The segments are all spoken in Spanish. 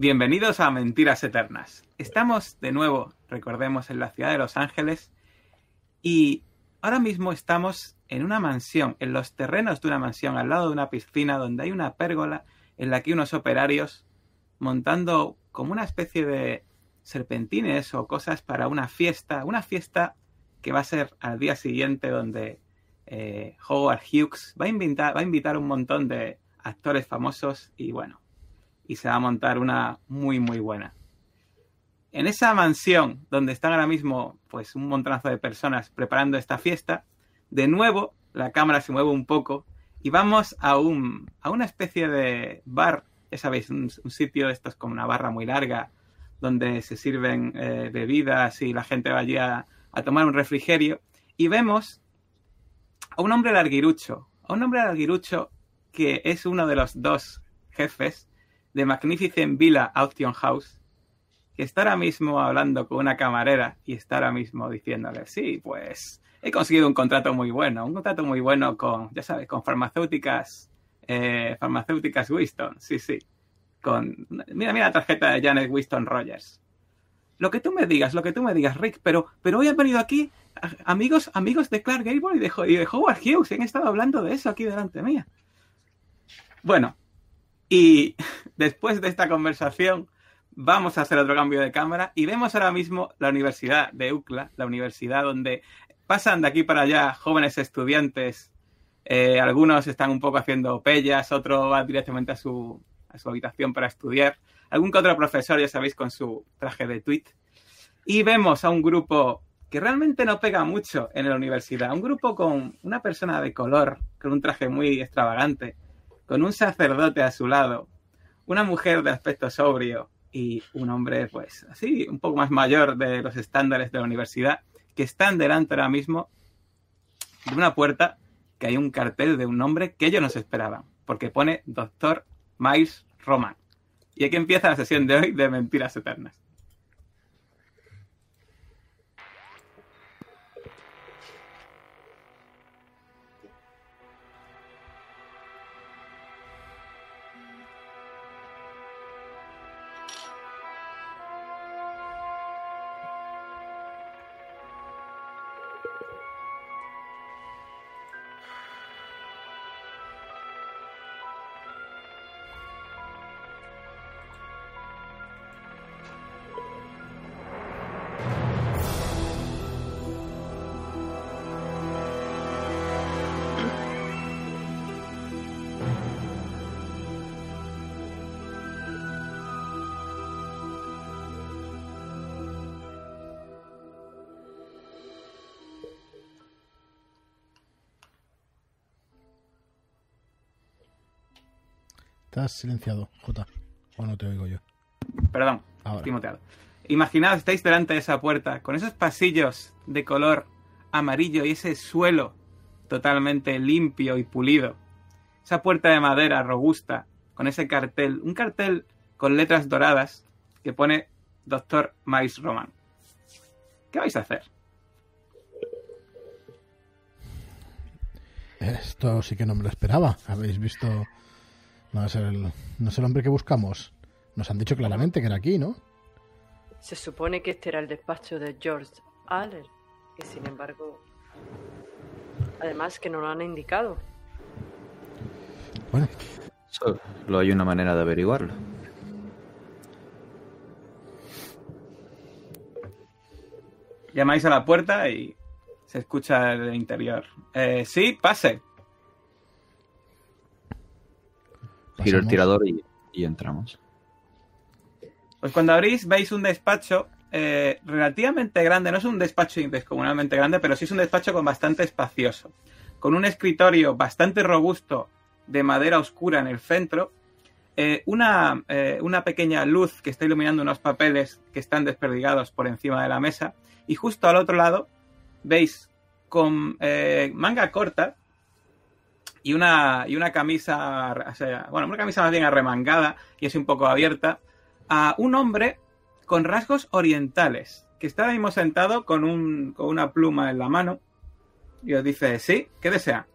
Bienvenidos a Mentiras Eternas. Estamos de nuevo, recordemos, en la ciudad de Los Ángeles y ahora mismo estamos en una mansión, en los terrenos de una mansión, al lado de una piscina donde hay una pérgola en la que unos operarios montando como una especie de serpentines o cosas para una fiesta, una fiesta que va a ser al día siguiente donde eh, Howard Hughes va a invitar, va a invitar un montón de actores famosos y bueno, y se va a montar una muy muy buena. En esa mansión donde están ahora mismo pues un montonazo de personas preparando esta fiesta, de nuevo la cámara se mueve un poco y vamos a un a una especie de bar, ya sabéis, un, sitio esto es como una barra muy larga donde se sirven eh, bebidas y la gente va allí a, a tomar un refrigerio y vemos a un hombre larguirucho, a un hombre larguirucho que es uno de los dos jefes de Magnificent Villa Auction House, que está ahora mismo hablando con una camarera y está ahora mismo diciéndole, sí, pues he conseguido un contrato muy bueno, un contrato muy bueno con, ya sabes, con farmacéuticas, eh, farmacéuticas Winston, sí, sí. Con, mira, mira la tarjeta de Janet Winston Rogers. Lo que tú me digas, lo que tú me digas, Rick, pero, pero hoy han venido aquí amigos, amigos de Clark Gable y de, y de Howard Hughes, han estado hablando de eso aquí delante mía. Bueno, y después de esta conversación vamos a hacer otro cambio de cámara y vemos ahora mismo la Universidad de UCLA, la universidad donde pasan de aquí para allá jóvenes estudiantes. Eh, algunos están un poco haciendo pellas, otro va directamente a su, a su habitación para estudiar. Algún que otro profesor, ya sabéis, con su traje de tweet. Y vemos a un grupo que realmente no pega mucho en la universidad. Un grupo con una persona de color, con un traje muy extravagante, con un sacerdote a su lado, una mujer de aspecto sobrio y un hombre, pues así, un poco más mayor de los estándares de la universidad, que están delante ahora mismo de una puerta que hay un cartel de un nombre que ellos no se esperaban, porque pone Doctor Miles Roman. Y aquí empieza la sesión de hoy de Mentiras Eternas. Estás silenciado, J. O no te oigo yo. Perdón, Ahora. Timoteado. Imaginaos, estáis delante de esa puerta, con esos pasillos de color amarillo y ese suelo totalmente limpio y pulido. Esa puerta de madera robusta, con ese cartel, un cartel con letras doradas que pone Doctor Miles Roman. ¿Qué vais a hacer? Esto sí que no me lo esperaba. Habéis visto no es, el, no es el hombre que buscamos. Nos han dicho claramente que era aquí, ¿no? Se supone que este era el despacho de George Aller, que sin embargo, además que no lo han indicado. Bueno. Solo hay una manera de averiguarlo. Llamáis a la puerta y se escucha el interior. Eh, sí, pase. Giro el tirador y, entramos. Pues cuando abrís veis un despacho eh, relativamente grande, no es un despacho descomunalmente grande, pero sí es un despacho con bastante espacioso, con un escritorio bastante robusto de madera oscura en el centro, eh, una, eh, una, pequeña luz que está iluminando unos papeles que están desperdigados por encima de la mesa, y justo al otro lado veis con manga corta y una, y una camisa, bueno, una camisa más bien arremangada y es un poco abierta, a un hombre con rasgos orientales, que está ahí mismo sentado con, un, con una pluma en la mano y os dice, sí, ¿qué desea?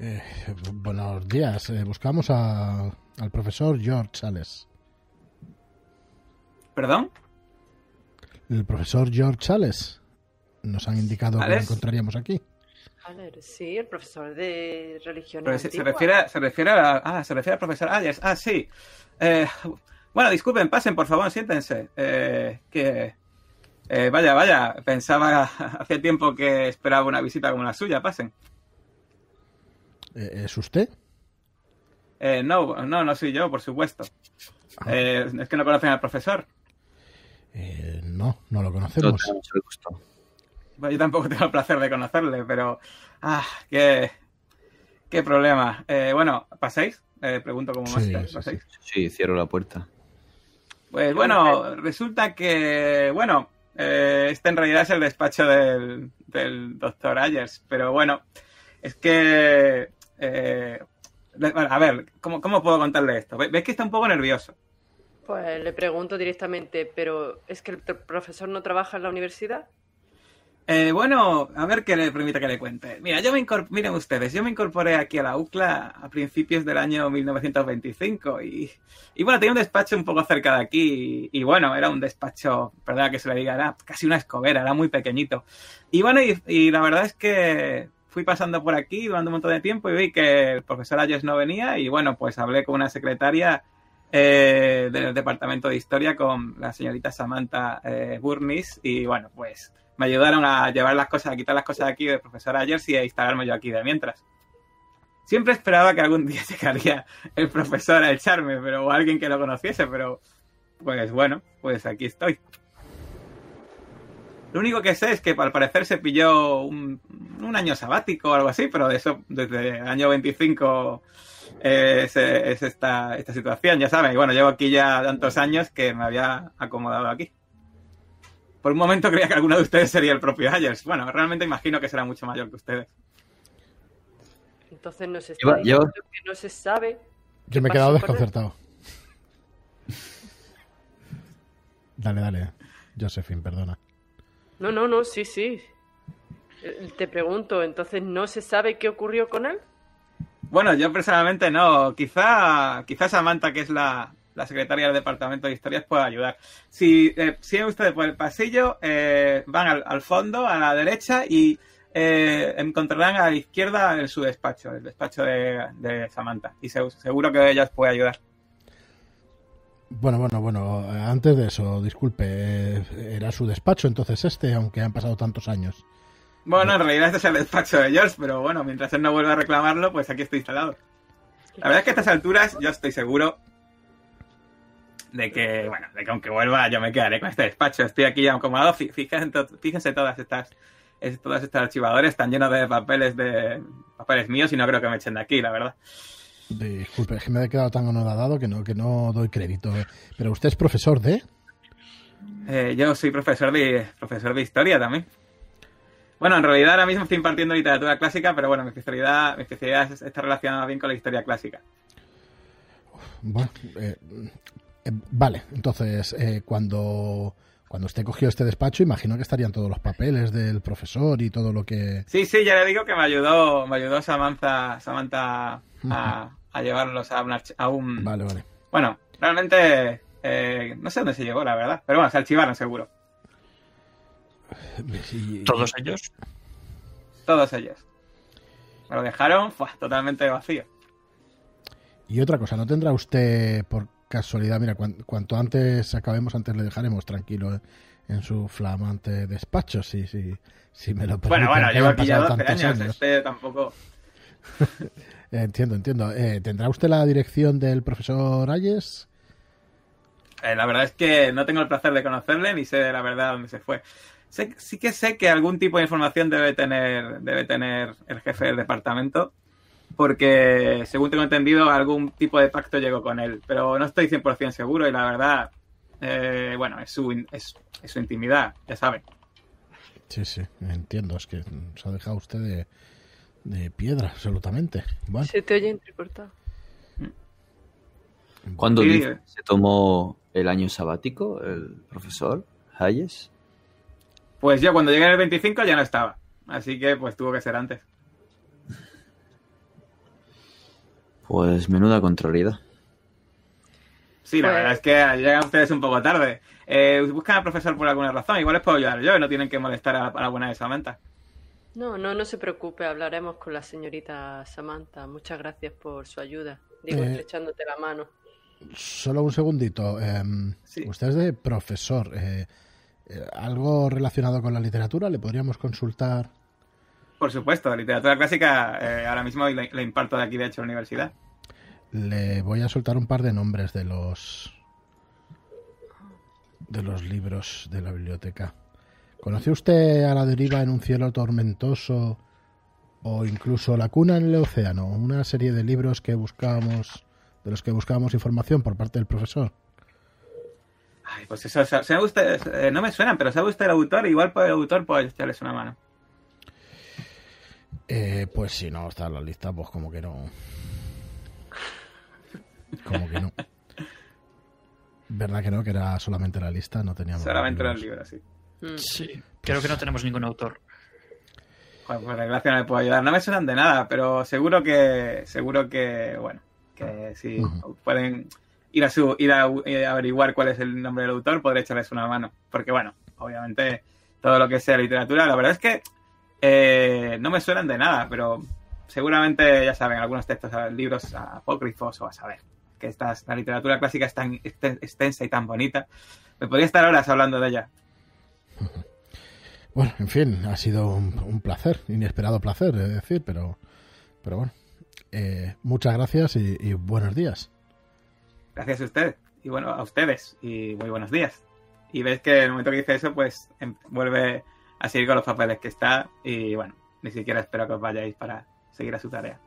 Eh, buenos días, eh, buscamos a, al profesor George Sales. ¿Perdón? El profesor George Chales. Nos han indicado que lo encontraríamos aquí. Aler, sí, el profesor de religión. Pero se, se refiere, a- se refiere a ah, se refiere al profesor Ayers. Ah, sí. Eh, bueno, disculpen, pasen, por favor, siéntense. Eh, que eh, vaya, vaya, pensaba hace tiempo que esperaba una visita como la suya. Pasen. Eh, ¿Es usted? Eh, no, no, no soy yo, por supuesto. Eh, es que no conocen al profesor. Eh, no, no lo No conocemos. Bueno, yo tampoco tengo el placer de conocerle, pero. Ah, qué. Qué problema. Eh, bueno, ¿paséis? Eh, pregunto como Sí, máster. sí, ¿Paséis? Sí, cierro la puerta. Pues bueno, resulta que, bueno, eh, este en realidad es el despacho del, del doctor Ayers, pero bueno, es que, eh, a ver, ¿cómo, cómo puedo contarle esto? Ve- ¿Ves que está un poco nervioso? Pues le pregunto directamente, pero ¿es que el profesor no trabaja en la universidad? Eh, bueno, a ver qué le permite que le cuente. Mira, yo me miren ustedes, yo me incorporé aquí a la UCLA a principios del año 1925 y, y bueno, tenía un despacho un poco cerca de aquí y, y bueno, era un despacho, perdona que se le diga, era casi una escobera, era muy pequeñito. Y bueno, y, y la verdad es que fui pasando por aquí durante un montón de tiempo y vi que el profesor Ayers no venía y bueno, pues hablé con una secretaria eh, del departamento de historia con la señorita Samantha eh, Burnis y bueno, pues me ayudaron a llevar las cosas, a quitar las cosas de aquí del profesor Ayers y a instalarme yo aquí de mientras. Siempre esperaba que algún día llegaría el profesor a echarme, pero o alguien que lo conociese, pero pues bueno, pues aquí estoy. Lo único que sé es que al parecer se pilló un, un año sabático o algo así, pero de eso, desde el año 25 eh, es, es esta, esta situación, ya saben. Y bueno, llevo aquí ya tantos años que me había acomodado aquí. Por un momento creía que alguno de ustedes sería el propio Ayers. Bueno, realmente imagino que será mucho mayor que ustedes. Entonces nos está Lleva- diciendo lleva- que no se sabe. Yo me he quedado desconcertado. Dale, dale. Josephine, perdona. No, no, no, sí, sí. Eh, Te pregunto, entonces no se sabe qué ocurrió con él. Bueno, yo personalmente no. Quizá, quizá Samantha, que es la, la secretaria del departamento de historias, pueda ayudar. Si eh, siguen ustedes por el pasillo, eh, van al, al fondo, a la derecha, y eh, encontrarán a la izquierda su despacho, el despacho de, de Samantha. Y se- seguro que ella os puede ayudar. Bueno, bueno, bueno. Antes de eso, disculpe. eh, Era su despacho entonces este, aunque han pasado tantos años. Bueno, en realidad este es el despacho de George, pero bueno, mientras él no vuelva a reclamarlo, pues aquí estoy instalado. La verdad es que a estas alturas yo estoy seguro de que, bueno, de que aunque vuelva yo me quedaré con este despacho. Estoy aquí ya acomodado. Fí- Fíjense, to- fíjense todas estas, es- todos estos archivadores están llenos de papeles de papeles míos y no creo que me echen de aquí, la verdad. Disculpe, es que me he quedado tan anodadado que no, que no doy crédito. eh. Pero usted es profesor de... Eh, yo soy profesor de profesor de historia también. Bueno, en realidad ahora mismo estoy impartiendo literatura clásica, pero bueno, mi especialidad, mi especialidad es- está relacionada bien con la historia clásica. Bueno, eh, vale, entonces eh, cuando, cuando usted cogió este despacho, imagino que estarían todos los papeles del profesor y todo lo que... Sí, sí, ya le digo que me ayudó, me ayudó Samantha, Samantha a, a llevarlos a un, arch- a un- Vale, vale. Bueno, realmente eh, no sé dónde se llegó, la verdad. Pero bueno, se archivaron seguro. ¿Todos ellos? Todos ellos. Me lo dejaron fue, totalmente vacío. Y otra cosa, ¿no tendrá usted por casualidad, mira, cuan- cuanto antes acabemos, antes le dejaremos tranquilo en su flamante despacho, si, si, si me lo Bueno, bueno, hayan aquí ya pasado 12 tantos años. años. Este tampoco. Entiendo, entiendo. Eh, ¿Tendrá usted la dirección del profesor Ayes? Eh, la verdad es que no tengo el placer de conocerle ni sé la verdad dónde se fue. Sé- sí que sé que algún tipo de información debe tener, debe tener el jefe del departamento, porque según tengo entendido, algún tipo de pacto llegó con él, pero no estoy 100% seguro y la verdad, eh, bueno, es su, es, es su intimidad, ya saben. Sí, sí, entiendo. Es que se ha dejado usted de, de piedra, absolutamente. Bueno, Se te oye entrecortado. ¿Cuándo Sí. dice se tomó el año sabático el profesor Hayes? Pues yo cuando llegué en el 25 ya no estaba, así que pues tuvo que ser antes. Pues menuda contrariedad. Sí, la Pues- verdad es que llegan ustedes un poco tarde. Eh, buscan al profesor por alguna razón. Igual les puedo ayudar yo y no tienen que molestar a, a la buena de Samantha. No, no, no se preocupe, hablaremos con la señorita Samantha. Muchas gracias por su ayuda. Digo, Eh, estrechándote la mano. Solo un segundito. em, Sí. Usted es de profesor. eh, eh, ¿Algo relacionado con la literatura? ¿Le podríamos consultar? Por supuesto, literatura clásica eh, ahora mismo le, le imparto de aquí, de hecho, en la universidad. Le voy a soltar un par de nombres de los de los libros de la biblioteca. ¿Conoce usted a la deriva en un cielo tormentoso o incluso La cuna en el océano? Una serie de libros que buscábamos de los que buscábamos información por parte del profesor. Ay, pues eso, sa- sabe usted, eh, no me suenan, pero sabe usted el autor, igual por el autor puede echarles una mano. Eh, pues si no está en la lista, pues como que no. Como que no. ¿Verdad que no? Que era solamente la lista, no teníamos. Solamente libros. libro, sí. Mm. Sí, creo que no tenemos ningún autor. Joder, por desgracia no le puedo ayudar. No me suenan de nada, pero seguro que, seguro que, bueno, que si pueden ir a su, ir a, eh, averiguar cuál es el nombre del autor, podré echarles una mano. Porque bueno, obviamente todo lo que sea literatura, la verdad es que eh, no me suenan de nada, pero seguramente ya saben, algunos textos, libros apócrifos o a saber. Que esta, la literatura clásica es tan exten- extensa y tan bonita. Me podría estar horas hablando de ella. Bueno, en fin, ha sido un, un placer, inesperado placer, es decir, pero, pero bueno. Eh, muchas gracias y, y buenos días. Gracias a usted. Y bueno, a ustedes. Y muy buenos días. Y ves que en el momento que dice eso, pues em- vuelve a seguir con los papeles que está. Y bueno, ni siquiera espero que os vayáis para seguir a su tarea.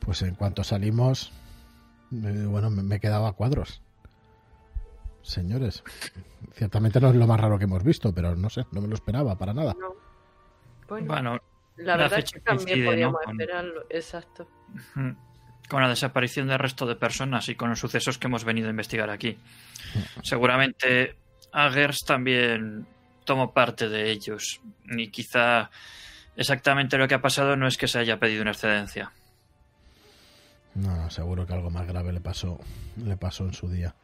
Pues en cuanto salimos, bueno, me, quedaba a cuadros. Señores, ciertamente no es lo más raro que hemos visto, pero no sé, no me lo esperaba para nada. No. Bueno, Bueno, la la verdad es que también coincide, ¿no? podíamos esperarlo. Exacto. Con la desaparición del resto de personas y con los sucesos que hemos venido a investigar aquí. Seguramente Agers también tomó parte de ellos. Y quizá exactamente lo que ha pasado no es que se haya pedido una excedencia. No, no, seguro que algo más grave le pasó, le pasó en su día.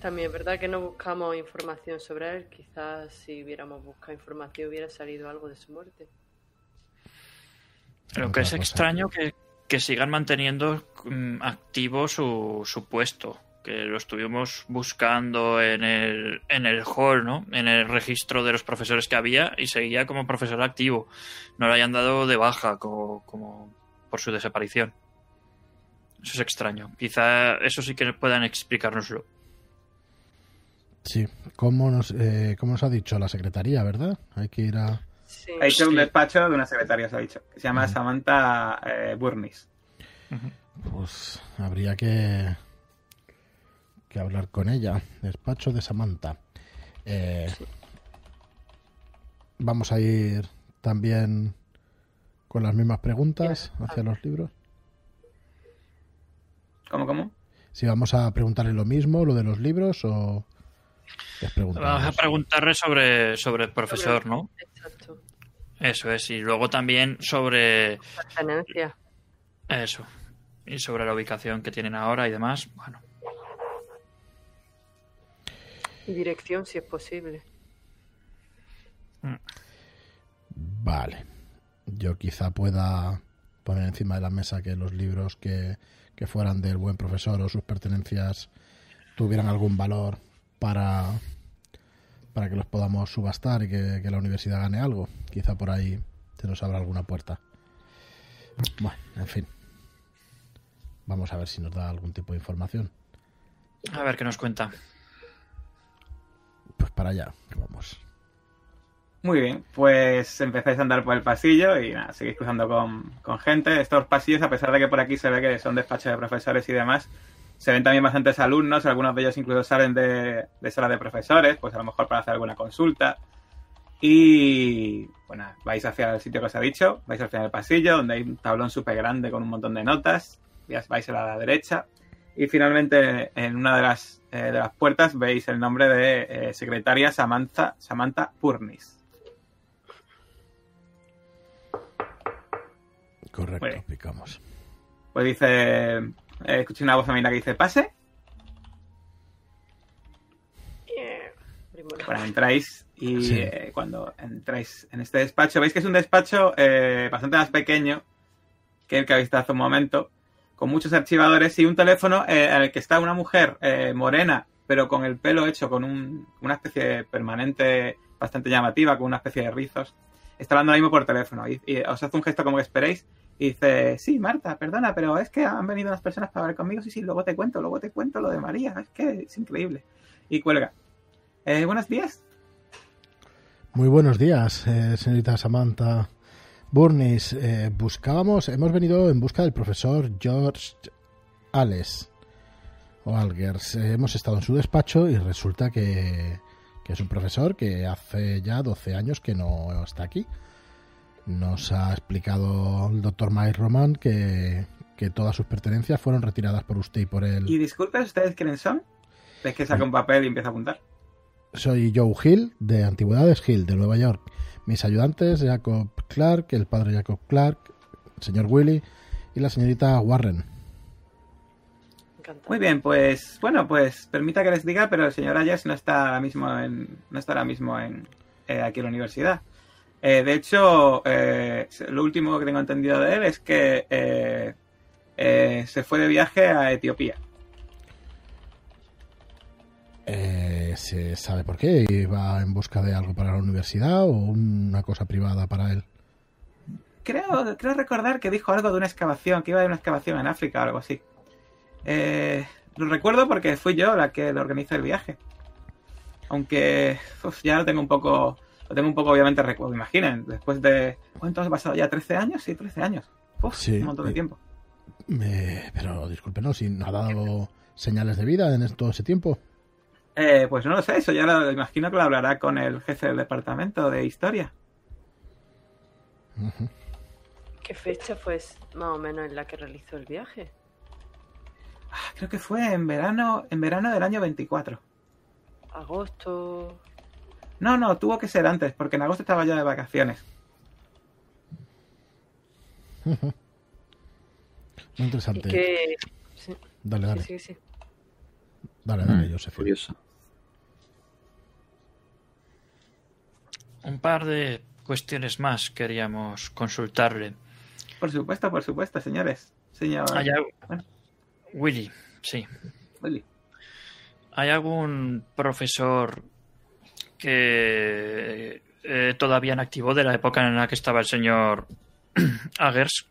También es verdad que no buscamos información sobre él. Quizás si hubiéramos buscado información hubiera salido algo de su muerte. Lo que es cosa. extraño que, que sigan manteniendo mm, activo su, su puesto. Que lo estuvimos buscando en el, en el hall, ¿no? En el registro de los profesores que había y seguía como profesor activo. No lo hayan dado de baja como, como por su desaparición. Eso es extraño. Quizá eso sí que puedan explicárnoslo. Sí, ¿cómo nos, eh, cómo nos ha dicho la secretaría, verdad? Hay que ir a... Sí. Ha dicho un despacho de una secretaria, os ha dicho. Que se llama. Samantha eh, Burnis. Pues habría que, que hablar con ella. Despacho de Samantha. Eh, Vamos a ir también con las mismas preguntas hacia los libros. ¿Cómo, cómo? Si vamos a preguntarle lo mismo, lo de los libros, o. Vamos a preguntarle sobre, sobre el profesor, ¿no? Exacto. Eso es. Y luego también sobre Pertenencia. Eso. Y sobre la ubicación que tienen ahora y demás. Bueno, Y dirección si es posible. Vale. Yo quizá pueda poner encima de la mesa que los libros que, que fueran del buen profesor o sus pertenencias tuvieran algún valor para, para que los podamos subastar y que, que la universidad gane algo. Quizá por ahí se nos abra alguna puerta. Bueno, en fin. Vamos a ver si nos da algún tipo de información. a ver qué nos cuenta. Pues para allá, que vamos. Muy bien, pues empezáis a andar por el pasillo y nada, seguís cruzando con, con gente. Estos pasillos, a pesar de que por aquí se ve que son despachos de profesores y demás, se ven también bastantes alumnos, algunos de ellos incluso salen de, de sala de profesores, pues a lo mejor para hacer alguna consulta. Y bueno, vais hacia el sitio que os ha dicho, vais al final del pasillo, donde hay un tablón súper grande con un montón de notas, vais a la derecha. Y finalmente en una de las, eh, de las puertas veis el nombre de eh, secretaria Samantha, Samantha Purnis. Correcto, bien. picamos. Pues dice, eh, escuché una voz femenina que dice, pase. Bueno, entráis y Sí. eh, cuando entráis en este despacho, veis que es un despacho eh, bastante más pequeño que el que habéis visto hace un momento, con muchos archivadores y un teléfono eh, en el que está una mujer eh, morena, pero con el pelo hecho con un- una especie de permanente bastante llamativa, con una especie de rizos. Está hablando ahora mismo por teléfono y, y os hace un gesto como que esperéis dice, sí, Marta, perdona, pero es que han venido unas personas para hablar conmigo, sí, sí, luego te cuento, luego te cuento lo de María, es que es increíble. Y cuelga. Eh, buenos días. Muy buenos días, eh, señorita Samantha Burnis. Eh, buscábamos, hemos venido en busca del profesor George Ales o Algers. Eh, hemos estado en su despacho y resulta que, que es un profesor que hace ya 12 años que no está aquí. Nos ha explicado el doctor Mike Roman que, que todas sus pertenencias fueron retiradas por usted y por él. Y disculpen, ¿ustedes quiénes son? Ves que saca un papel y empieza a apuntar. Soy Joe Hill, de Antigüedades Hill, de Nueva York. Mis ayudantes, Jacob Clark, el padre Jacob Clark, el señor Willy y la señorita Warren. Encantado. Muy bien, pues bueno, pues permita que les diga, pero el señor Ayers no está ahora mismo en, no está ahora mismo en, eh, aquí en la universidad. Eh, de hecho, eh, lo último que tengo entendido de él es que eh, se fue de viaje a Etiopía. Eh, ¿Se sabe por qué? ¿Iba en busca de algo para la universidad o una cosa privada para él? Creo, creo recordar que dijo algo de una excavación, que iba a una excavación en África o algo así. Eh, lo recuerdo porque fui yo la que le organizó el viaje. Aunque uf, ya lo tengo un poco, lo tengo un poco obviamente recuerdo. Imaginen, después de, ¿cuánto ha pasado ya? ¿13 años? Sí, 13 años. Uf, Sí, un montón de eh, tiempo. Eh, pero discúlpenos, si no ha dado señales de vida en todo ese tiempo. Eh, pues no lo sé, eso ya lo imagino que lo hablará con el jefe del departamento de historia. ¿Qué fecha fue más o menos en la que realizó el viaje? Ah, creo que fue en verano, en verano del año 24. Agosto. No, no, tuvo que ser antes, porque en agosto estaba yo de vacaciones. Muy ¿Y interesante. Sí, Dale, dale, sí, sí, sí. dale, dale, Mm, Joseph. Curioso. Un par de cuestiones más queríamos consultarle. Por supuesto, por supuesto, señores. Señor ¿Hay al- Bueno. Willy, sí. Willy. ¿Hay algún profesor que eh, todavía en activo de la época en la que estaba el señor Agers?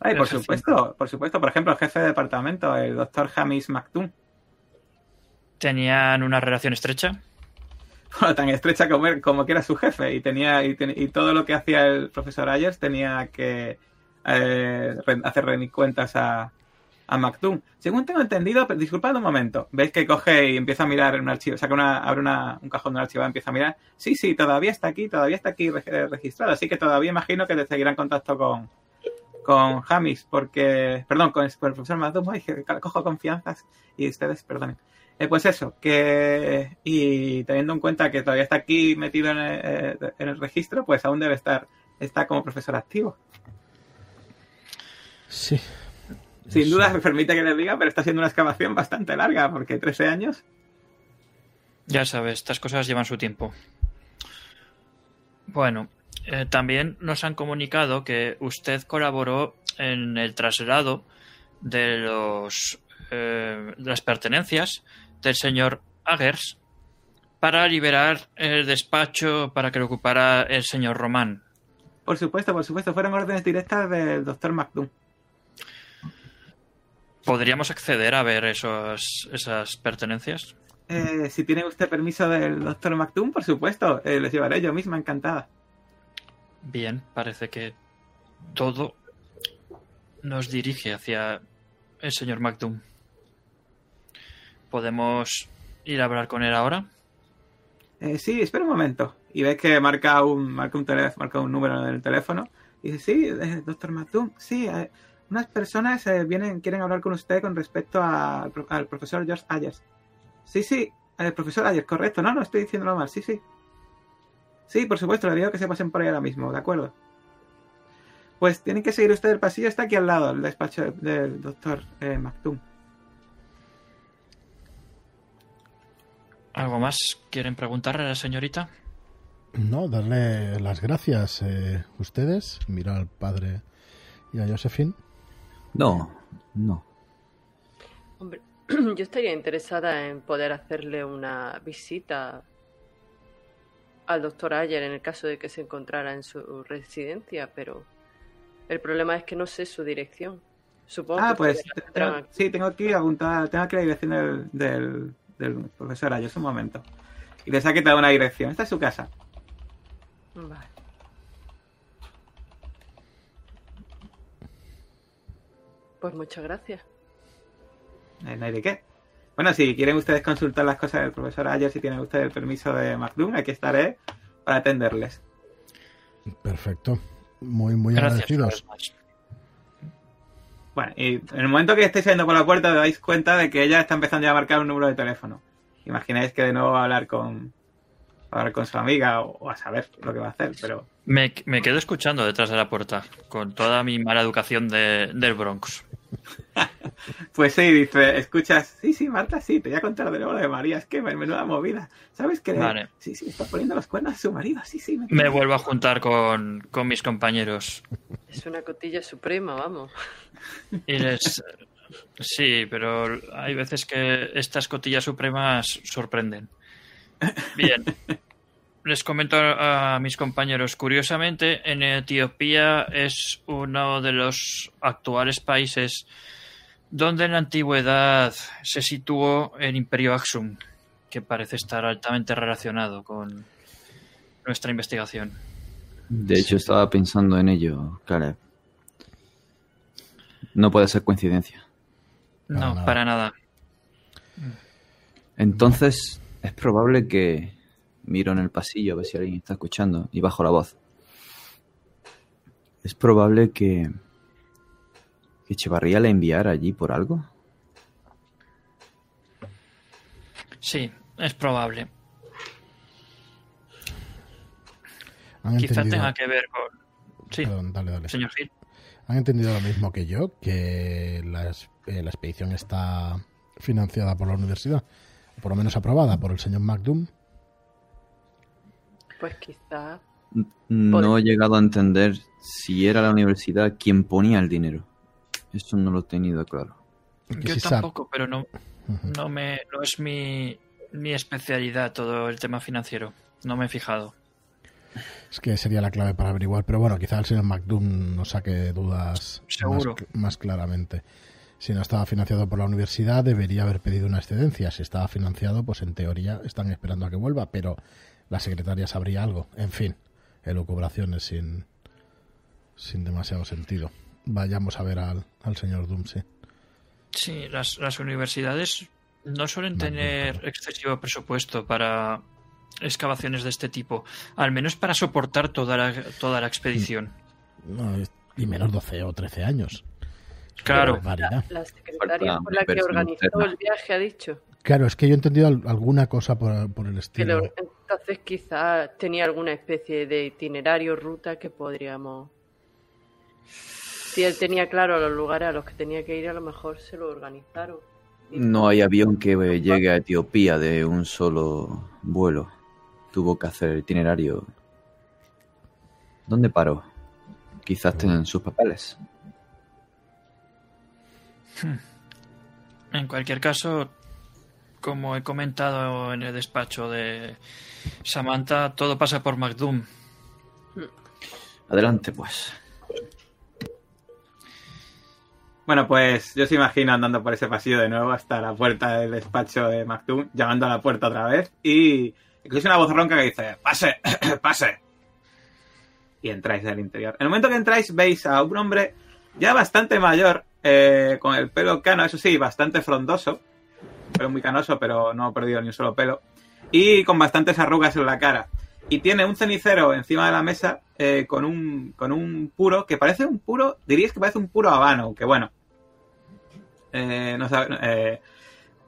Ay, por supuesto, por supuesto. Por ejemplo, el jefe de departamento, el doctor Hamis Maktoum. ¿Tenían una relación estrecha? Bueno, tan estrecha como, él- como que era su jefe. Y tenía y, ten- y todo lo que hacía el profesor Ayers tenía que eh, hacer rendir cuentas a, a Maktoum. Según tengo entendido, pero disculpad un momento. ¿Veis que coge y empieza a mirar en un archivo? Saca una, abre una- un cajón de un archivo y empieza a mirar. Sí, sí, todavía está aquí, todavía está aquí reg- registrado. Así que todavía imagino que te seguirá en contacto con, con Hamis, porque, perdón, con, el profesor Maktoum, ay, que cojo confianzas y ustedes, perdonen. Eh, pues eso, que y teniendo en cuenta que todavía está aquí metido en el, eh, en el registro, pues aún debe estar está como profesor activo. Sí. Sin duda me permite que les diga, pero está siendo una excavación bastante larga, porque 13 años. Ya sabes, estas cosas llevan su tiempo. Bueno, eh, también nos han comunicado que usted colaboró en el traslado de los eh, de las pertenencias del señor Agers para liberar el despacho para que lo ocupara el señor Román. Por supuesto, por supuesto, fueron órdenes directas del doctor McDoom. ¿Podríamos acceder a ver esos, esas pertenencias? Eh, si tiene usted permiso del doctor McDoom, por supuesto, eh, les llevaré yo misma, encantada. Bien, parece que todo nos dirige hacia el señor McDoom. ¿Podemos ir a hablar con él ahora? Eh, sí, espera un momento. Y ves que marca un, marca un, teléfono, marca un número en el teléfono. Y dice, sí, eh, doctor McDoom, sí, eh, unas personas eh, vienen, quieren hablar con usted con respecto a- al, pro- al profesor George Ayers. Sí, sí, el profesor Ayers, correcto. No, no estoy diciéndolo mal, sí, sí. Sí, por supuesto, le digo que se pasen por ahí ahora mismo, ¿de acuerdo? Pues tienen que seguir ustedes el pasillo, está aquí al lado, el despacho del, del doctor eh, Mactum. ¿Algo más quieren preguntarle a la señorita? No, darle las gracias. eh, ¿Ustedes? Mira al padre y a Josephine. No, no. Hombre, yo estaría interesada en poder hacerle una visita al doctor Ayer en el caso de que se encontrara en su residencia, pero el problema es que no sé su dirección. Supongo Ah, que pues tengo- sí, tengo aquí apuntada, tengo aquí la dirección del, del, del profesor Ayos, un momento. Y les ha quitado una dirección. Esta es su casa. Vale. Pues muchas gracias. No hay- no hay de qué. Bueno, si quieren ustedes consultar las cosas del profesor Ayers, si tienen ustedes el permiso de McDoom, aquí estaré para atenderles. Perfecto. Muy, muy Gracias. agradecidos. Bueno, y en el momento que estéis saliendo por la puerta, os dais cuenta de que ella está empezando ya a marcar un número de teléfono. Imagináis que de nuevo va a hablar con, a hablar con su amiga o, o a saber lo que va a hacer, pero Me, me quedo escuchando detrás de la puerta, con toda mi mala educación de- del Bronx. Pues sí, dice, escuchas, sí, sí, Marta, sí, te voy a contar de nuevo lo de María, es que me- menuda movida. ¿Sabes que Vale. Sí, sí, está poniendo los cuernos a su marido, sí, sí. Me vuelvo a juntar con, con mis compañeros. Es una cotilla suprema, vamos. Y les... Sí, pero hay veces que estas cotillas supremas sorprenden. Bien. Les comento a mis compañeros, curiosamente, en Etiopía es uno de los actuales países donde en la antigüedad se situó el Imperio Axum, que parece estar altamente relacionado con nuestra investigación. De hecho, estaba pensando en ello, Caleb. No puede ser coincidencia. No, nada. para nada. Entonces, es probable que miro en el pasillo a ver si alguien está escuchando y bajo la voz. Es probable que que Echevarría la enviara allí por algo. Sí, es probable. Han Quizá entendido, tenga que ver con... Sí, Perdón, dale, dale. señor Gil. Han entendido lo mismo que yo, que la, eh, la expedición está financiada por la universidad, por lo menos aprobada por el señor McDoom. Pues quizá. N- No he llegado a entender si era la universidad quien ponía el dinero. Eso no lo he tenido claro. Yo si sabe- tampoco, pero no, no, me, no es mi, mi especialidad todo el tema financiero. No me he fijado. Es que sería la clave para averiguar, pero bueno, quizá el señor McDoom nos saque dudas más, más claramente. Si no estaba financiado por la universidad, debería haber pedido una excedencia. Si estaba financiado, pues en teoría están esperando a que vuelva, pero la secretaria sabría algo. En fin, elucubraciones sin, sin demasiado sentido. Vayamos a ver al, al señor Doom, sí. Las, las universidades no suelen tener excesivo presupuesto para excavaciones de este tipo. Al menos para soportar toda la, toda la expedición. No, es- y menos 12 o 13 años. Claro. La secretaria por la que organizó el viaje ha dicho. Claro, es que yo he entendido al- alguna cosa por, por el estilo. lo- entonces quizá tenía alguna especie de itinerario, ruta que podríamos... Si él tenía claro los lugares a los que tenía que ir, a lo mejor se lo organizaron. No hay avión que eh, llegue a Etiopía de un solo vuelo. Tuvo que hacer el itinerario. ¿Dónde paró? Quizás tienen sus papeles. en cualquier caso, como he comentado en el despacho de Samantha, todo pasa por McDoom. Adelante, pues. Bueno, pues yo se imagino andando por ese pasillo de nuevo hasta la puerta del despacho de McDoom, llamando a la puerta otra vez y incluso una voz ronca que dice, pase, pase. Y entráis del interior. En el momento que entráis veis a un hombre ya bastante mayor, eh, con el pelo cano, eso sí, bastante frondoso, pelo muy canoso, pero no ha perdido ni un solo pelo, y con bastantes arrugas en la cara. Y tiene un cenicero encima de la mesa eh, con, un, con un puro que parece un puro, diríais que parece un puro habano, aunque bueno. eh, no sabe- eh,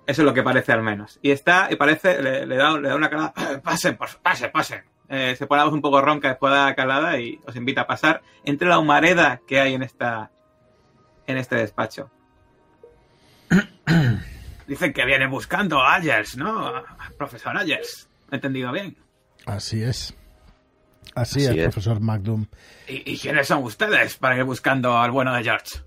eso es lo que parece al menos. Y está, y parece, le, da, le da una cara, pase, por- pase, pase. eh, se pone un poco ronca después de la calada y os invita a pasar entre la humareda que hay en esta en este despacho. Dicen que viene buscando a Ayers, ¿no? Profesor Ayers. ¿Me he entendido bien? Así es. Así, Así es, es. profesor McDoom. ¿Y, y quiénes son ustedes para ir buscando al bueno de George?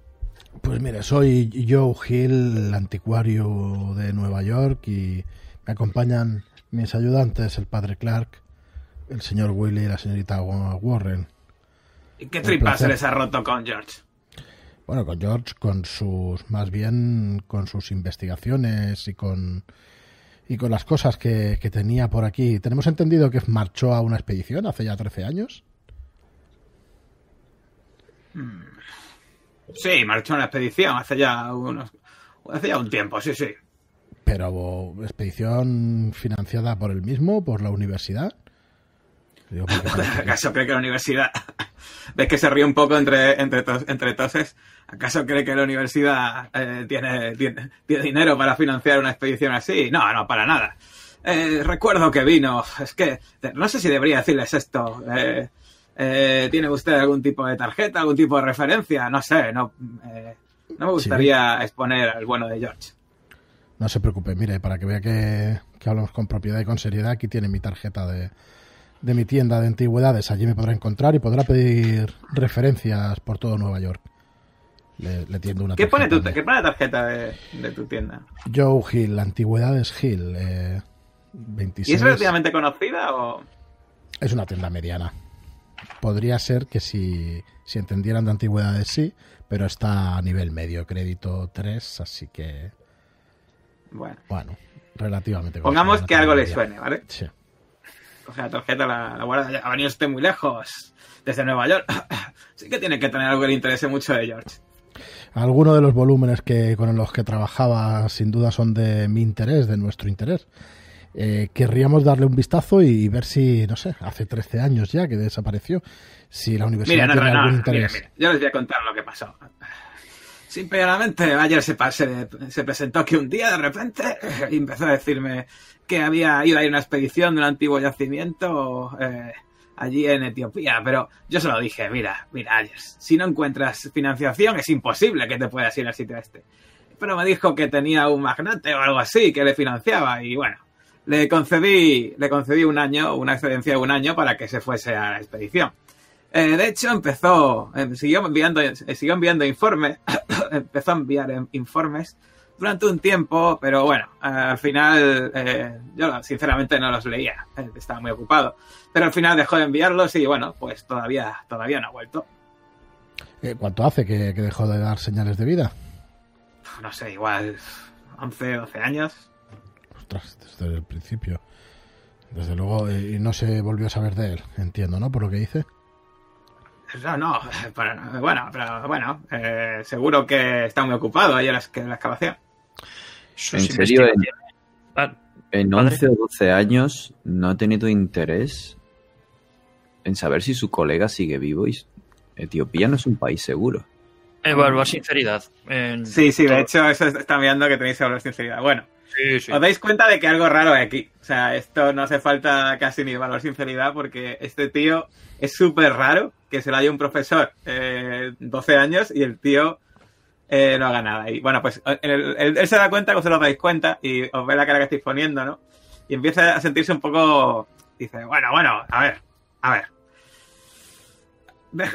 Pues mire, soy Joe Hill, el anticuario de Nueva York, y me acompañan mis ayudantes, el padre Clark, el señor Willy y la señorita Warren. ¿Y qué Un tripa se les ha roto con George? Bueno, con George, con sus, más bien con sus investigaciones y con, y con las cosas que, que tenía por aquí. Tenemos entendido que marchó a una expedición hace ya 13 años. Sí, marchó en la expedición hace ya unos hace ya un tiempo, sí, sí. Pero expedición financiada por él mismo, por la universidad. Digo, ¿Acaso cree que la universidad... ¿Ves que se ríe un poco entre, entre, tos- entre toses? ¿Acaso cree que la universidad eh, tiene, tiene, tiene dinero para financiar una expedición así? No, no, para nada. Eh, recuerdo que vino... Es que... No sé si debería decirles esto. Eh, ¿Tiene usted algún tipo de tarjeta, algún tipo de referencia? No sé, no... no me gustaría exponer al bueno de George. No se preocupe, mire, para que vea que, que hablamos con propiedad y con seriedad, aquí tiene mi tarjeta de, de mi tienda de antigüedades. Allí me podrá encontrar y podrá pedir referencias por todo Nueva York. Le, le tiendo una ¿Qué pone, tu, ¿Qué pone la tarjeta de, de tu tienda? Joe Hill, Antigüedades Hill, eh, 26. ¿Y es relativamente conocida o...? Es una tienda mediana. Podría ser que si, si entendieran de antigüedades sí, pero está a nivel medio, crédito 3, así que, Bueno. bueno, relativamente Pongamos que algo le suene, ¿vale? Sí. Coge la tarjeta, la, la guarda. Ha venido usted muy lejos, desde Nueva York. sí que tiene que tener algo que le interese mucho de George. Algunos de los volúmenes que con los que trabajaba sin duda son de mi interés, de nuestro interés. Eh, querríamos darle un vistazo y ver si, no sé, hace 13 años ya que desapareció, si la universidad Mira, no, tiene no, algún no, interés. mira, mira, yo les voy a contar lo que pasó. Simplemente ayer se, presentó aquí un día de repente y empezó a decirme que había ido a ir una expedición de un antiguo yacimiento eh, allí en Etiopía, pero yo se lo dije, mira, mira, Ayers, si no encuentras financiación es imposible que te puedas ir al sitio este. Pero me dijo que tenía un magnate o algo así que le financiaba y bueno, le concedí, le concedí un año, una excedencia de un año para que se fuese a la expedición. Eh, de hecho, empezó, eh, siguió enviando, eh, siguió enviando informes, empezó a enviar eh, informes durante un tiempo, pero bueno, al final eh, yo sinceramente no los leía, estaba muy ocupado. Pero al final dejó de enviarlos y bueno, pues todavía, todavía no ha vuelto. ¿Cuánto hace que, que dejó de dar señales de vida? No sé, igual 11, 12 años. Ostras, desde el principio. Desde luego, y no se volvió a saber de él, entiendo, ¿no? Por lo que dice. No, no, pero, bueno, pero bueno, eh, seguro que está muy ocupado ahí en la, en la excavación. ¿En serio? En, investigaciones- Ah, en Padre. 11 o 12 años no ha tenido interés en saber si su colega sigue vivo y Etiopía no es un país seguro. evaluar sinceridad. en Sí, sí, de hecho, eso está mirando que tenéis que hablar sinceridad. Bueno, Os dais cuenta de que algo raro hay aquí. O sea, esto no hace falta casi ni valor sinceridad porque este tío es súper raro que se lo haya un profesor eh, 12 años y el tío eh, no haga nada. Y bueno, pues él, él- él se da cuenta que os lo dais cuenta y os ve la cara que estáis poniendo, ¿no? Y empieza a sentirse un poco... Dice, bueno, bueno, a ver, a ver.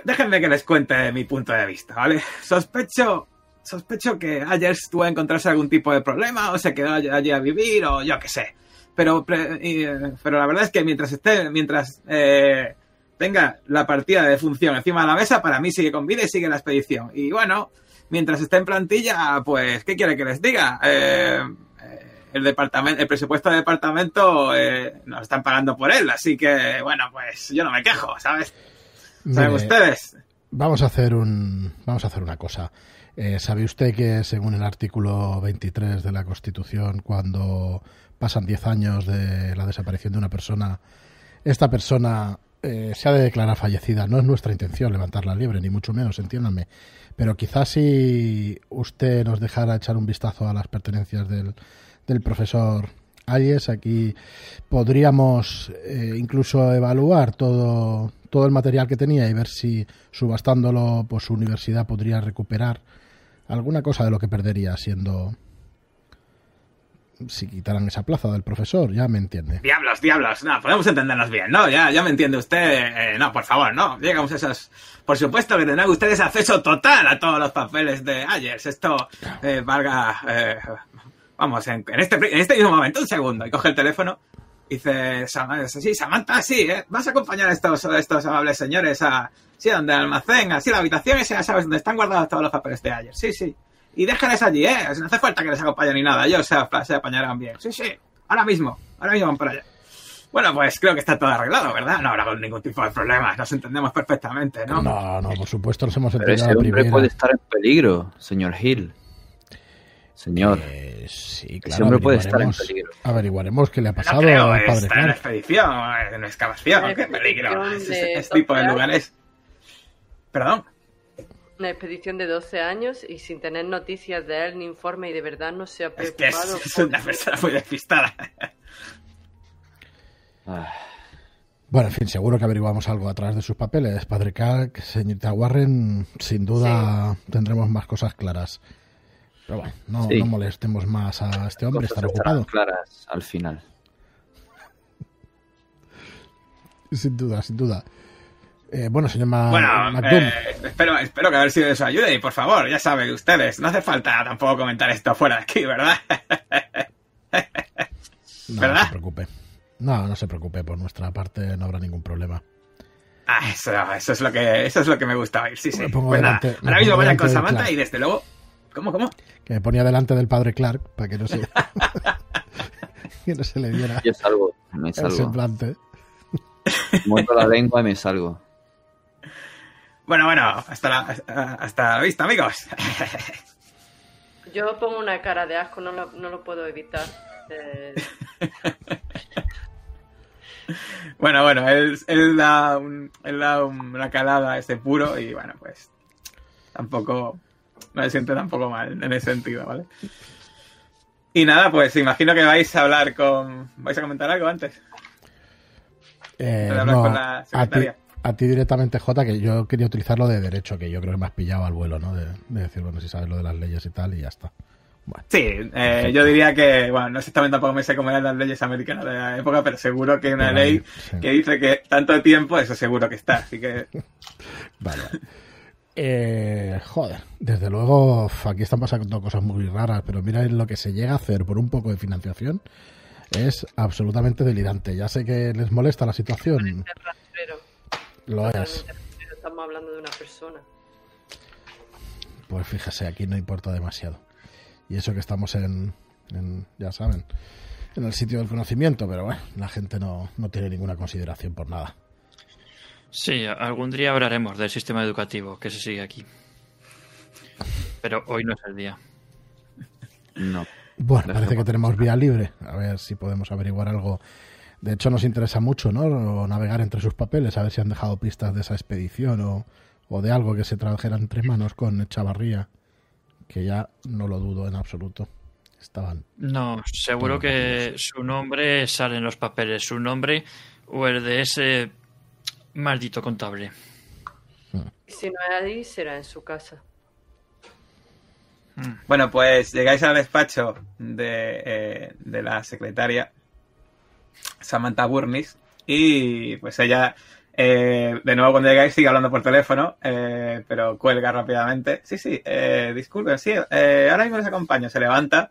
Déjenme que les cuente mi punto de vista, ¿vale? Sospecho sospecho que Ayers tuvo a encontrarse algún tipo de problema o se quedó allí, a vivir o yo qué sé. Pero, eh, pero la verdad es que mientras esté, mientras eh, tenga la partida de función encima de la mesa, para mí sigue con vida y sigue la expedición. Y bueno, mientras esté en plantilla, pues, ¿qué quiere que les diga? Eh, eh, el departamento, el presupuesto del departamento eh, nos están pagando por él, así que bueno, pues yo no me quejo, ¿sabes? ¿Saben Mire, ustedes? Vamos a hacer un, vamos a hacer una cosa. Eh, ¿Sabe usted que según el artículo 23 de la Constitución, cuando pasan 10 años de la desaparición de una persona, esta persona eh, se ha de declarar fallecida? No es nuestra intención levantarla libre, ni mucho menos, entiéndanme. Pero quizás si usted nos dejara echar un vistazo a las pertenencias del, del profesor Ayes. Aquí podríamos eh, incluso evaluar todo, todo el material que tenía y ver si subastándolo, pues su universidad podría recuperar alguna cosa de lo que perdería siendo si quitaran esa plaza del profesor, ya me entiende. Diablos, diablos, no, podemos entendernos bien, ¿no? Ya, ya me entiende usted, eh, no, por favor, no, llegamos a esos... Por supuesto que tendrán ustedes acceso total a todos los papeles de Ayers, esto eh, valga... eh, vamos, en, en este, en este mismo momento, un segundo, y coge el teléfono, y dice, sí, Samantha, sí, ¿eh? vas a acompañar a estos, a estos amables señores a... Sí, donde el almacén, así la habitación esa, ya sabes, donde están guardados todos los papeles de Ayers, sí, sí. Y déjenles allí, ¿eh? No hace falta que les acompañen ni nada. Ellos se, se apañarán bien. Sí, sí. Ahora mismo. Ahora mismo van para allá. Bueno, pues creo que está todo arreglado, ¿verdad? No habrá ningún tipo de problema. Nos entendemos perfectamente, ¿no? No, no, por supuesto nos hemos Pero entendido ese hombre primera. puede estar en peligro, señor Hill. Señor, Eh, sí, ese claro, hombre puede estar en averiguaremos- peligro. Averiguaremos qué le ha No pasado creo, al padre está en expedición, en excavación. Una ¡Qué peligro! de ese tipo de lugares. Perdón. Una expedición de 12 años y sin tener noticias de él ni informe y de verdad no se ha Es que es, preocupado. es una persona muy despistada. Ah, Bueno, en fin, seguro que averiguamos algo a través de sus papeles. Padre Clark, señorita Warren, sin duda tendremos más cosas claras. Pero bueno, no, Sí. no molestemos más a este hombre, estarán ocupado. claras al final. Sin duda, sin duda. Eh, bueno, señor Ma- Bueno, eh, espero, espero que haber sido de su ayuda y por favor, ya saben ustedes, no hace falta tampoco comentar esto fuera de aquí, ¿verdad? no, ¿verdad? no se preocupe. No, no se preocupe, por nuestra parte no habrá ningún problema. Ah, eso, eso es lo que eso es lo que me gusta oír, sí, sí. Me pongo Pues nada, delante- me ahora mismo vayan con Samantha y desde luego. ¿Cómo, cómo? Que me ponía delante del padre Clark para que no se, que no se le viera Yo salgo, me el salgo. semblante. Muerto la lengua y me salgo. Bueno, bueno, hasta la, hasta la vista, amigos. Yo pongo una cara de asco, no lo, no lo puedo evitar. Eh, bueno, bueno, él, él da, un- él da un- una calada a ese puro y bueno, pues tampoco, no se siente tampoco mal en ese sentido, ¿vale? Y nada, pues imagino que vais a hablar con... ¿Vais a comentar algo antes? Eh, no, con la a ti, secretaria. a ti directamente, Jota, que yo quería utilizarlo de derecho, que yo creo que me has pillado al vuelo, ¿no? De, de decir, bueno, si sabes lo de las leyes y tal, y ya está. Bueno, Sí, eh, yo diría que, bueno, no exactamente tampoco me sé cómo eran las leyes americanas de la época, pero seguro que hay una ley sí. que dice que tanto tiempo, eso seguro que está, así que... vale. Eh, joder, desde luego aquí están pasando cosas muy raras, pero mira lo que se llega a hacer por un poco de financiación es absolutamente delirante. Ya sé que les molesta la situación, lo es. Estamos hablando de una persona. Pues fíjese, aquí no importa demasiado. Y eso que estamos en, en, ya saben, en el sitio del conocimiento, pero bueno, la gente no, no tiene ninguna consideración por nada. Sí, algún día hablaremos del sistema educativo que se sigue aquí. Pero hoy no es el día. No. Bueno, parece que tenemos vía libre. A ver si podemos averiguar algo. De hecho, nos interesa mucho, ¿no? Navegar entre sus papeles, a ver si han dejado pistas de esa expedición o, o de algo que se trajera entre manos con Chavarría, que ya no lo dudo en absoluto. Estaban. No, seguro que su nombre sale en los papeles. Su nombre o el de ese maldito contable. Si no es ahí, será en su casa. Mm. Bueno, pues llegáis al despacho de, eh, de la secretaria Samantha Burnis y pues ella, eh, de nuevo cuando llegáis sigue hablando por teléfono, eh, pero cuelga rápidamente. Sí, sí, eh, disculpen, sí, eh, ahora mismo les acompaño, se levanta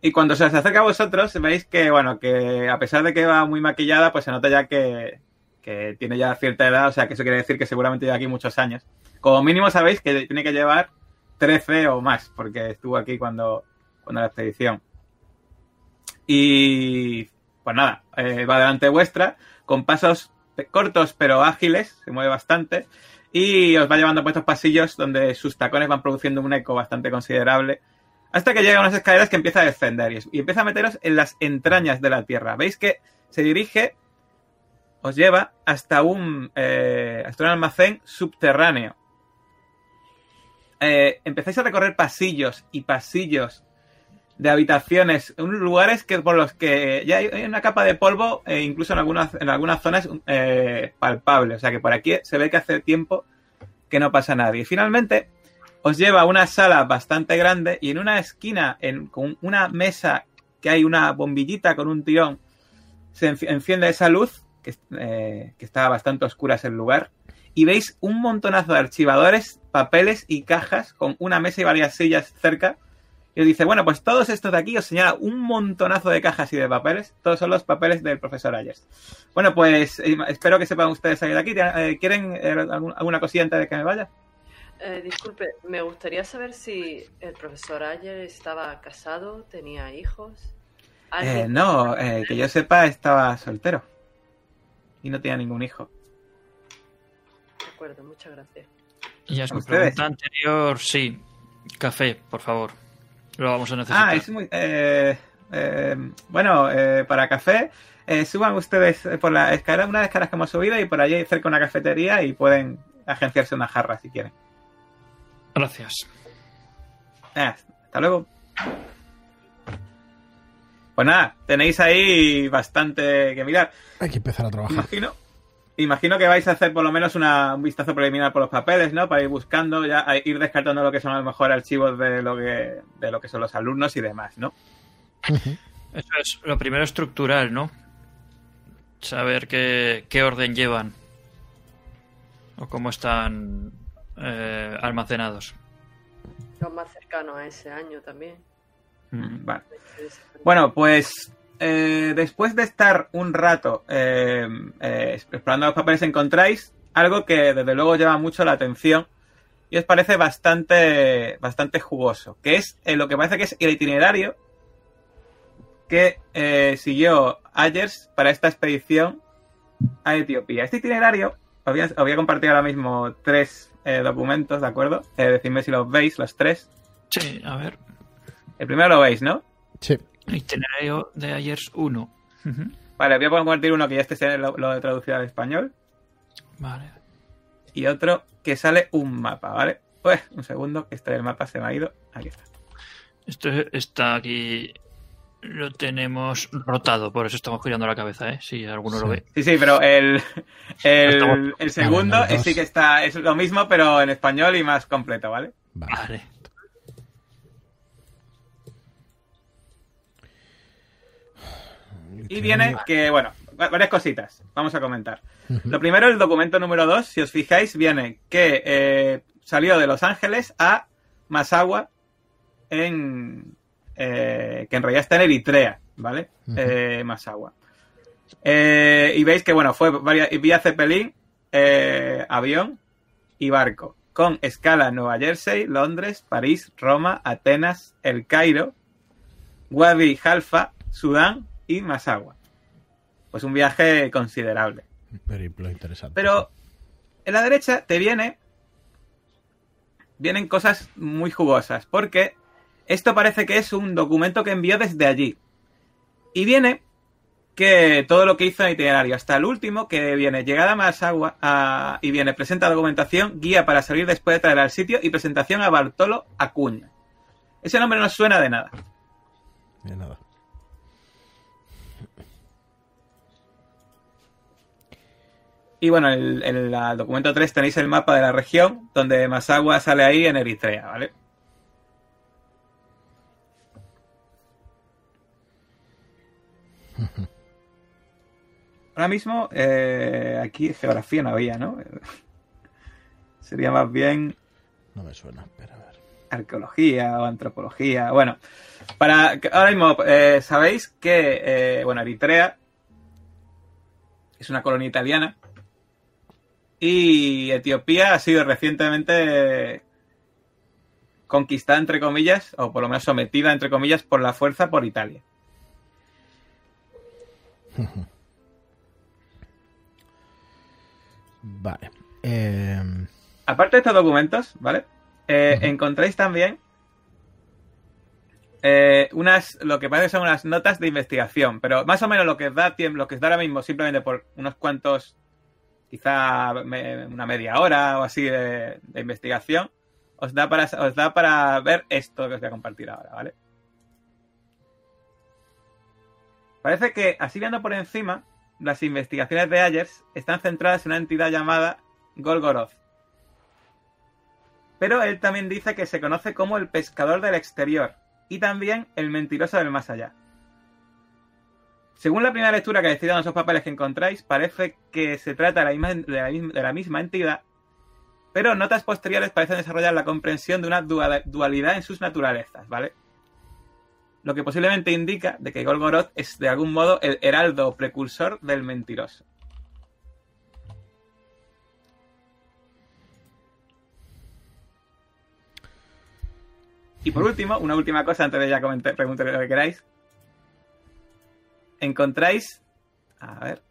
y cuando se os acerca a vosotros veis que, bueno, que a pesar de que va muy maquillada, pues se nota ya que, que tiene ya cierta edad, o sea que eso quiere decir que seguramente lleva aquí muchos años. Como mínimo sabéis que tiene que llevar 13 o más, porque estuvo aquí cuando, cuando la expedición. Y pues nada, eh, va delante vuestra, con pasos cortos pero ágiles, se mueve bastante, y os va llevando por estos pasillos donde sus tacones van produciendo un eco bastante considerable, hasta que llega a unas escaleras que empieza a descender y, y empieza a meteros en las entrañas de la Tierra. Veis que se dirige, os lleva hasta un, eh, hasta un almacén subterráneo eh, empezáis a recorrer pasillos y pasillos de habitaciones, lugares que por los que ya hay una capa de polvo, e incluso en algunas, en algunas zonas eh, palpable. O sea que por aquí se ve que hace tiempo que no pasa nadie. Y finalmente os lleva a una sala bastante grande y en una esquina, en, con una mesa que hay una bombillita con un tirón, se enci- enciende esa luz, que, eh, que está bastante oscura ese lugar, y veis un montonazo de archivadores, papeles y cajas con una mesa y varias sillas cerca. Y os dice, bueno, pues todos estos de aquí os señala un montonazo de cajas y de papeles. Todos son los papeles del profesor Ayers. Bueno, pues eh, espero que sepan ustedes salir de aquí. Eh, ¿Quieren eh, algún- alguna cosilla antes de que me vaya? Eh, disculpe, me gustaría saber si el profesor Ayer estaba casado, tenía hijos. Eh, ¿Alguien- no, que yo sepa, estaba soltero. Y no tenía ningún hijo. De acuerdo, muchas gracias. Y a su ¿Ustedes? pregunta anterior, sí. Café, por favor. Lo vamos a necesitar. Ah, es muy. eh, eh, bueno, eh, para café, eh, suban ustedes por la escalera, una de las escaleras que hemos subido y por allí cerca una cafetería y pueden agenciarse una jarra si quieren. Gracias. Hasta luego. Pues nada, tenéis ahí bastante que mirar. Hay que empezar a trabajar. Imagino, imagino que vais a hacer por lo menos una- un vistazo preliminar por los papeles, ¿no? Para ir buscando, ya a ir descartando lo que son a lo mejor archivos de lo que, de lo que son los alumnos y demás, ¿no? Eso es lo primero estructural, ¿no? Saber qué, qué orden llevan. O cómo están eh, almacenados. Los más cercanos a ese año también. Mm, Vale. Bueno, pues eh, después de estar un rato eh, eh, explorando los papeles encontráis algo que desde luego llama mucho la atención y os parece bastante, bastante jugoso, que es eh, lo que parece que es el itinerario que eh, siguió Ayers para esta expedición a Etiopía. Este itinerario, os voy a, os voy a compartir ahora mismo tres documentos, ¿de acuerdo? Decidme si los veis, los tres. Sí, a ver. El primero lo veis, ¿no? Sí. Itinerario de ayer 1. Vale, voy a compartir uno que ya este sea lo, lo he traducido al español Vale. y otro que sale un mapa, ¿vale? Pues un segundo, que este del mapa se me ha ido. Aquí está. Esto está aquí. Lo tenemos rotado, por eso estamos girando la cabeza, ¿eh? Si alguno lo ve. Sí, sí, pero el, el, Estamos- el segundo sí que está, es lo mismo, pero en español y más completo, ¿vale? Vale. Vale. Y viene que, bueno, va- varias cositas. Vamos a comentar. Lo primero, el documento número 2, si os fijáis, viene que eh, salió de Los Ángeles a Masagua, en, eh, que en realidad está en Eritrea, ¿vale? Eh, Masagua. Eh, y veis que, bueno, fue varia- vía Zeppelin, avión y barco, con escala Nueva Jersey, Londres, París, Roma, Atenas, El Cairo, Wadi Halfa, Sudán y Masagua. Pues un viaje considerable. Periplo interesante. Pero en la derecha te viene. Vienen cosas muy jugosas. Porque esto parece que es un documento que envió desde allí. Y viene que todo lo que hizo en el itinerario, hasta el último, que viene llegada a Masagua a- y viene presenta documentación, guía para salir después de traer al sitio y presentación a Bartolo Acuña. Ese nombre no suena de nada. De nada. Y bueno, en el, el documento 3 tenéis el mapa de la región, donde Masagua sale ahí en Eritrea, ¿vale? Ahora mismo, eh, aquí geografía no había, ¿no? Sería más bien No me suena. Espera, a ver. arqueología o antropología. Bueno, para ahora mismo eh, sabéis que eh, bueno Eritrea es una colonia italiana y Etiopía ha sido recientemente conquistada entre comillas o por lo menos sometida entre comillas por la fuerza por Italia. Vale. Eh, Aparte de estos documentos, ¿vale? Eh. Encontráis también eh, unas, lo que parece son unas notas de investigación, pero más o menos lo que os da tiempo, lo que os da ahora mismo, simplemente por unos cuantos, quizá una media hora o así de, de investigación, os da para os da para ver esto que os voy a compartir ahora, ¿vale? Parece que, así viendo por encima, las investigaciones de Ayers están centradas en una entidad llamada Golgoroth. Pero él también dice que se conoce como el pescador del exterior y también el mentiroso del más allá. Según la primera lectura que decidan esos papeles que encontráis, parece que se trata de la, misma, de, la misma, entidad, pero notas posteriores parecen desarrollar la comprensión de una dualidad en sus naturalezas, ¿vale? Lo que posiblemente indica de que Golgoroth es de algún modo el heraldo precursor del mentiroso. Y por último, una última cosa antes de ya comentar, preguntar lo que queráis. Encontráis. A ver.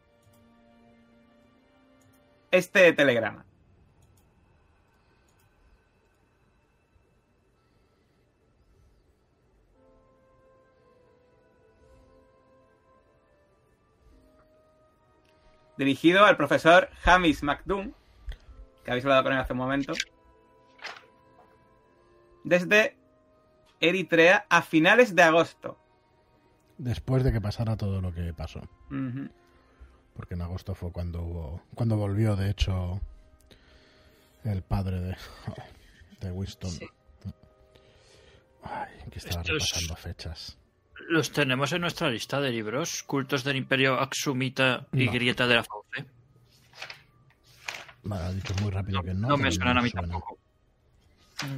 Este telegrama. Dirigido al profesor Jamis McDoom, que habéis hablado con él hace un momento. Desde Eritrea a finales de agosto. Después de que pasara todo lo que pasó. Porque en agosto fue cuando hubo, cuando volvió, de hecho, el padre de, de Winston. Sí. Ay, que estaba Esto es- repasando fechas. Los tenemos en nuestra lista de libros. Cultos del Imperio Aksumita y No. Grieta de la Fauce. Vale, ha dicho muy rápido No, que no. no me suenan a mí suena. tampoco.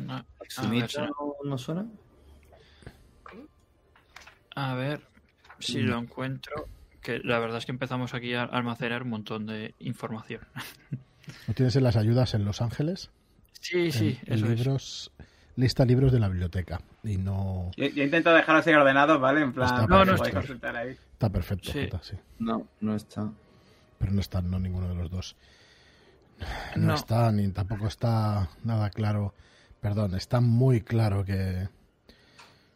A- ¿Sumita sí. no, no suena? A ver si lo encuentro. Que la verdad es que empezamos aquí a almacenar un montón de información. ¿No tienes en las ayudas en Los Ángeles? Sí, sí, En- en eso es. libros, Lista libros de la biblioteca. Y no. Yo, yo intento dejarlos ahí ordenados, ¿vale? En plan, Está que perfecto. podáis consultar ahí. Está perfecto, Sí. Jota, sí. No, no está. Pero no está, no ninguno de los dos. No, No. está, ni tampoco está nada claro. Perdón, está muy claro que,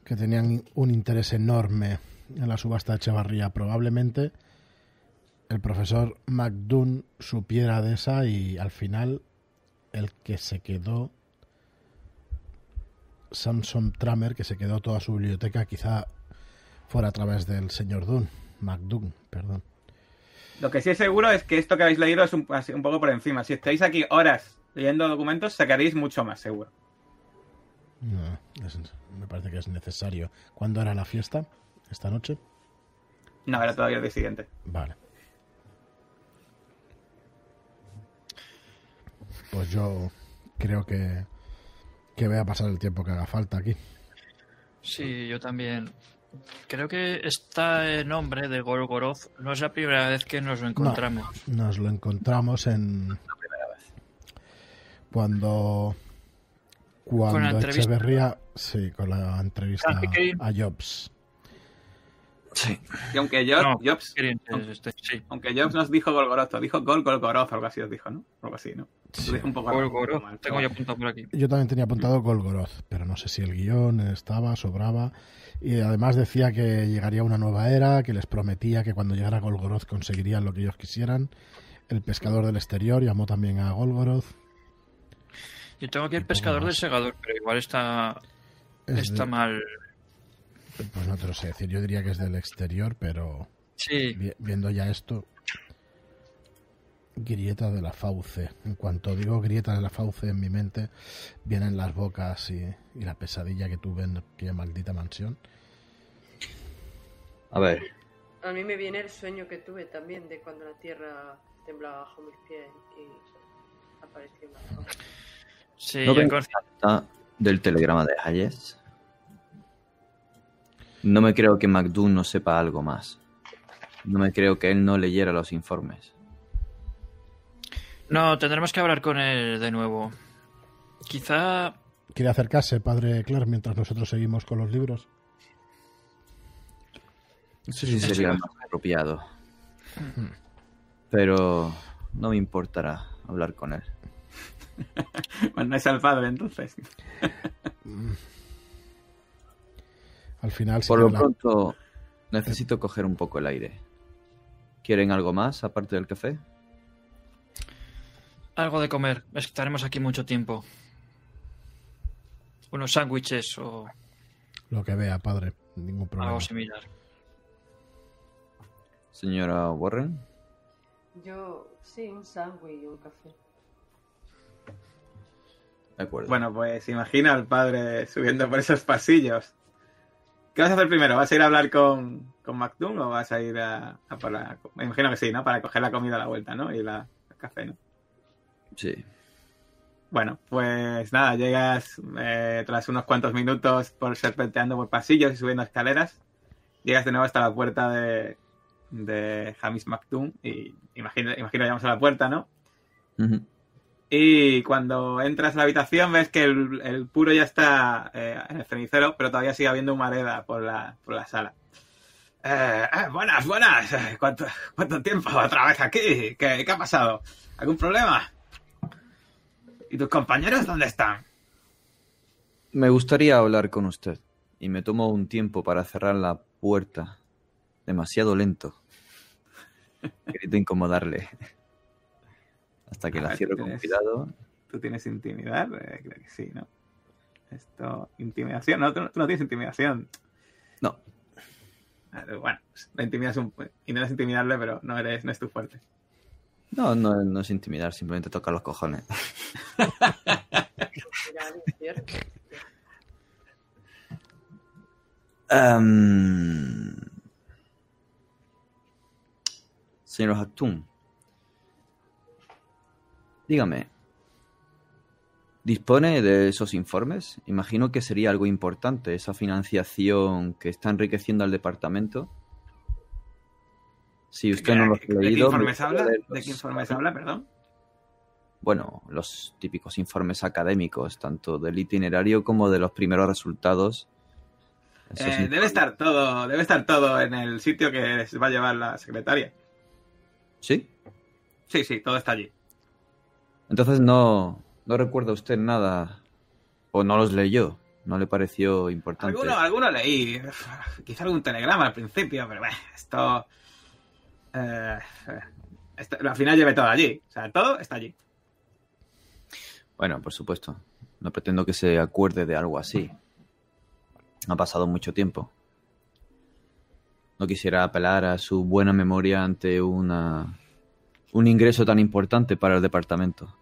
que tenían un interés enorme en la subasta de Echevarría. Probablemente el profesor McDoon supiera de esa y al final el que se quedó, Samson Tramer, que se quedó toda su biblioteca, quizá fuera a través del señor Dunn, McDoon, perdón. Lo que sí es seguro es que esto que habéis leído es un, poco por encima. Si estáis aquí horas leyendo documentos, sacaréis mucho más, seguro. No, es- me parece que es necesario. ¿Cuándo era la fiesta? ¿Esta noche? No, era todavía el día siguiente. Vale. Pues yo creo que, que voy a pasar el tiempo que haga falta aquí. Sí, yo también. Creo que este nombre de Golgoroth no es la primera vez que nos lo encontramos. Nos lo encontramos en... Cuando... Cuando Con la. Echeverría... Sí, con la entrevista Pickering. a Jobs. Sí. Y aunque Jobs, No, este, sí. aunque Jobs nos dijo Golgoroth, dijo Gol Golgoroth, algo así os dijo, ¿no? Algo así, ¿no? Sí. Lo dijo un poco un poco Golgoroth, mal, tengo yo apuntado por aquí. Yo también tenía apuntado Golgoroth, pero no sé si el guion estaba, sobraba. Y además decía que llegaría una nueva era, que les prometía que cuando llegara Golgoroth conseguirían lo que ellos quisieran. El pescador del exterior llamó también a Golgoroth. Yo tengo aquí el pescador del más. segador, pero igual está, Es está de- mal. Pues no te lo sé decir, yo diría que es del exterior, pero Sí, vi- viendo ya esto, grieta de la fauce. En cuanto digo grieta de la fauce en mi mente, vienen las bocas y, y la pesadilla que tuve en aquella maldita mansión. A ver, A mí me viene el sueño que tuve también de cuando la tierra temblaba bajo mis pies y apareció fauce. sí, ¿no del telegrama de Hayes? No me creo que McDoon no sepa algo más. No me creo que él no leyera los informes. No, tendremos que hablar con él de nuevo. Quizá ¿Quiere acercarse, padre Clark, mientras nosotros seguimos con los libros? Eso sí sería más apropiado. Pero no me importará hablar con él. Bueno, no es al padre, entonces. Al final, Por lo la- pronto, necesito coger un poco el aire. ¿Quieren algo más aparte del café? algo de comer. Estaremos aquí mucho tiempo. Unos sándwiches o lo que vea, padre, ningún problema. algo similar. Señora Warren. Yo, sí, un sándwich y un café. De acuerdo. Bueno, pues imagina al padre subiendo por esos pasillos. ¿Qué vas a hacer primero? ¿Vas a ir a hablar con, con Macdum o vas a ir a, a por la... Me imagino que sí, ¿no? Para coger la comida a la vuelta, ¿no? Y la, el café, ¿no? Sí. Bueno, pues nada, llegas eh, tras unos cuantos minutos por serpenteando por pasillos y subiendo escaleras. Llegas de nuevo hasta la puerta de, de Hamish Macdum y imagino, imagino llegamos a la puerta, ¿no? Ujú. Y cuando entras a la habitación ves que el, el puro ya está eh, en el cenicero, pero todavía sigue habiendo humareda por la, por la sala. Eh, eh, buenas, buenas. Eh, ¿Cuánto, ¿Cuánto tiempo otra vez aquí? ¿Qué, ¿Qué ha pasado? ¿Algún problema? ¿Y tus compañeros dónde están? Me gustaría hablar con usted. Y me tomo un tiempo para cerrar la puerta. Demasiado lento. Querido incomodarle. Hasta que A la ver, cierro con cuidado. ¿Tú tienes intimidad? Eh, creo que sí, ¿no? Esto, intimidación. No, tú, no- tú no tienes intimidación. No. Eh, Bueno, la intimidación. Intentas intimidarle, pero no, eres, no es tu fuerte. No, no, no es intimidar, simplemente tocar los cojones. Em, Señor Haktun, dígame, ¿dispone de esos informes? Imagino que sería algo importante, esa financiación que está enriqueciendo al departamento. Si usted no los ha ¿De qué leído... me informes habla? ¿De qué informes habla, perdón? Bueno, los típicos informes académicos, tanto del itinerario como de los primeros resultados. Eh, debe estar todo, debe estar todo en el sitio que va a llevar la secretaria. ¿Sí? Sí, sí, todo está allí. Entonces no, no recuerda usted nada o no los leyó, no le pareció importante. Alguno, alguno leí, quizá algún telegrama al principio, pero bueno, esto, eh, esto- Al final lleve todo allí. O sea, todo está allí. Bueno, por supuesto, no pretendo que se acuerde de algo así. Ha pasado mucho tiempo. No quisiera apelar a su buena memoria ante una un ingreso tan importante para el departamento.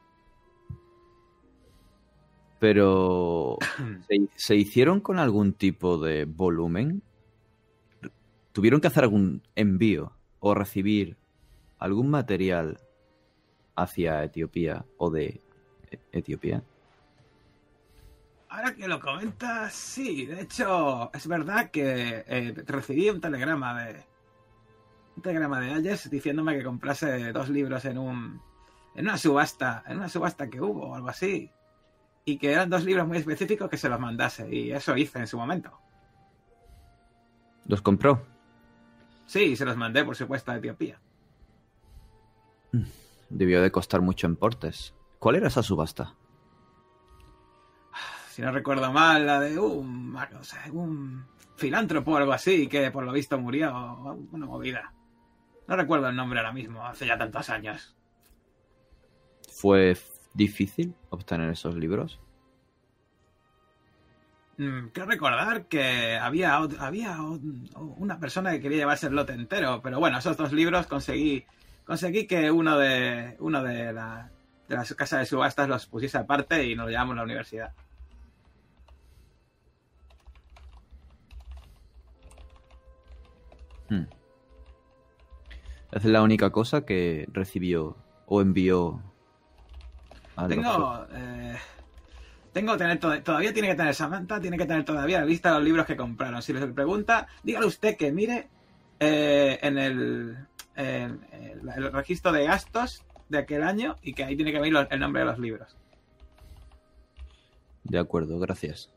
Pero ¿se, se hicieron con algún tipo de volumen? ¿Tuvieron que hacer algún envío o recibir algún material hacia Etiopía o de E- Etiopía? Ahora que lo comentas, sí. De hecho, es verdad que eh, recibí un telegrama de. Un telegrama de Ayes diciéndome que comprase dos libros en un. En una subasta. En una subasta que hubo o algo así. Y que eran dos libros muy específicos que se los mandase. Y eso hice en su momento. ¿Los compró? Sí, se los mandé, por supuesto, a Etiopía. Debió de costar mucho en portes. ¿Cuál era esa subasta? Si no recuerdo mal, la de un. o sea, un filántropo o algo así, que por lo visto murió. Una movida. No recuerdo el nombre ahora mismo, hace ya tantos años. ¿Fue difícil obtener esos libros? Mm, Quiero recordar que había, había una persona que quería llevarse el lote entero, pero bueno, esos dos libros conseguí conseguí que uno de uno de la de las casas de subastas los pusiese aparte y nos lo llevamos a la universidad. Hmm. Esa es la única cosa que recibió o envió Tengo eh, tengo que tener to- todavía tiene que tener Samantha, tiene que tener todavía la lista de los libros que compraron. Si les pregunta, dígale usted que mire eh, en el, en el, el registro de gastos de aquel año y que ahí tiene que venir el nombre de los libros. De acuerdo, gracias.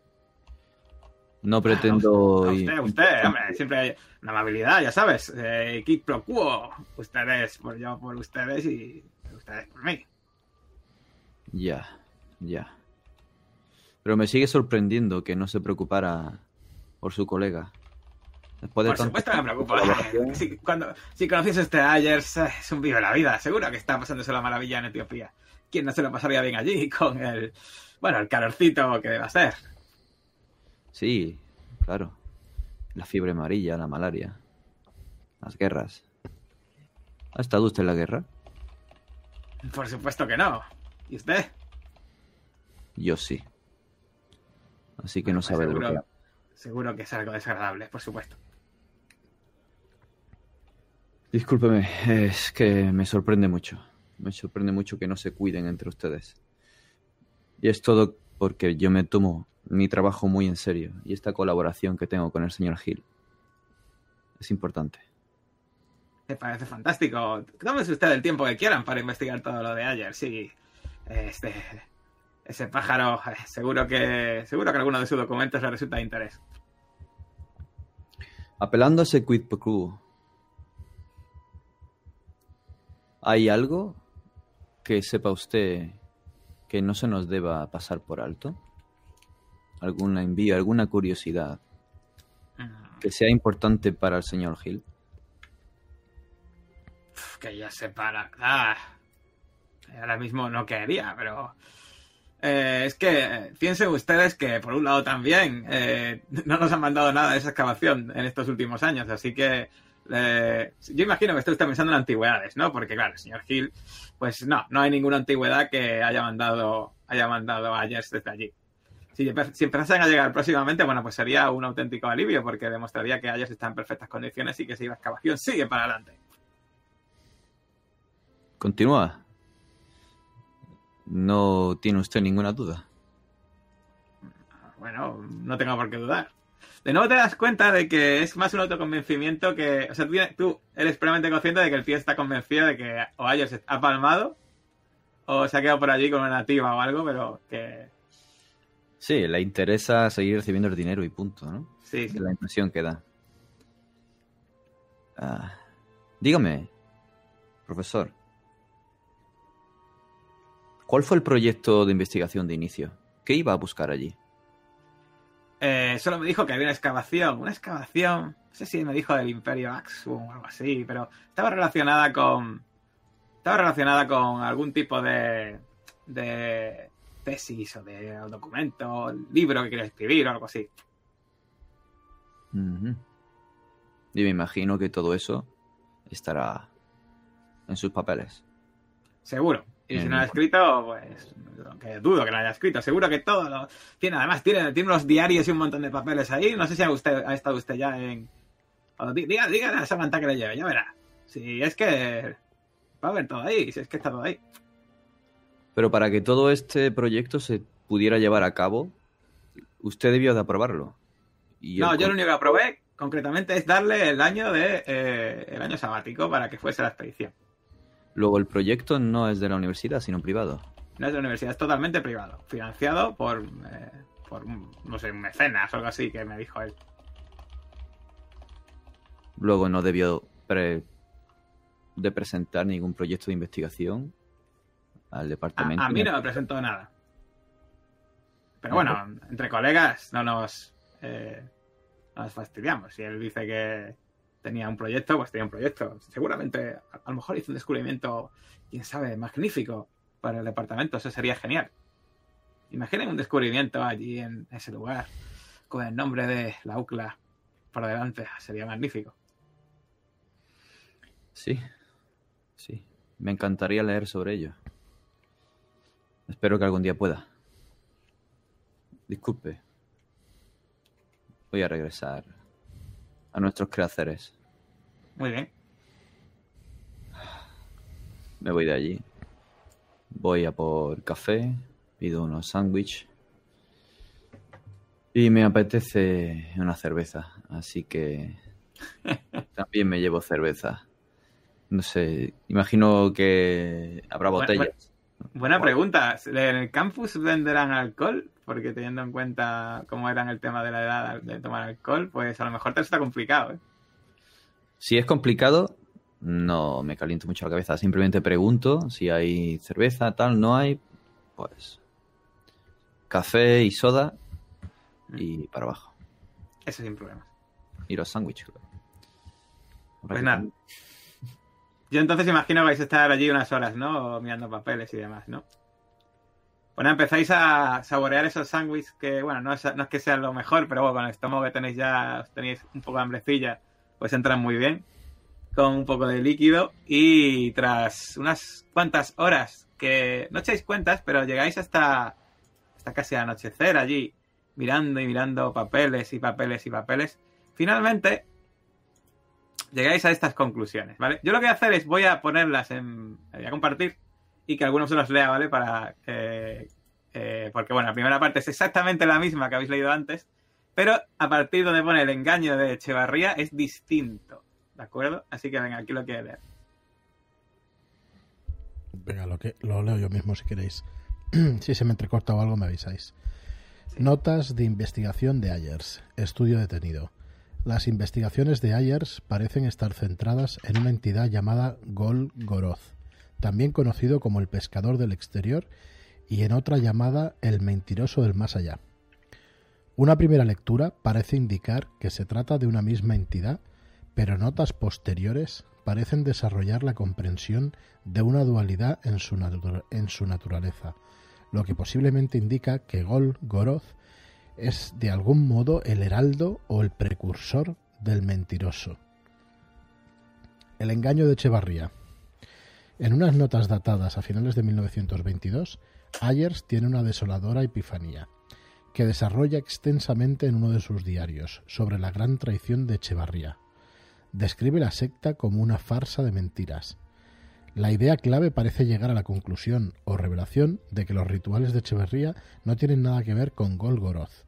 No pretendo... A i- usted, usted, hombre, siempre hay una amabilidad, ya sabes. Eh, quid pro quo. Ustedes por yo, por ustedes y ustedes por mí. Ya, ya. Pero me sigue sorprendiendo que no se preocupara por su colega. Después de Por tanto supuesto que me de preocupa. Si, cuando, si conociese usted a Ayers, eh, es un vive la vida. Seguro que está pasándose la maravilla en Etiopía. ¿Quién no se lo pasaría bien allí con el, bueno, el calorcito que debe ser? Sí, claro. La fiebre amarilla, la malaria, las guerras. ¿Ha estado usted en la guerra? Por supuesto que no. ¿Y usted? Yo sí. Así que no Pues sabe de lo que seguro, seguro que es algo desagradable, por supuesto. Discúlpeme, es que me sorprende mucho. Me sorprende mucho que no se cuiden entre ustedes. Y es todo porque yo me tomo mi trabajo muy en serio y esta colaboración que tengo con el señor Hill es importante. Me parece fantástico. Tómese usted el tiempo que quieran para investigar todo lo de ayer. Sí, este, ese pájaro, seguro que, seguro que alguno de sus documentos le resulta de interés. Apelando a ese quid pro quo, ¿hay algo que sepa usted que no se nos deba pasar por alto? ¿Alguna envío, alguna curiosidad Mm, que sea importante para el señor Hill? Que ya sepa la verdad. Ahora mismo no quería, pero. eh, es que eh, piensen ustedes que, por un lado, también eh, no nos han mandado nada de esa excavación en estos últimos años, así que. eh, yo imagino que usted está pensando en antigüedades, ¿no? Porque, claro, el señor Hill, pues no, no hay ninguna antigüedad que haya mandado, haya mandado a Ayers desde allí. Si, si a llegar próximamente, bueno, pues sería un auténtico alivio, porque demostraría que Ayers está en perfectas condiciones y que si la excavación sigue para adelante. Continúa. No tiene usted ninguna duda. Bueno, no tengo por qué dudar. De nuevo te das cuenta de que es más un autoconvencimiento que... O sea, tú, eres plenamente consciente de que el tío está convencido de que o Ayers ha palmado o se ha quedado por allí con una nativa o algo, pero que... Sí, le interesa seguir recibiendo el dinero y punto, ¿no? Sí, Es sí. la impresión que da. Ah, dígame, profesor, ¿cuál fue el proyecto de investigación de inicio? ¿Qué iba a buscar allí? Eh, solo me dijo que había una excavación. Una excavación... No sé si me dijo del Imperio Axum o algo así, pero estaba relacionada con... Estaba relacionada con algún tipo de... de tesis o de documento, libro que quiere escribir o algo así. Ujú. Y me imagino que todo eso estará en sus papeles. Seguro. Y si no lo ha escrito, pues que dudo que lo haya escrito. Seguro que todo lo tiene. Además, tiene, tiene unos diarios y un montón de papeles ahí. No sé si ha, usted, ha estado usted ya en. Diga, diga a Samantha que le lleve, ya verá. Si es que va a haber todo ahí, si es que está todo ahí. Pero para que todo este proyecto se pudiera llevar a cabo, usted debió de aprobarlo. Y No, el yo lo único que aprobé concretamente es darle el año de eh, el año sabático para que fuese la expedición. Luego, el proyecto no es de la universidad, sino privado. No es de la universidad, es totalmente privado, financiado por, eh, por no sé, un mecenas o algo así que me dijo él. Luego, no debió pre- de presentar ningún proyecto de investigación al departamento. a mí no me presentó nada. Pero bueno, entre colegas no nos, eh, no nos fastidiamos. Si él dice que tenía un proyecto, pues tenía un proyecto. Seguramente, a, lo mejor hizo un descubrimiento, quién sabe, magnífico para el departamento. Eso sería genial. Imaginen un descubrimiento allí en ese lugar, con el nombre de la UCLA por delante. Sería magnífico. Sí, sí. Me encantaría leer sobre ello. Espero que algún día pueda. Disculpe. Voy a regresar a nuestros quehaceres. Muy bien. Me voy de allí. Voy a por café, pido unos sándwiches. Y me apetece una cerveza, así que también me llevo cerveza. No sé, imagino que habrá Bueno, botellas. Buena pregunta. ¿En el campus venderán alcohol? Porque teniendo en cuenta cómo era el tema de la edad de tomar alcohol, pues a lo mejor te está complicado. ¿eh? Si es complicado, no me caliento mucho la cabeza. Simplemente pregunto si hay cerveza, tal, no hay. Pues café y soda y para abajo. Eso sin problemas. Y los sándwiches. claro. Pues nada. Yo entonces imagino que vais a estar allí unas horas, ¿no? Mirando papeles y demás, ¿no? Bueno, empezáis a saborear esos sándwiches que, bueno, no es, no es que sean lo mejor, pero bueno, con el estómago que tenéis ya, os tenéis un poco de hambrecilla, pues entran muy bien. con un poco de líquido y tras unas cuantas horas que no echáis cuentas, pero llegáis hasta, hasta casi anochecer allí, mirando y mirando papeles y papeles y papeles, finalmente llegáis a estas conclusiones, ¿vale? Yo lo que voy a hacer es voy a ponerlas en... voy a compartir y que algunos se los lea, ¿vale? Para... Eh, eh, porque, bueno, la primera parte es exactamente la misma que habéis leído antes, pero a partir donde pone el engaño de Echevarría es distinto, ¿de acuerdo? Así que venga, aquí lo quiero leer. Venga, lo, que, lo leo yo mismo si queréis. si se me entrecorta o algo me avisáis. Notas de investigación de Ayers. Estudio detenido. Las investigaciones de Ayers parecen estar centradas en una entidad llamada Gol Goroth, también conocido como el pescador del exterior, y en otra llamada el mentiroso del más allá. Una primera lectura parece indicar que se trata de una misma entidad, pero notas posteriores parecen desarrollar la comprensión de una dualidad en su, en su naturaleza, lo que posiblemente indica que Gol Goroth es de algún modo el heraldo o el precursor del mentiroso. El engaño de Echevarría. En unas notas datadas a finales de 1922, Ayers tiene una desoladora epifanía que desarrolla extensamente en uno de sus diarios sobre la gran traición de Echevarría. Describe la secta como una farsa de mentiras. La idea clave parece llegar a la conclusión o revelación de que los rituales de Echevarría no tienen nada que ver con Golgoroth.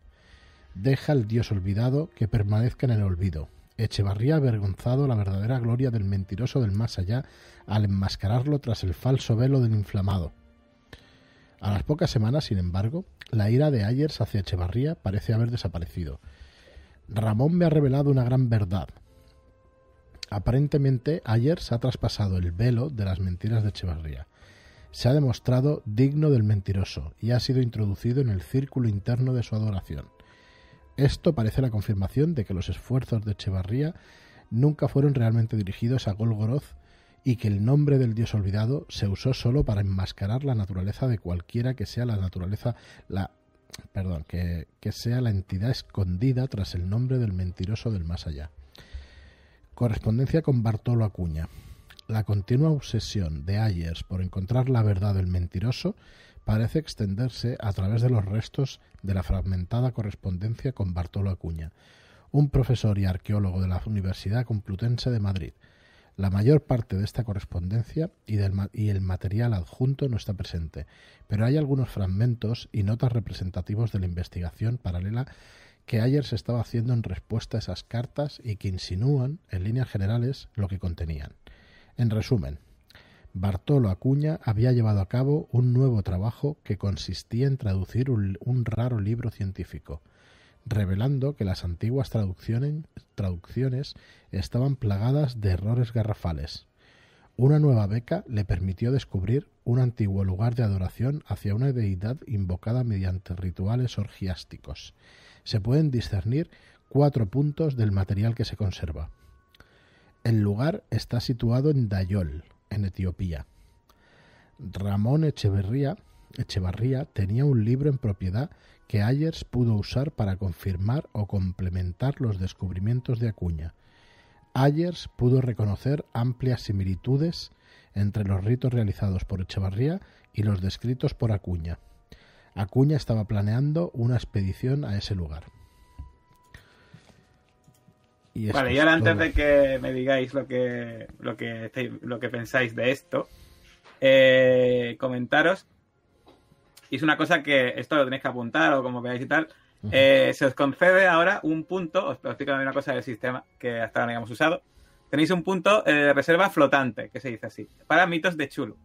Deja al dios olvidado que permanezca en el olvido. Echevarría ha avergonzado la verdadera gloria del mentiroso del más allá al enmascararlo tras el falso velo del inflamado. A las pocas semanas, sin embargo, la ira de Ayers hacia Echevarría parece haber desaparecido. Ramón me ha revelado una gran verdad. Aparentemente, Ayers ha traspasado el velo de las mentiras de Echevarría. Se ha demostrado digno del mentiroso y ha sido introducido en el círculo interno de su adoración. Esto parece la confirmación de que los esfuerzos de Echevarría nunca fueron realmente dirigidos a Golgoroth y que el nombre del dios olvidado se usó solo para enmascarar la naturaleza de cualquiera que sea la naturaleza, la perdón, que, que sea la entidad escondida tras el nombre del mentiroso del más allá. Correspondencia con Bartolo Acuña. La continua obsesión de Ayers por encontrar la verdad del mentiroso parece extenderse a través de los restos de la fragmentada correspondencia con Bartolo Acuña, un profesor y arqueólogo de la Universidad Complutense de Madrid, la mayor parte de esta correspondencia y, y el material adjunto no está presente, pero hay algunos fragmentos y notas representativos de la investigación paralela que Ayers estaba haciendo en respuesta a esas cartas y que insinúan, en líneas generales, lo que contenían. En resumen, Bartolo Acuña había llevado a cabo un nuevo trabajo que consistía en traducir un, un raro libro científico, revelando que las antiguas traducciones estaban plagadas de errores garrafales. Una nueva beca le permitió descubrir un antiguo lugar de adoración hacia una deidad invocada mediante rituales orgiásticos. Se pueden discernir cuatro puntos del material que se conserva. El lugar está situado en Dayol, en Etiopía. Ramón Echeverría, Echevarría tenía un libro en propiedad que Ayers pudo usar para confirmar o complementar los descubrimientos de Acuña. Ayers pudo reconocer amplias similitudes entre los ritos realizados por Echevarría y los descritos por Acuña. Acuña estaba planeando una expedición a ese lugar. Y vale, y ahora antes de que me digáis lo que, lo que, lo que pensáis de esto, eh, comentaros y es una cosa que esto lo tenéis que apuntar o como veáis y tal. Eh, se os concede ahora un punto, os explico una cosa del sistema que hasta ahora no habíamos usado. Tenéis un punto eh, de reserva flotante, que se dice así, para mitos de Chulu.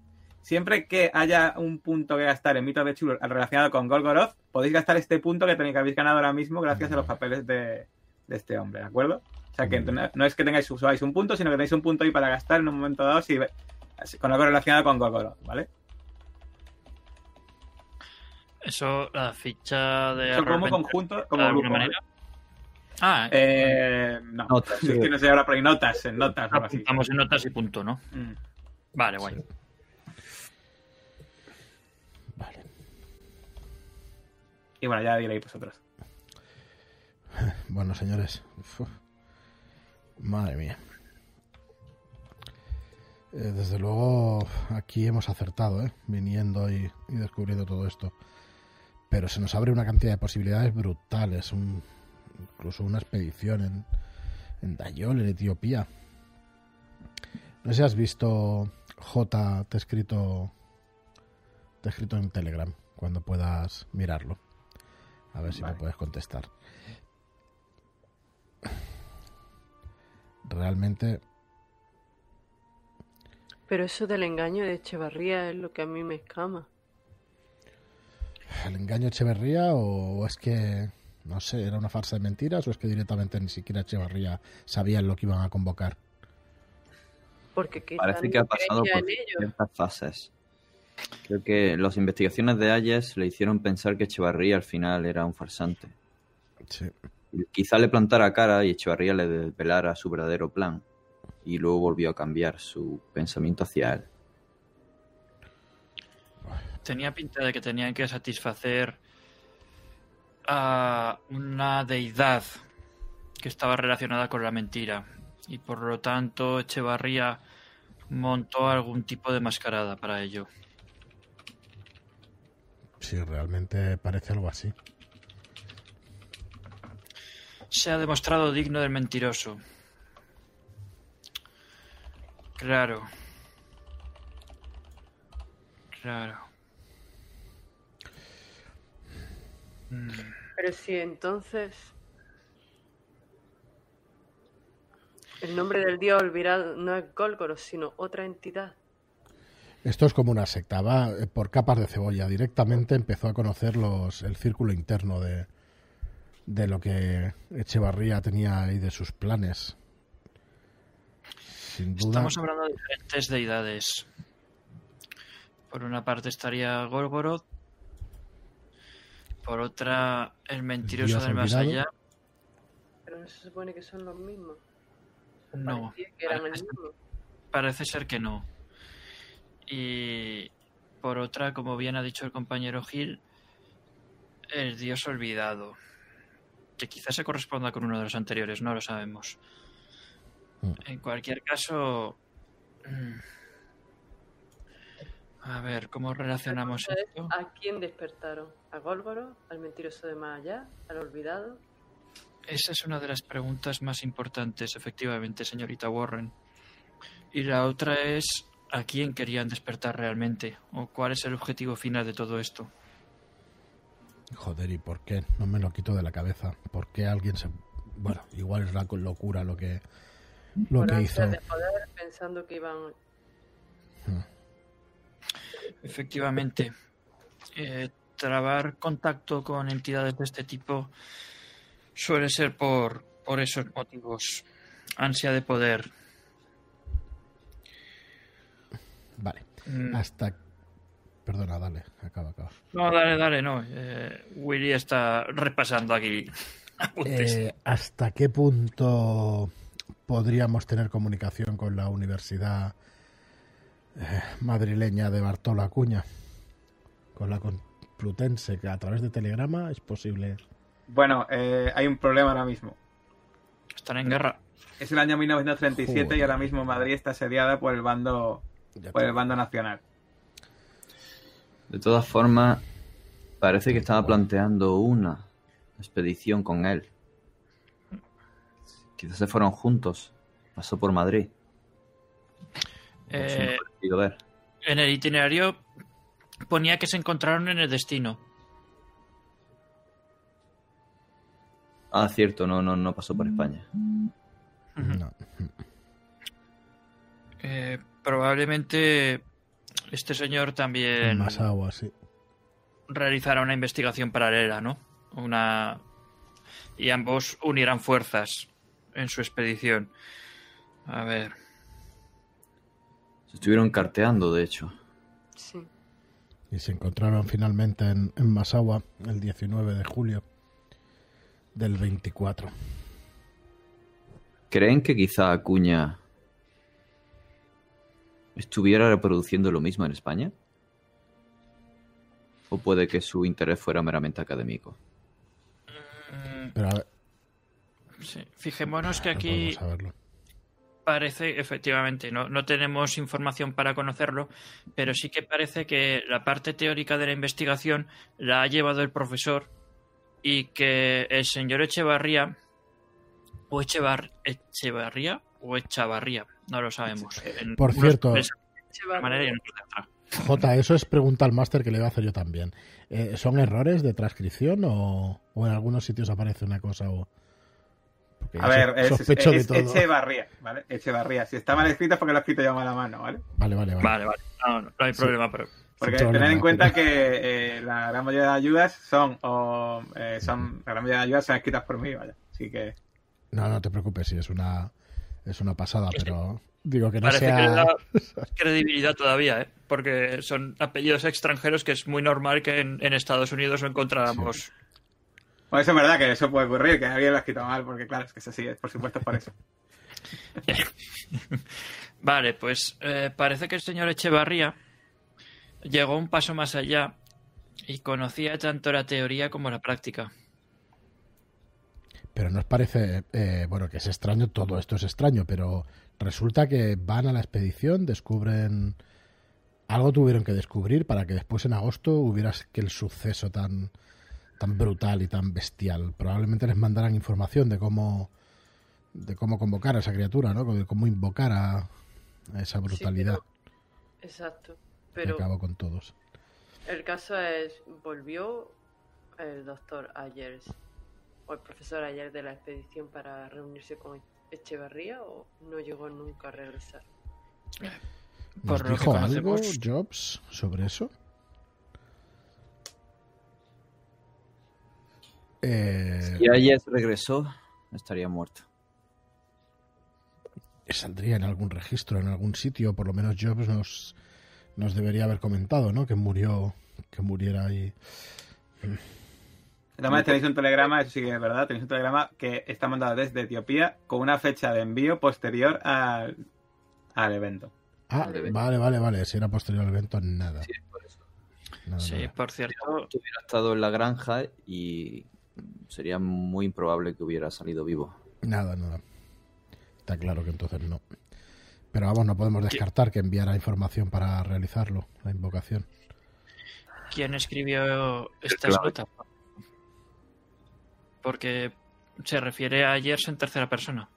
Siempre que haya un punto que gastar en mitos de Chulu relacionado con Golgoroth, podéis gastar este punto que tenéis que habéis ganado ahora mismo gracias a los papeles de, este hombre, ¿de acuerdo? O sea que no es que tengáis usáis un punto, sino que tenéis un punto ahí para gastar en un momento dado si, con algo relacionado con Golgoroth, ¿vale? Eso, la ficha de. Eso como conjunto, como de manera. Ah, eh, no. Notas, es que no sé ahora, pero hay notas, en notas. Estamos en notas y punto, ¿no? Mm. Vale, guay. Y bueno, ya diréis vosotros. Bueno, señores. Madre mía. Eh, desde luego, aquí hemos acertado, ¿eh? viniendo y, descubriendo todo esto. Pero se nos abre una cantidad de posibilidades brutales. Incluso una expedición en, en Dayol, en Etiopía. No sé si has visto J, te he escrito, te he escrito en Telegram, cuando puedas mirarlo. A ver si Vale. me puedes contestar. Realmente, Pero eso del engaño de Echevarría es lo que a mí me escama. ¿el engaño Echeverría o es que, no sé, era una farsa de mentiras o es que directamente ni siquiera Echeverría sabían lo que iban a convocar? Porque Parece no que ha pasado por ciertas fases. Creo que las investigaciones de Ayes le hicieron pensar que Echevarría al final era un farsante. Sí. Quizá le plantara cara y Echevarría le desvelara su verdadero plan. Y luego volvió a cambiar su pensamiento hacia él. Tenía pinta de que tenían que satisfacer a una deidad que estaba relacionada con la mentira. Y por lo tanto, Echevarría montó algún tipo de mascarada para ello. Sí, realmente parece algo así. Se ha demostrado digno del mentiroso. Claro. Claro. Mm, Pero si entonces el nombre del dios olvidado no es Golgoro, sino otra entidad. Esto es como una secta, va eh, por capas de cebolla. Directamente empezó a conocer los, el círculo interno de, de lo que Echevarría tenía ahí de sus planes. Sin duda. Estamos hablando de diferentes deidades. Por una parte estaría Gorgoroth. Por otra, el mentiroso Dios del más allá. Pero no se supone que son los mismos. No, Parecía que eran el parece- mismo. parece ser que no. Y por otra, como bien ha dicho el compañero Gil, el dios olvidado. Que quizás se corresponda con uno de los anteriores, no lo sabemos. Mm. En cualquier caso. mm, A ver, ¿cómo relacionamos esto? ¿A quién despertaron? ¿A Golgoro? ¿Al mentiroso de más allá? ¿Al olvidado? Esa es una de las preguntas más importantes, efectivamente, señorita Warren. Y la otra es a quién querían despertar realmente, o cuál es el objetivo final de todo esto. Joder, ¿y por qué? No me lo quito de la cabeza. ¿Por qué alguien se... Bueno, igual es la locura lo que, lo Por que hizo. de poder, pensando que iban Efectivamente, eh, trabar contacto con entidades de este tipo suele ser por, por esos motivos. Ansia de poder. Vale. Mm, Hasta... Perdona, dale. Acaba, acaba. No, dale, dale, no. Eh, Willy está repasando aquí. apuntes. Eh, ¿Hasta qué punto podríamos tener comunicación con la Universidad eh, madrileña de Bartola Acuña? Con la Complutense, que a través de telegrama es posible. Bueno, eh, hay un problema ahora mismo. Están en guerra. Es el año 1937 y Joder. ahora mismo Madrid está asediada por el bando, El bando nacional. De todas formas, parece que estaba planteando una expedición con él. Quizás se fueron juntos. Pasó por Madrid. Eh, ha parecido ver. en el itinerario ponía que se encontraron en el destino. Ah, cierto, no, no, no pasó por España. No. Eh, probablemente este señor también Más agua, sí. realizará una investigación paralela, ¿no? Una y ambos unirán fuerzas en su expedición. A ver, Se estuvieron carteando, de hecho. Sí. Y se encontraron finalmente en, en Masagua el 19 de julio del 24. ¿Creen que quizá Acuña estuviera reproduciendo lo mismo en España? ¿O puede que su interés fuera meramente académico? mm, Pero a ver, sí, fijémonos que no aquí podemos saberlo. parece, efectivamente, no, no tenemos información para conocerlo, pero sí que parece que la parte teórica de la investigación la ha llevado el profesor y que el señor Echevarría o Echevar, Echevarría o Echavarría, no lo sabemos. En Por unos cierto, papeles de una manera y en otros de otra. Jota, eso es pregunta al máster que le voy a hacer yo también. Eh, ¿Son errores de transcripción o, o en algunos sitios aparece una cosa o...? Porque A ver, es, sospecho es de todo. Echevarría, ¿vale? Echevarría. Si está mal escrito es porque lo he escrito yo mal a mano, ¿vale? Vale, vale, vale. Vale, vale, no, no, no hay problema, pero Porque Sin tened en cuenta que eh, la gran mayoría de ayudas son, o, eh, son, la gran mayoría de ayudas son escritas por mí, vaya. Así que, No, no te preocupes, sí, es una, es una pasada, pero digo que no parece sea... que le da credibilidad todavía, ¿eh? porque son apellidos extranjeros que es muy normal que en, en Estados Unidos no encontráramos. bueno, eso es verdad que eso puede ocurrir, que alguien lo ha escrito mal, porque claro, es que es así, por supuesto es por eso. Vale, pues eh, parece que el señor Echevarría llegó un paso más allá y conocía tanto la teoría como la práctica. Pero nos parece, eh, bueno, que es extraño, todo esto es extraño, pero resulta que van a la expedición, descubren... Algo tuvieron que descubrir para que después en agosto hubiera aquel suceso tan, tan brutal y tan bestial. Probablemente les mandaran información de cómo de cómo convocar a esa criatura, ¿no? De cómo invocar a, a esa brutalidad. Exacto. Y Pero acabo con todos. el caso es, ¿volvió el doctor Ayers o el profesor Ayers de la expedición para reunirse con Echevarría o no llegó nunca a regresar? ¿Nos Por lo que dijo algo, Jobs, sobre eso? Eh, Si Ayes regresó, estaría muerto. saldría en algún registro, en algún sitio, por lo menos Jobs nos, nos debería haber comentado, ¿no? Que murió, que muriera ahí. Además tenéis un telegrama, eso sí que es verdad, tenéis un telegrama que está mandado desde Etiopía con una fecha de envío posterior al, al evento. Ah, Vale. vale, vale, vale. Si era posterior al evento, nada. Sí, por eso. nada, Sí, nada. por cierto, Hubiera estado en la granja y sería muy improbable que hubiera salido vivo. Nada, nada. Está claro que entonces no. Pero vamos, no podemos descartar que enviara información para realizarlo, la invocación. ¿quién escribió estas Claro. notas? Porque se refiere a Ayers en tercera persona.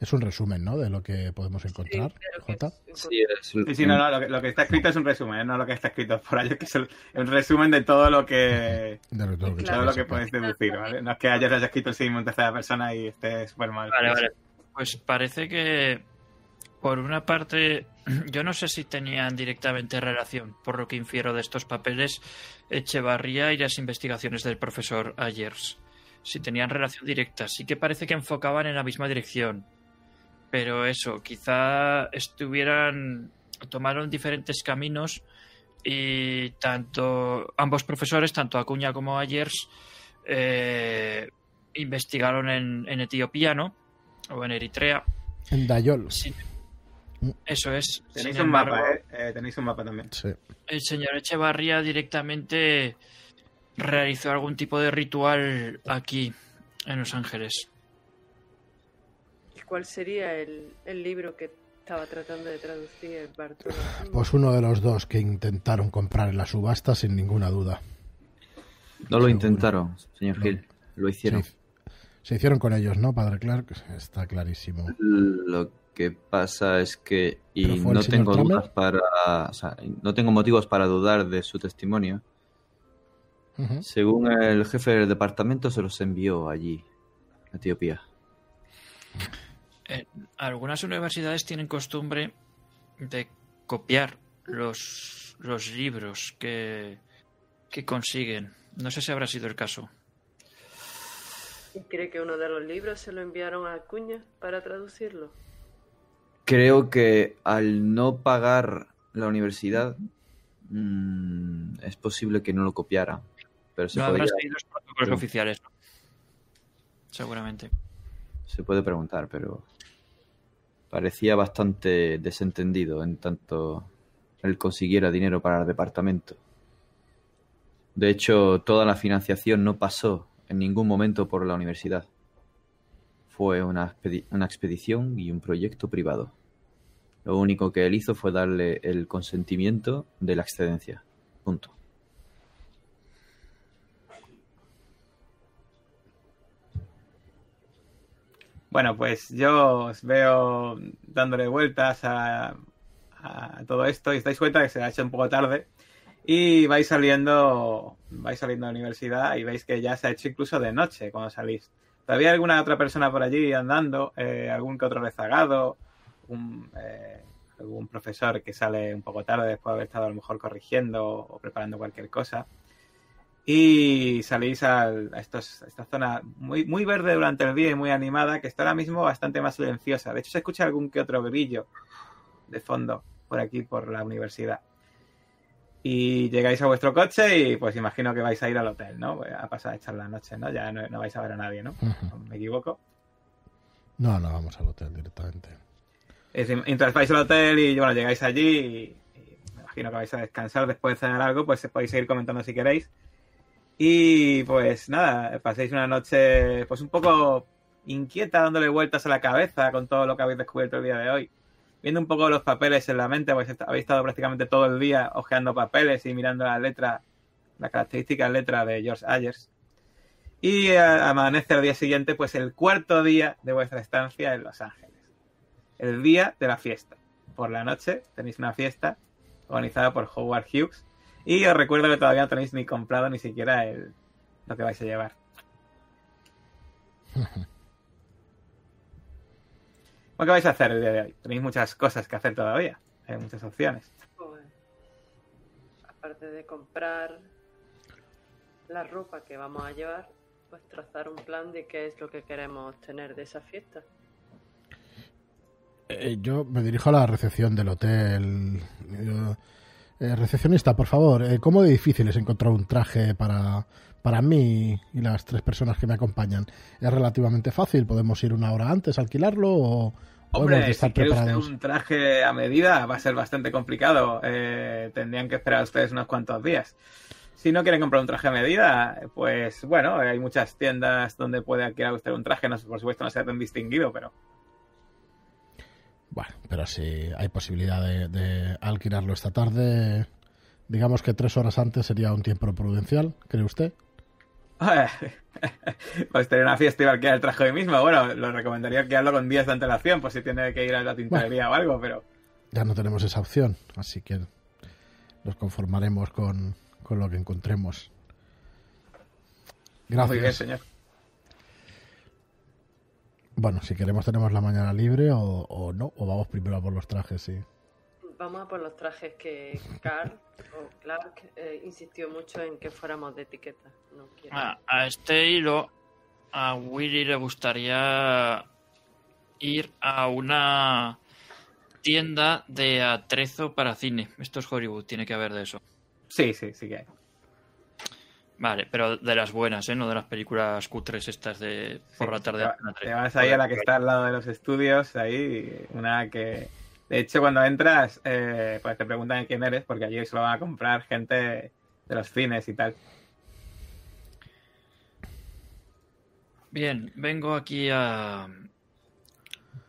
Es un resumen, ¿no? De lo que podemos encontrar, que Jota. es- Sí, es Sí, sí, no, no, lo que, lo que está escrito es un resumen, ¿eh? no lo que está escrito por ahí, que es el- un resumen de todo lo que De lo- de lo que Claro, todo lo que podéis deducir, ¿vale? No es que ayer haya escrito el signo en tercera persona y esté súper mal. Vale, vale. Pues parece que, por una parte, yo no sé si tenían directamente relación, por lo que infiero de estos papeles, Echevarría y las investigaciones del profesor Ayers. Si tenían relación directa, sí que parece que enfocaban en la misma dirección. Pero eso, quizá estuvieran. tomaron diferentes caminos y tanto ambos profesores, tanto Acuña como Ayers, eh, investigaron en, en Etiopía, ¿no? O en Eritrea. En Dayol, Sí. Eso es. Tenéis Sin un mapa, ¿eh? Eh, Tenéis un mapa también. sí. El señor Echevarría directamente realizó algún tipo de ritual aquí, en Los Ángeles. ¿Y cuál sería el, el libro que estaba tratando de traducir Bartolo? Pues uno de los dos que intentaron comprar en la subasta, sin ninguna duda. No lo Seguro. intentaron, señor No. Gil. Lo hicieron. Se, se hicieron con ellos, ¿no, Padre Clark? Está clarísimo. Lo que pasa es que, ¿Pero y no tengo dudas para, o sea, no tengo motivos para dudar de su testimonio. Según el jefe del departamento, se los envió allí, a Etiopía. Eh, algunas universidades tienen costumbre de copiar los, los libros que, que consiguen. No sé si habrá sido el caso. ¿Y cree que uno de los libros se lo enviaron a Acuña para traducirlo? Creo que al no pagar la universidad, mm, es posible que no lo copiara. Pero se, No podría- los protocolos Sí. oficiales. ¿no? Seguramente. se puede preguntar, pero parecía bastante desentendido en tanto él consiguiera dinero para el departamento. De hecho, toda la financiación no pasó en ningún momento por la universidad. Fue una, una expedición y un proyecto privado. Lo único que él hizo fue darle el consentimiento de la excedencia. Punto. Bueno, pues yo os veo dándole vueltas a, a todo esto y os dais cuenta que se ha hecho un poco tarde y vais saliendo vais saliendo de la universidad y veis que ya se ha hecho incluso de noche cuando salís. ¿Todavía hay alguna otra persona por allí andando? Eh, ¿Algún que otro rezagado? Un, eh, ¿Algún profesor que sale un poco tarde después de haber estado a lo mejor corrigiendo o preparando cualquier cosa? Y salís al- a, estos, esta zona muy, muy verde durante el día y muy animada, que está ahora mismo bastante más silenciosa. De hecho, se escucha algún que otro grillo de fondo por aquí, por la universidad. Y llegáis a vuestro coche y pues imagino que vais a ir al hotel, ¿no? A pasar a echar la noche, ¿no? Ya no, no vais a ver a nadie, ¿no? ¿Me equivoco? No, no, vamos al hotel directamente. Es- Mientras vais al hotel y bueno, llegáis allí y, y me imagino que vais a descansar después de cenar algo, pues podéis seguir comentando si queréis. Y pues nada, paséis una noche pues un poco inquieta, dándole vueltas a la cabeza con todo lo que habéis descubierto el día de hoy. Viendo un poco los papeles en la mente, pues habéis estado prácticamente todo el día hojeando papeles y mirando la letra, la característica letra de George Ayers. Y eh, amanece el día siguiente, pues el cuarto día de vuestra estancia en Los Ángeles. El día de la fiesta. Por la noche tenéis una fiesta organizada por Howard Hughes. Y os recuerdo que todavía no tenéis ni comprado ni siquiera el, lo que vais a llevar. ¿Qué vais a hacer el día de hoy? Tenéis muchas cosas que hacer todavía. Hay muchas opciones. Pues, aparte de comprar la ropa que vamos a llevar, pues trazar un plan de qué es lo que queremos tener de esa fiesta. Eh, yo me dirijo a la recepción del hotel. Yo, eh, recepcionista, por favor, eh, ¿cómo de difícil es encontrar un traje para, para mí y las tres personas que me acompañan? ¿Es relativamente fácil? ¿Podemos ir una hora antes a alquilarlo o Hombre, estar si usted preparados? un traje a medida va a ser bastante complicado. Eh, tendrían que esperar ustedes unos cuantos días. Si no quieren comprar un traje a medida, pues bueno, hay muchas tiendas donde puede alquilar usted un traje. No, por supuesto no sea tan distinguido, pero Bueno, pero si hay posibilidad de, de alquilarlo esta tarde, digamos que tres horas antes sería un tiempo prudencial, ¿cree usted? pues tener una fiesta y alquilar el traje hoy mismo. Bueno, lo recomendaría alquilarlo con días de antelación, por si tiene que ir a la tintorería o algo, pero Ya no tenemos esa opción, así que nos conformaremos con, con lo que encontremos. Gracias. muy bien, señor. Bueno, si queremos tenemos la mañana libre o, o no, o vamos primero a por los trajes, sí. Vamos a por los trajes que Carl o Clark eh, insistió mucho en que fuéramos de etiqueta. No quiere. A, a este hilo, a Willy le gustaría ir a una tienda de atrezo para cine. Esto es Hollywood, tiene que haber de eso. Sí, sí, sí que hay. Vale, pero de las buenas, ¿eh? No de las películas cutres estas de por la tarde. Te, va- te vas ahí a la que está al lado de los estudios, ahí, una que... De hecho, cuando entras, eh, pues te preguntan quién eres, porque allí solo van a comprar gente de los cines y tal. Bien, vengo aquí a...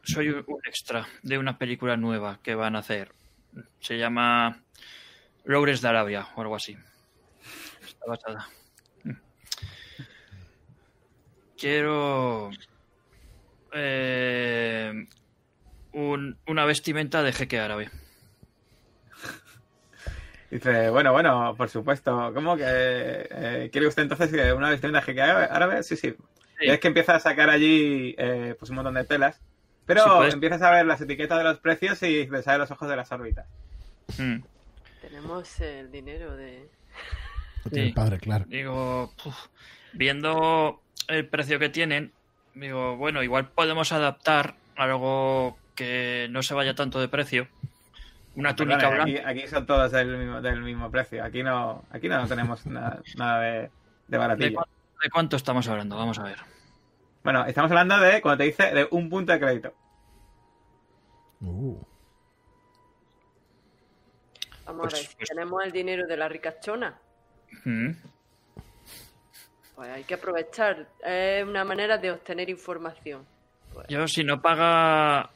Soy un un extra de una película nueva que van a hacer. Se llama Lores de Arabia o algo así. Está basada. Quiero eh, un- una vestimenta de jeque árabe. Dice, bueno, bueno, por supuesto. ¿Cómo que eh, quiere usted entonces que una vestimenta jeque árabe? árabe? Sí, sí. Sí. Es que empieza a sacar allí eh, pues un montón de telas. Pero Sí, puedes- empiezas a ver las etiquetas de los precios y te salen los ojos de las órbitas. Mm. Tenemos el dinero de... Lo tiene Sí. el padre, claro. Digo, puf, viendo el precio que tienen, digo, bueno, igual podemos adaptar algo que no se vaya tanto de precio. Una túnica blanca. aquí son todos del mismo, del mismo precio. Aquí no, aquí no tenemos nada, nada de, de ¿De, baratillo. cuánto, de cuánto estamos hablando? Vamos a ver. Bueno, estamos hablando de, como te dice, de un punto de crédito. Uh, Vamos Pues- a ver, si pues- tenemos el dinero de la ricachona, Mm. pues hay que aprovechar. Es una manera de obtener información. Pues, Yo, si no paga.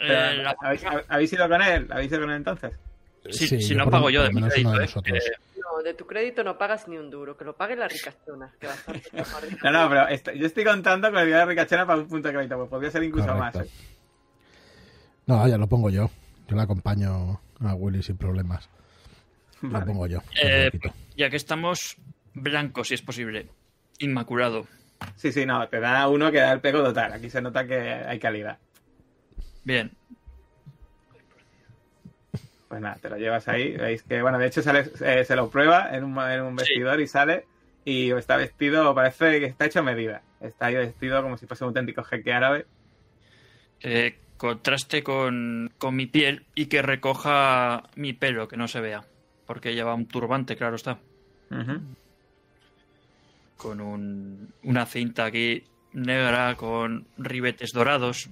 Eh, la- ¿habéis, ¿Habéis ido con él? ¿Habéis ido con él entonces? si, Sí, si yo no pago yo de lo mi crédito, de ¿eh? nosotros. No, de tu crédito no pagas ni un duro, que lo pague la ricachona, que bastante. No, no, pero yo estoy contando con el día de Ricachena para un punto de crédito, pues podría ser incluso Correcto. más. ¿eh? No, ya lo pongo yo. Yo le acompaño a Willy sin problemas. Lo Vale. pongo yo. eh, lo ya que estamos blancos, si es posible. Inmaculado. Sí, sí, no, te da uno que da el pego total. Aquí se nota que hay calidad. Bien. Pues nada, te lo llevas ahí. Veis que, bueno, de hecho sale, eh, se lo prueba en un, en un Sí. vestidor y sale. Y está vestido, parece que está hecho a medida. Está ahí vestido como si fuese un auténtico jeque árabe. Eh, contraste con, con mi piel y que recoja mi pelo, que no se vea. Porque lleva un turbante, claro está. Con un- una cinta aquí negra con ribetes dorados.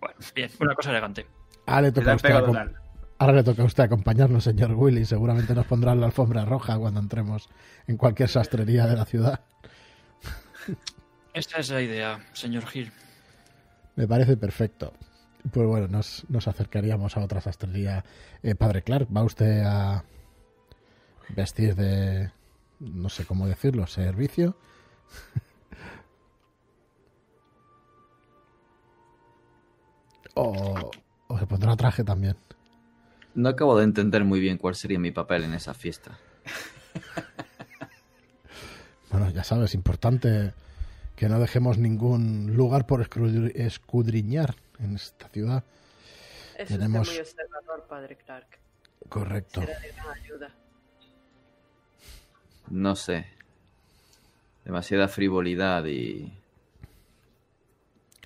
Bueno, bien, una cosa elegante. Ahora le toca a usted. Ahora le toca a usted acompañarnos, señor Willy. Seguramente nos pondrán la alfombra roja cuando entremos en cualquier sastrería de la ciudad. Esta es la idea, señor Gil. Me parece perfecto. Pues bueno, nos, nos acercaríamos a otra sastrería. Eh, padre Clark, ¿va usted a vestir de, no sé cómo decirlo, servicio? O, o se pondrá traje también. No acabo de entender muy bien cuál sería mi papel en esa fiesta. Bueno, ya sabes, importante que no dejemos ningún lugar por escudriñar en esta ciudad. Es Tenemos- muy observador, padre Clark. Correcto. Será de gran ayuda. No sé. Demasiada frivolidad y...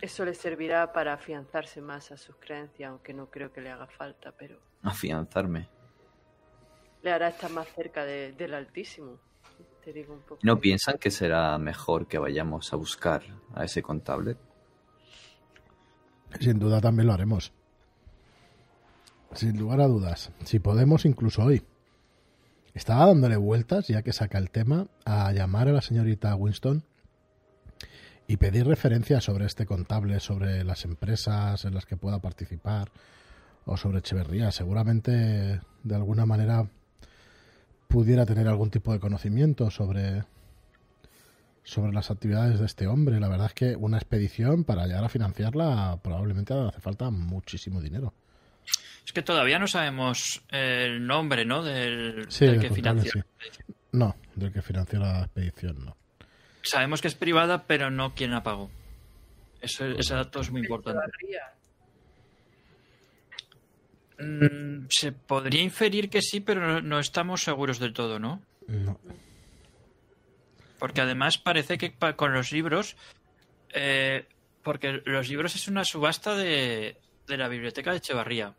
Eso le servirá para afianzarse más a sus creencias, aunque no creo que le haga falta, pero afianzarme. le hará estar más cerca de- del Altísimo. Te digo un poco. ¿No piensan que será mejor que vayamos a buscar a ese contable? Sin duda también lo haremos. Sin lugar a dudas. Si podemos, incluso hoy. Estaba dándole vueltas, ya que saca el tema, a llamar a la señorita Winston y pedir referencias sobre este contable, sobre las empresas en las que pueda participar o sobre Echeverría. Seguramente, de alguna manera, pudiera tener algún tipo de conocimiento sobre, sobre las actividades de este hombre. La verdad es que una expedición para llegar a financiarla probablemente hace falta muchísimo dinero. Es que todavía no sabemos el nombre, ¿no? Del, Sí, del que contable, financió. No, del que financió la expedición, no. Sabemos que es privada, pero no quién la pagó. Eso, ese dato es muy importante. Echevarría. Mm, se podría inferir que sí, pero no, no estamos seguros del todo, ¿no? No. Porque además parece que pa- con los libros, eh, porque los libros es una subasta de, de la biblioteca de Echevarría.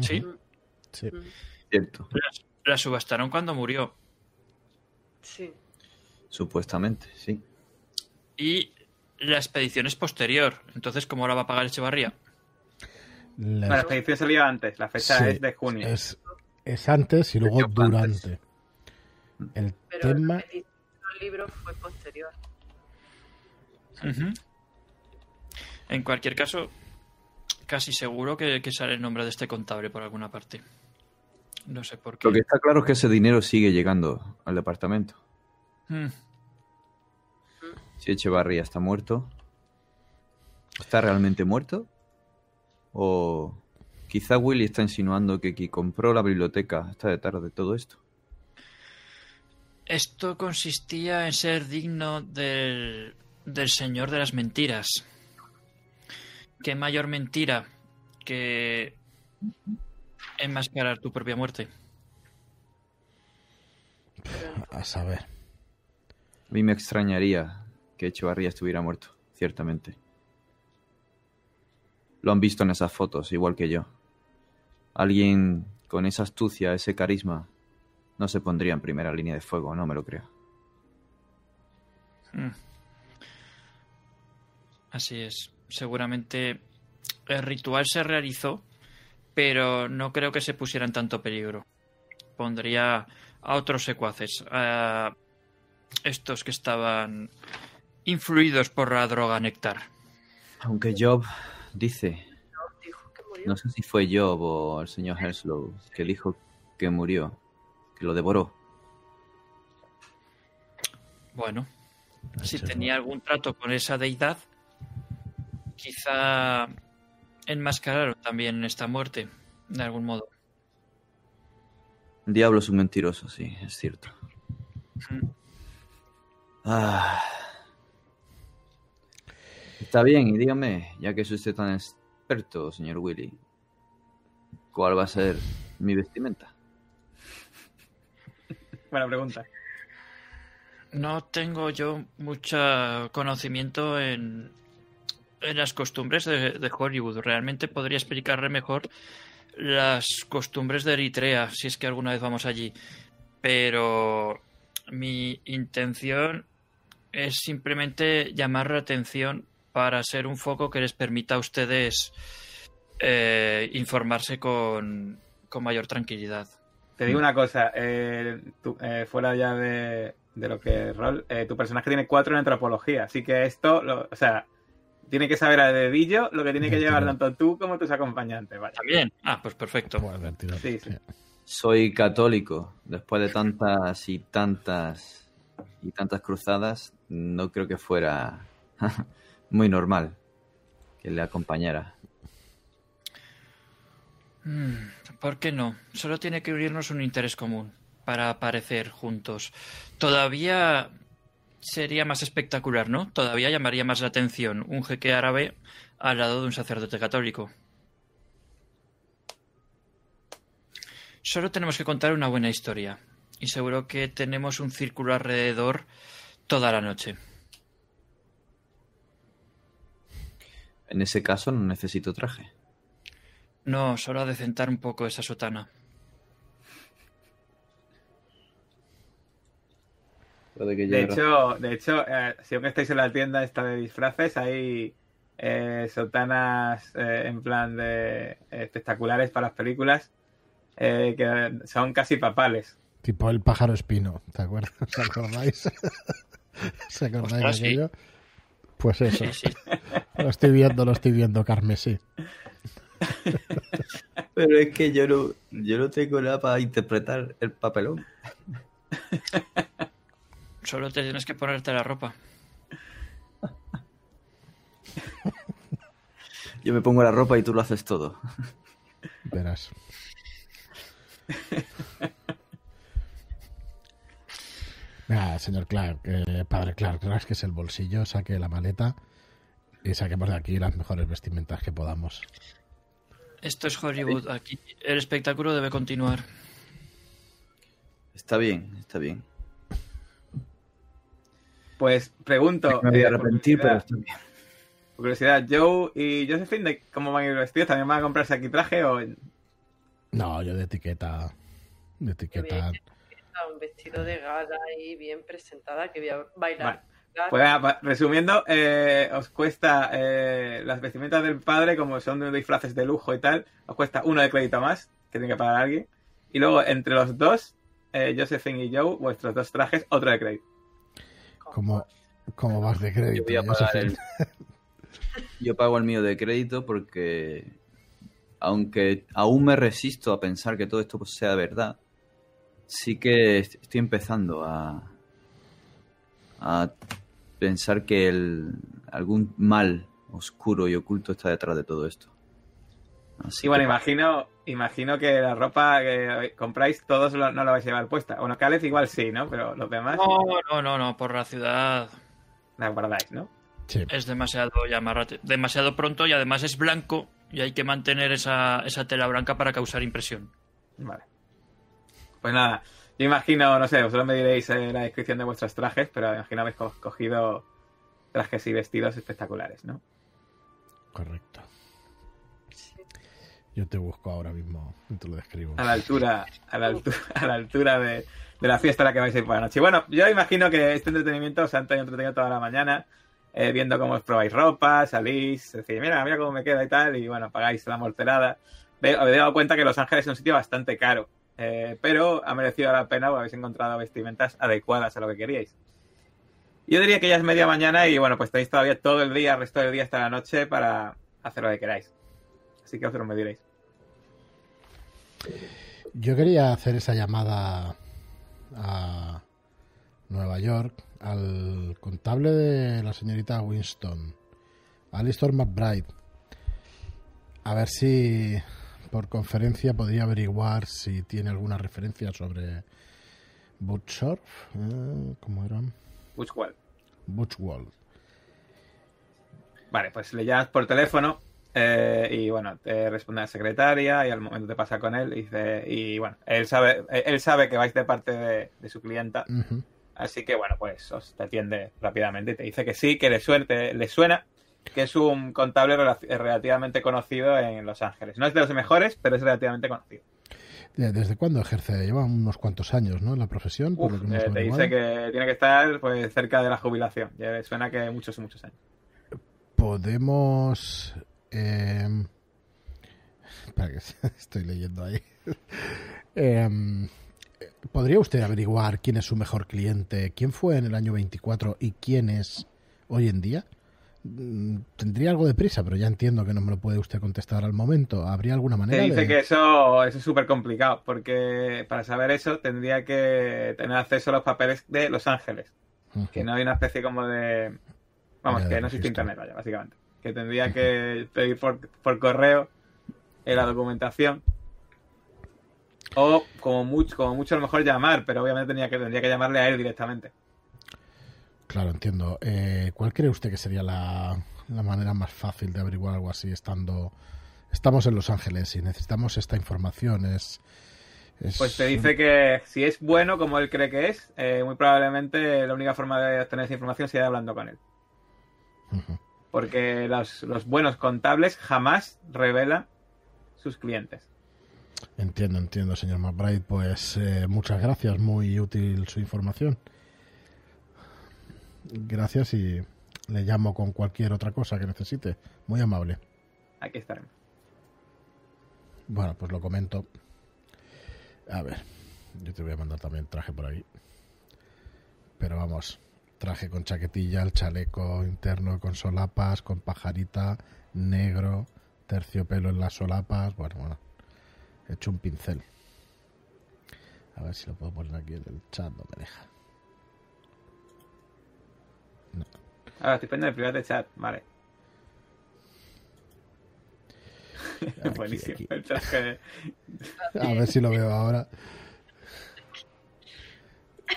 ¿Sí? Sí. Cierto, La, la subastaron cuando murió. Sí. Supuestamente, sí. Y la expedición es posterior. Entonces, ¿cómo la va a pagar Echevarría? La expedición salió antes, la fecha Sí, es de junio. es, es antes y luego durante. El Pero tema... la del libro fue posterior. En cualquier caso, casi seguro que, que sale el nombre de este contable por alguna parte. No sé por qué. Lo que está claro es que ese dinero sigue llegando al departamento. Mm. Si Echevarría está muerto, ¿está realmente muerto? ¿O quizá Willy está insinuando que quien compró la biblioteca está detrás de todo esto? Esto consistía en ser digno del, del señor de las mentiras. ¿Qué mayor mentira que enmascarar tu propia muerte? A saber. A mí me extrañaría que Echevarría estuviera muerto, ciertamente. Lo han visto en esas fotos, igual que yo. Alguien con esa astucia, ese carisma, no se pondría en primera línea de fuego, no me lo creo. Mm. Así es. Seguramente el ritual se realizó, pero no creo que se pusiera en tanto peligro. Pondría a otros secuaces, estos que estaban influidos por la droga néctar. Aunque Job dice, no sé si fue Job o el señor Henslow, que dijo que murió, que lo devoró. Bueno, si tenía algún trato con esa deidad, quizá enmascararon también esta muerte, de algún modo. El diablo es un mentiroso, sí, es cierto. Mm. Ah. Está bien, y dígame, ya que es usted tan experto, señor Willy, ¿cuál va a ser mi vestimenta? Buena pregunta. No tengo yo mucho conocimiento en, en las costumbres de, de Hollywood. Realmente podría explicarle mejor las costumbres de Eritrea, si es que alguna vez vamos allí. Pero mi intención es simplemente llamar la atención para ser un foco que les permita a ustedes eh, informarse con, con mayor tranquilidad. Te digo una cosa, eh, tú, eh, fuera ya de, de lo que es rol, eh, tu personaje tiene cuatro en antropología, así que esto, lo- o sea, tiene que saber a dedillo lo que tiene que llevar tanto tú como tus acompañantes, ¿vale? También. Ah, pues perfecto. Sí, sí. Soy católico. Después de tantas y tantas y tantas cruzadas, no creo que fuera muy normal que le acompañara. Mm, ¿Por qué no? Solo tiene que unirnos un interés común para aparecer juntos. Todavía sería más espectacular, ¿no? Todavía llamaría más la atención un jeque árabe al lado de un sacerdote católico. Solo tenemos que contar una buena historia. Y seguro que tenemos un círculo alrededor toda la noche. En ese caso no necesito traje. No, solo adecentar un poco esa sotana. Que De hecho, de hecho eh, si aún estáis en la tienda esta de disfraces, hay eh, sotanas eh, en plan de eh, espectaculares para las películas eh, que son casi papales. Tipo el pájaro espino, ¿te acuerdas? ¿Os acordáis? ¿Se acordáis Ostras, de sí. aquello? Pues eso. Sí, sí. Lo estoy viendo, lo estoy viendo, carmesí. Pero es que yo no, yo no tengo nada para interpretar el papelón. Solo te tienes que ponerte la ropa. Yo me pongo la ropa y tú lo haces todo. Verás. Nada, señor Clark, eh, padre Clark, que es el bolsillo, saque la maleta y saquemos de aquí las mejores vestimentas que podamos. Esto es Hollywood. Aquí el espectáculo debe continuar. Está bien, está bien. Pues pregunto, Me voy eh, a por arrepentir, pero está bien. por curiosidad, Joe y Josephine, ¿de ¿cómo van a ir vestidos? ¿También van a comprarse aquí traje o...? No, yo de etiqueta. De etiqueta. Un vestido de gala y bien presentada que voy a bailar. Pues nada, pa- resumiendo, eh, os cuesta eh, las vestimentas del padre, como son de disfraces de lujo y tal, os cuesta uno de crédito más, que tiene que pagar alguien. Y luego, entre los dos, eh, Josephine y Joe, vuestros dos trajes, otro de crédito. Como, como vas de Yo crédito. voy a ya se pagar hace- el... Yo pago el mío de crédito porque, aunque aún me resisto a pensar que todo esto pues, sea verdad, sí que est- estoy empezando a, a pensar que el, algún mal oscuro y oculto está detrás de todo esto. Así Y bueno, que- imagino, imagino que la ropa que compráis todos lo- no la vais a llevar puesta. Bueno, Caleb igual sí, ¿no? Pero los demás No, no, no, no. Por la ciudad la guardáis, ¿no? Sí. es demasiado demasiado pronto y además es blanco y hay que mantener esa, esa tela blanca para causar impresión. Vale. Pues nada, yo imagino, no sé, vosotros me diréis eh, la descripción de vuestros trajes, pero imagino habéis co- cogido trajes y vestidos espectaculares, ¿no? Correcto. Yo te busco ahora mismo y te lo describo. A la altura, a la altura, a la altura de, de la fiesta a la que vais a ir por la noche. Y bueno, yo imagino que este entretenimiento os tenido entretenido toda la mañana, eh, viendo cómo os probáis ropa, salís, decís, mira, mira cómo me queda y tal, y bueno, pagáis la morterada. Os habéis dado cuenta que Los Ángeles es un sitio bastante caro, eh, pero ha merecido la pena porque habéis encontrado vestimentas adecuadas a lo que queríais. Yo diría que ya es media mañana y bueno, pues tenéis todavía todo el día, el resto del día hasta la noche para hacer lo que queráis. Así que os lo me diréis. Yo quería hacer esa llamada a Nueva York al contable de la señorita Winston, Alistair McBride, a ver si por conferencia podría averiguar si tiene alguna referencia sobre Butchorf, eh, ¿cómo eran? Buchwald. Butchwald. Vale, pues le llamas por teléfono eh, y bueno, te responde la secretaria y al momento te pasa con él y dice, y bueno, él sabe, él sabe que vais de parte de, de su clienta, Ujú. Así que bueno, pues os te atiende rápidamente y te dice que sí, que le, suena, te- le suena que es un contable rela- relativamente conocido en Los Ángeles. No es de los mejores, pero es relativamente conocido. ¿De- ¿Desde cuándo ejerce? Lleva unos cuantos años, ¿no? En la profesión, por Uf, lo que hemos eh, te dice que tiene que estar pues cerca de la jubilación. Ya suena que muchos y muchos años. Podemos... eh, espera que estoy leyendo ahí. Em, ¿Podría usted averiguar quién es su mejor cliente? ¿Quién fue en el año 24 y quién es hoy en día? Mm, Tendría algo de prisa, pero ya entiendo que no me lo puede usted contestar al momento. ¿Habría alguna Te manera dice de...? que eso, eso es súper complicado, porque para saber eso tendría que tener acceso a los papeles de Los Ángeles, que no hay una especie como de... Vamos, Ya, que no existe internet, vaya, básicamente. Que tendría que pedir por, por correo en la documentación. O como mucho, como mucho a lo mejor llamar, pero obviamente tendría que, tendría que llamarle a él directamente. Claro, entiendo. Eh, ¿Cuál cree usted que sería la, la manera más fácil de averiguar algo así estando... Estamos en Los Ángeles y necesitamos esta información. Es, es- Pues te dice que si es bueno como él cree que es, eh, muy probablemente la única forma de obtener esa información sería hablando con él. Porque los, los buenos contables jamás revelan sus clientes. Entiendo, entiendo, señor McBride. Pues eh, muchas gracias, muy útil su información. Gracias y le llamo con cualquier otra cosa que necesite. Muy amable. Aquí estaremos. Bueno, pues lo comento. A ver, yo te voy a mandar también traje por ahí. Pero vamos, traje con chaquetilla, el chaleco interno con solapas, con pajarita, negro, terciopelo en las solapas. Bueno, bueno, he hecho un pincel. A ver si lo puedo poner aquí en el chat, no me deja. Ahora estoy poniendo el privado de chat, vale. Aquí, Buenísimo. aquí. El chat que- A ver si lo veo ahora.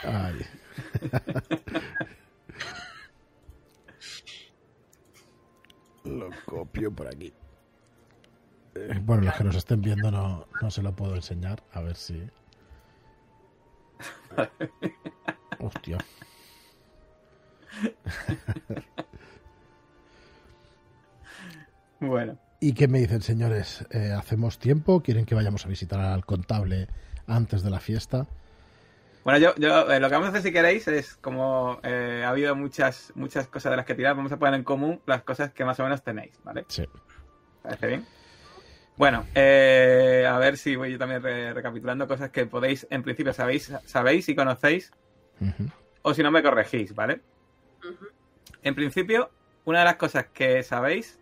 Ay. Lo copio por aquí. Eh, Bueno, los que nos estén viendo no, no se lo puedo enseñar. A ver si. Hostia. Bueno. ¿Y qué me dicen, señores? Eh, ¿Hacemos tiempo? ¿Quieren que vayamos a visitar al contable antes de la fiesta? Bueno, yo, yo eh, lo que vamos a hacer si queréis es como eh, ha habido muchas, muchas cosas de las que tirar, vamos a poner en común las cosas que más o menos tenéis, ¿vale? Sí. ¿Parece bien? Bueno, eh, a ver si voy yo también re- recapitulando cosas que podéis, en principio, sabéis, sabéis y conocéis, o si no me corregís, ¿vale? En principio, una de las cosas que sabéis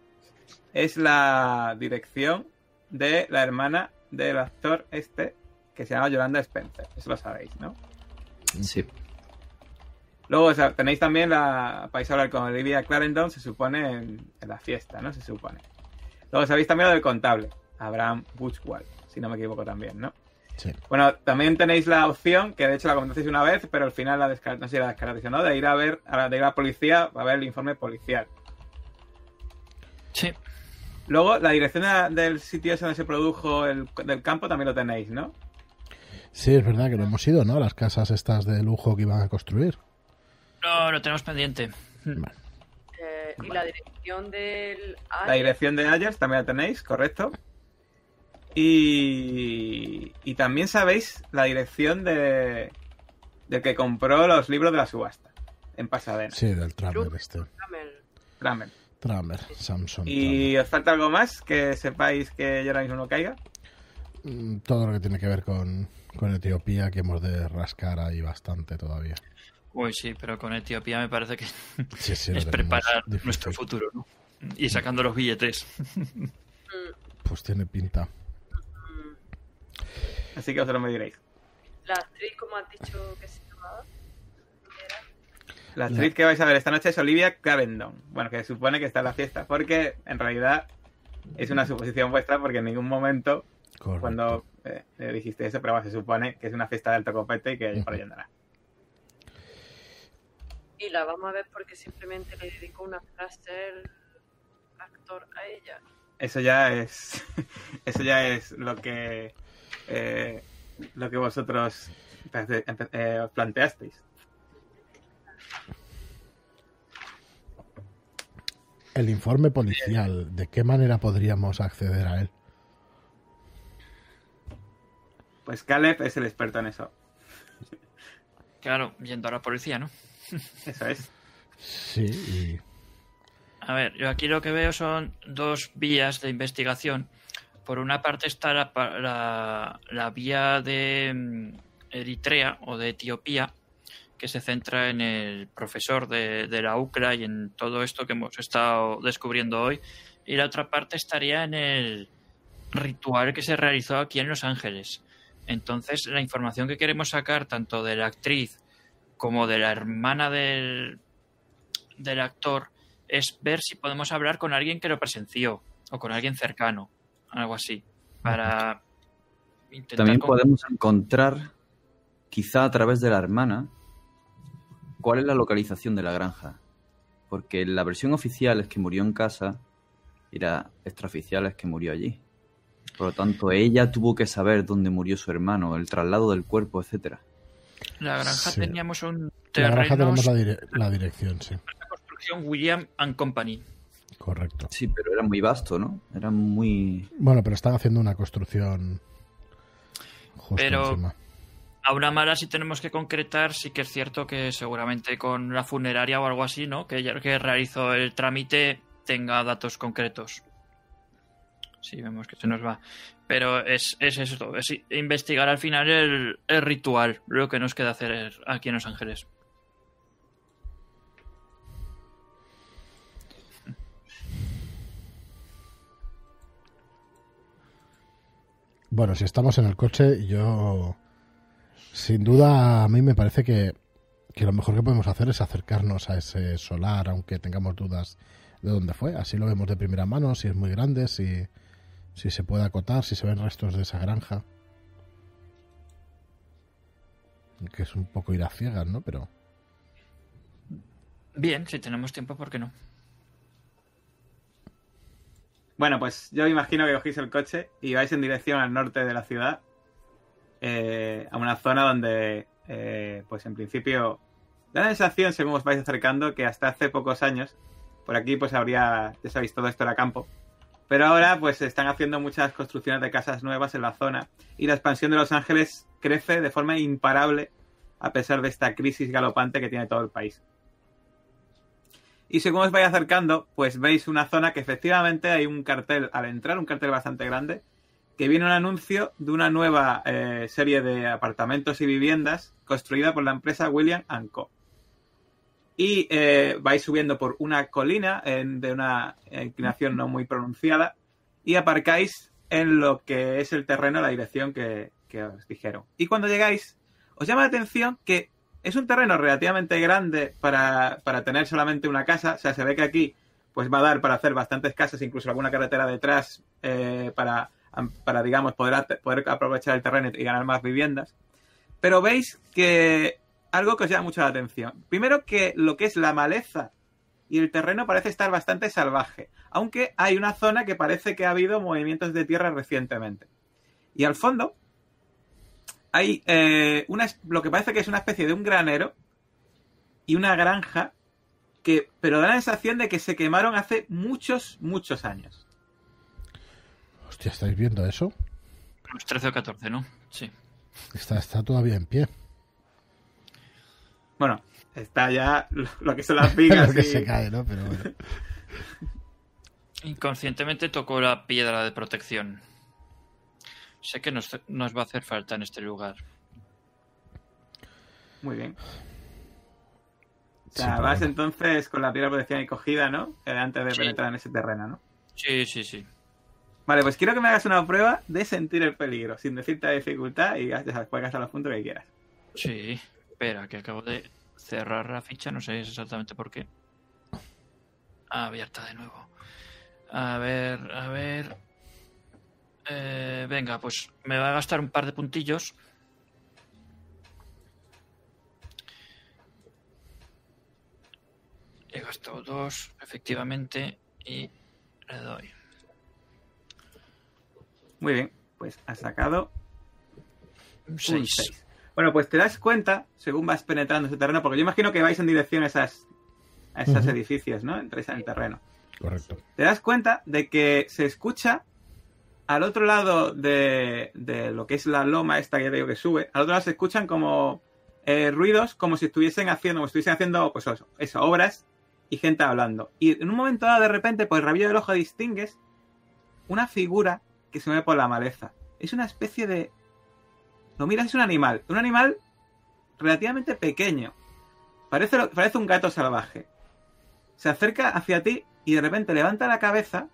es la dirección de la hermana del actor este que se llama Yolanda Spencer. Eso lo sabéis, ¿no? Sí. Luego o sea, tenéis también la. Vais a hablar con Olivia Clarendon, se supone, en, en la fiesta, ¿no? Se supone. Luego sabéis también lo del contable, Abraham Buchwald, si no me equivoco también, ¿no? Sí. Bueno, también tenéis la opción, que de hecho la comentasteis una vez, pero al final la no sé si la descartasteis o no, de ir a ver, a- de ir a la policía a ver el informe policial. Sí. Luego, la dirección de la- del sitio ese donde se produjo el del campo también lo tenéis, ¿no? Sí, es verdad que no hemos ido, ¿no? Las casas estas de lujo que iban a construir. No, lo tenemos pendiente. Vale. Eh, y la dirección del... La dirección de Ayers también la tenéis, correcto. Y, y también sabéis la dirección de del que compró los libros de la subasta en Pasadena. Sí, del Tramer este. Kramer. Tramer, Samson. ¿Y os falta algo más que sepáis que yo ahora mismo no caiga? Tramer. Mm, Todo lo que tiene que ver con, con Etiopía, que hemos de rascar ahí bastante todavía. Uy, sí, pero con Etiopía me parece que Sí, sí, lo es preparar difícil. nuestro futuro, ¿no? Y sacando los billetes. Mm, Pues tiene pinta. Así que vosotros me diréis. La actriz, como has dicho que se llamaba? Era- La actriz que vais a ver esta noche es Olivia Cavendon. Bueno, que supone que está en la fiesta, porque en realidad es una suposición vuestra, porque en ningún momento Correcto. cuando eh, eh, dijiste eso, pero bueno, se supone que es una fiesta de alto copete y que por ahí andará. Y la vamos a ver porque simplemente le dedicó una frase el actor a ella. Eso ya es. Eso ya es lo que. Eh, lo que vosotros eh, os planteasteis. El informe policial, ¿de qué manera podríamos acceder a él? Pues Caleb es el experto en eso. Claro, yendo a la policía, ¿no? Eso es. Sí, y A ver, yo aquí lo que veo son dos vías de investigación. Por una parte está la, la- la vía de mm, Eritrea o de Etiopía, que se centra en el profesor de, de la UCRA y en todo esto que hemos estado descubriendo hoy. Y la otra parte estaría en el ritual que se realizó aquí en Los Ángeles. Entonces, la información que queremos sacar tanto de la actriz como de la hermana del, del actor es ver si podemos hablar con alguien que lo presenció o con alguien cercano, algo así, para intentar También con- podemos encontrar, quizá a través de la hermana, cuál es la localización de la granja. Porque la versión oficial es que murió en casa y la extraoficial es que murió allí. Por lo tanto, ella tuvo que saber dónde murió su hermano, el traslado del cuerpo, etcétera. la granja Sí. teníamos un la granja tenemos la, dire- la dirección, sí. construcción William and Company. Correcto. Sí, pero era muy vasto, ¿no? Era muy... Bueno, pero están haciendo una construcción justo Pero- encima. A una mala si tenemos que concretar, sí que es cierto que seguramente con la funeraria o algo así, ¿no? Que ella que realizó el trámite tenga datos concretos. Sí, vemos que se nos va. Pero es, es eso, es investigar al final el, el ritual, lo que nos queda hacer aquí en Los Ángeles. Bueno, si estamos en el coche, yo. Sin duda, a mí me parece que, que lo mejor que podemos hacer es acercarnos a ese solar, aunque tengamos dudas de dónde fue. Así lo vemos de primera mano, si es muy grande, si, si se puede acotar, si se ven restos de esa granja. Que es un poco ir a ciegas, ¿no? Pero. Bien, si tenemos tiempo, ¿por qué no? Bueno, pues yo imagino que cogéis el coche y vais en dirección al norte de la ciudad, eh, a una zona donde, eh, pues en principio, da la sensación, según os vais acercando, que hasta hace pocos años, por aquí pues habría, ya sabéis, todo esto era campo. Pero ahora pues están haciendo muchas construcciones de casas nuevas en la zona y la expansión de Los Ángeles crece de forma imparable a pesar de esta crisis galopante que tiene todo el país. Y según os vais acercando, pues veis una zona que efectivamente hay un cartel al entrar, un cartel bastante grande, que viene un anuncio de una nueva eh, serie de apartamentos y viviendas construida por la empresa William Co. Y eh, vais subiendo por una colina de una inclinación no muy pronunciada y aparcáis en lo que es el terreno, la dirección que, que os dijeron. Y cuando llegáis, os llama la atención que es un terreno relativamente grande para, para tener solamente una casa. O sea, se ve que aquí pues va a dar para hacer bastantes casas, incluso alguna carretera detrás eh, para, para, digamos, poder, poder aprovechar el terreno y ganar más viviendas. Pero veis que algo que os llama mucho la atención. Primero que lo que es la maleza y el terreno parece estar bastante salvaje, aunque hay una zona que parece que ha habido movimientos de tierra recientemente. Y al fondo hay eh, una, lo que parece que es una especie de un granero y una granja que, pero da la sensación de que se quemaron hace muchos, muchos años. Hostia, ¿estáis viendo eso? Los 13 o 14, ¿no? Sí. Está, está todavía en pie. Bueno, está ya lo, lo que son las vigas. Lo que y- se cae, ¿no? Pero bueno. Inconscientemente tocó la piedra de protección. Sé que nos, nos va a hacer falta en este lugar. Muy bien. O sea, Sí, vas entonces con la piedra protección ahí cogida, ¿no? Eh, antes de Sí. penetrar en ese terreno, ¿no? Sí, sí, sí. Vale, pues quiero que me hagas una prueba de sentir el peligro, sin decirte la dificultad y ya sabes, puedes gastar los puntos que quieras. Sí. Espera, que acabo de cerrar la ficha, no sé exactamente por qué. Abierta de nuevo. A ver, a ver. Eh, venga, pues me va a gastar un par de puntillos. He gastado dos, efectivamente, y le doy. Muy bien, pues has sacado Un un 6. 6. Bueno, pues te das cuenta, según vas penetrando ese terreno, porque yo imagino que vais en dirección a, esas, a esos edificios, ¿no? Entráis en el terreno. Correcto. Te das cuenta de que se escucha al otro lado de, de lo que es la loma esta que digo que sube, al otro lado se escuchan como eh, ruidos como si estuviesen haciendo, como si estuviesen haciendo, pues eso, eso, obras y gente hablando. Y en un momento dado, de repente, por el rabillo del ojo distingues una figura que se mueve por la maleza. Es una especie de... Lo miras, es un animal. Un animal relativamente pequeño. Parece, parece un gato salvaje. Se acerca hacia ti y de repente levanta la cabeza.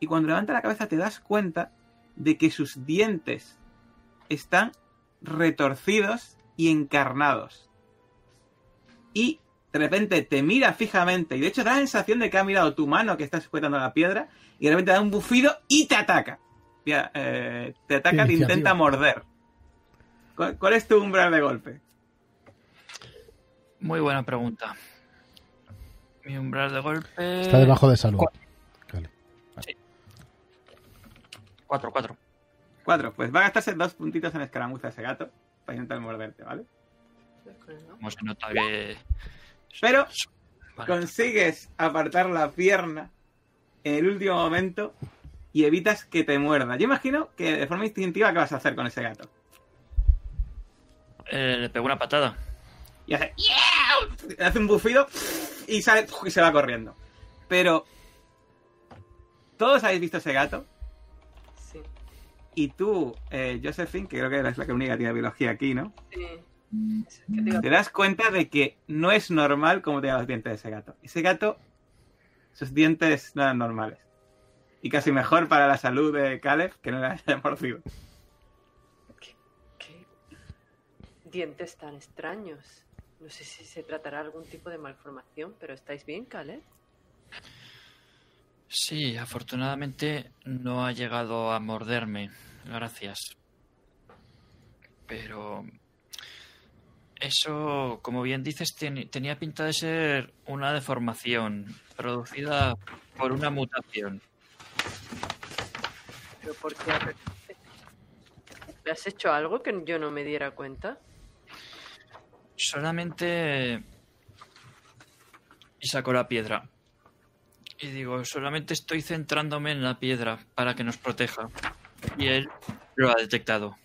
Y cuando levanta la cabeza te das cuenta de que sus dientes están retorcidos y encarnados. Y de repente te mira fijamente. Y de hecho da la sensación de que ha mirado tu mano que está sujetando la piedra. Y de repente da un bufido y te ataca. Ya, eh, te ataca, te intenta morder. ¿Cuál, cuál es tu umbral de golpe? Muy buena pregunta. Mi umbral de golpe. Está debajo de salud. 4, 4. Cuatro. Pues va a gastarse dos puntitos en escaramuza ese gato. Para intentar morderte, ¿vale? Como se nota que. Pero Vale. consigues apartar la pierna en el último momento y evitas que te muerda. Yo imagino que de forma instintiva, ¿qué vas a hacer con ese gato? Eh, le pegó una patada. Y hace, "Miau", hace un bufido y sale y se va corriendo. Pero todos habéis visto ese gato. Y tú, eh, Josephine, que creo que eres la que única que tiene biología aquí, ¿no? sí. ¿Qué te das cuenta de que no es normal cómo tenga los dientes de ese gato. Ese gato, sus dientes no eran normales. Y casi mejor para la salud de Caleb que no le haya mordido. ¿Qué dientes tan extraños? No sé si se tratará de algún tipo de malformación, pero ¿estáis bien, Caleb? Sí, afortunadamente no ha llegado a morderme. Gracias. Pero. Eso, como bien dices, tenía pinta de ser una deformación producida por una mutación. ¿Pero por qué? ¿Le has hecho algo que yo no me diera cuenta? Solamente. Y sacó la piedra. Y digo, solamente estoy centrándome en la piedra para que nos proteja. Y él lo ha detectado.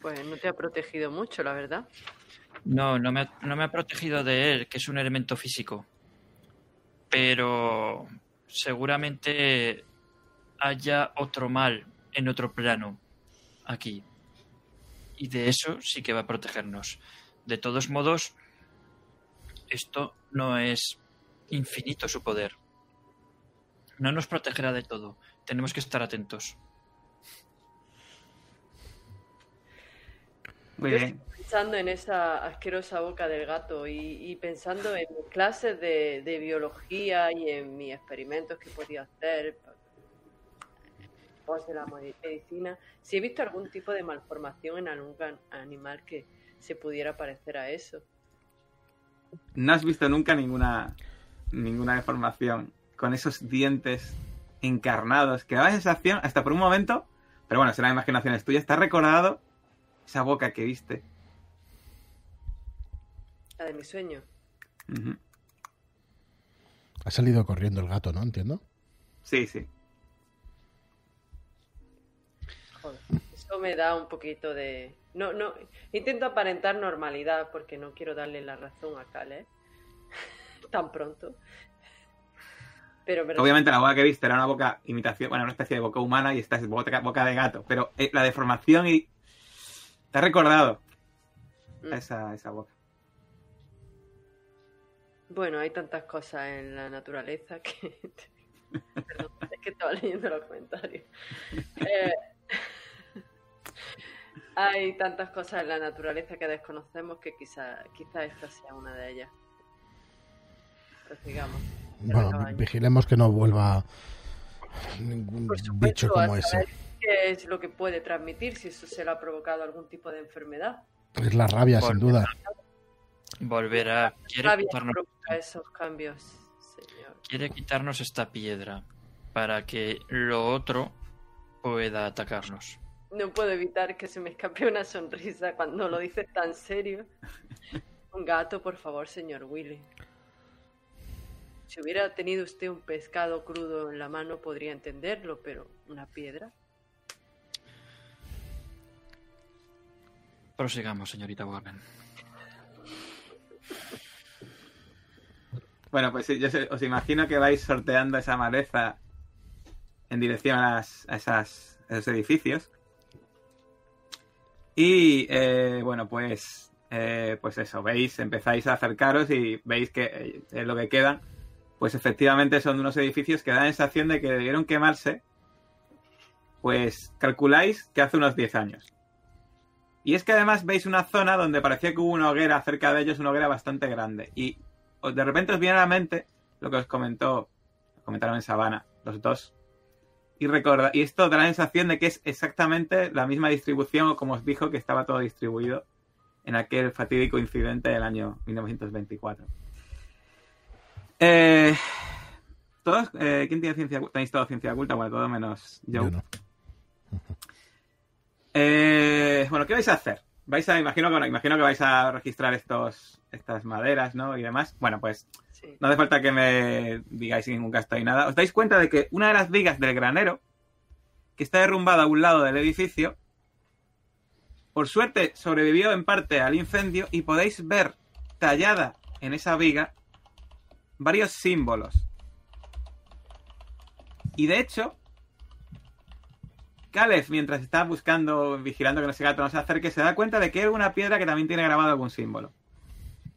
Pues no te ha protegido mucho, la verdad. No, no me, ha, no me ha protegido de él, que es un elemento físico. Pero seguramente haya otro mal en otro plano aquí. Y de eso sí que va a protegernos. De todos modos, esto no es infinito su poder. No nos protegerá de todo. Tenemos que estar atentos. Muy Yo bien. Pensando en esa asquerosa boca del gato y, y pensando en mis clases de, de biología y en mis experimentos que podía hacer pos de la medicina, si he visto algún tipo de malformación en algún animal que se pudiera parecer a eso. No has visto nunca ninguna, ninguna deformación con esos dientes encarnados que da la sensación, hasta por un momento, pero bueno, será imaginaciones tuyas, está recordado esa boca que viste. La de mi sueño. Ha salido corriendo el gato, ¿no? Entiendo. Sí, sí. Joder, eso me da un poquito de... No, no, intento aparentar normalidad porque no quiero darle la razón a Caleb tan pronto. Pero me Obviamente la boca que viste era una boca imitación, bueno, una especie de boca humana y esta es boca, boca de gato, pero eh, la deformación y... Te ha recordado Mm. esa, esa boca. Bueno, hay tantas cosas en la naturaleza que... Perdón, es que estaba leyendo los comentarios. Eh, Hay tantas cosas en la naturaleza que desconocemos que quizá, quizá esta sea una de ellas. Prosigamos. Bueno, caballo. vigilemos que no vuelva ningún bicho como ese. Qué es lo que puede transmitir, si eso se le ha provocado algún tipo de enfermedad. Es la rabia, sin duda. Volverá. Quiere Rabia quitarnos, provoca esos cambios, señor. quiere quitarnos esta piedra para que lo otro pueda atacarnos. No puedo evitar que se me escape una sonrisa cuando lo dice tan serio. Un gato, por favor, señor Willy. Si hubiera tenido usted un pescado crudo en la mano podría entenderlo, pero una piedra. Prosigamos, señorita Warren. Bueno, pues yo os imagino que vais sorteando esa maleza en dirección a, las- a esas, esos edificios. Y eh, bueno, pues, eh, pues eso, veis, empezáis a acercaros y veis que eh, lo que quedan. Pues efectivamente son unos edificios que dan la sensación de que debieron quemarse. Pues calculáis que hace unos 10 años. Y es que además veis una zona donde parecía que hubo una hoguera cerca de ellos, una hoguera bastante grande. Y de repente os viene a la mente lo que os comentó, comentaron en Sabana, los dos. Y recorda, y esto da la sensación de que es exactamente la misma distribución, o como os dijo, que estaba todo distribuido en aquel fatídico incidente del año 1924. Eh, ¿Todos? Eh, ¿Quién tiene ciencia oculta? ¿Tenéis todo ciencia oculta? Bueno, todo menos yo. Yo no. Eh, bueno, ¿qué vais a hacer? Vais a, imagino que, bueno, imagino que vais a registrar estos, estas maderas, ¿no? Y demás. Bueno, pues Sí. no hace falta que me digáis sin ningún gasto ni nada. Os dais cuenta de que una de las vigas del granero, que está derrumbada a un lado del edificio, por suerte sobrevivió en parte al incendio y podéis ver tallada en esa viga varios símbolos. Y de hecho, Caleb, mientras está buscando, vigilando que ese gato no se acerque, se da cuenta de que hay una piedra que también tiene grabado algún símbolo.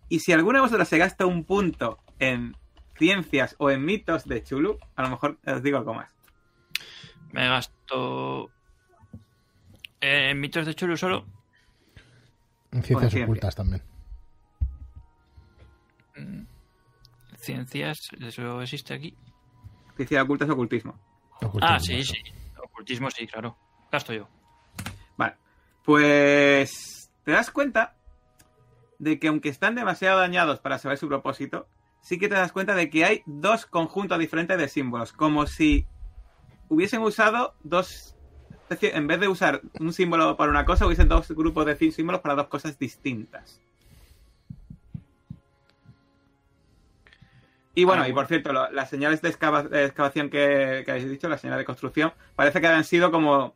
Y si alguno de vosotros se gasta un punto en ciencias o en mitos de Chulu, a lo mejor os digo algo más. Me gasto. eh, En mitos de Chulu solo. En ciencias ciencia. ocultas también. mm, Ciencias, eso existe aquí. Ciencia oculta es ocultismo. Ocultismo, Ah, sí, eso. sí. Ocultismo, sí, claro. Gasto yo. Vale. Pues te das cuenta de que aunque están demasiado dañados para saber su propósito, sí que te das cuenta de que hay dos conjuntos diferentes de símbolos, como si hubiesen usado dos en vez de usar un símbolo para una cosa, hubiesen dos grupos de símbolos para dos cosas distintas. Y bueno, y por cierto, lo- las señales de, excava- de excavación que, que habéis dicho, las señales de construcción, parece que han sido como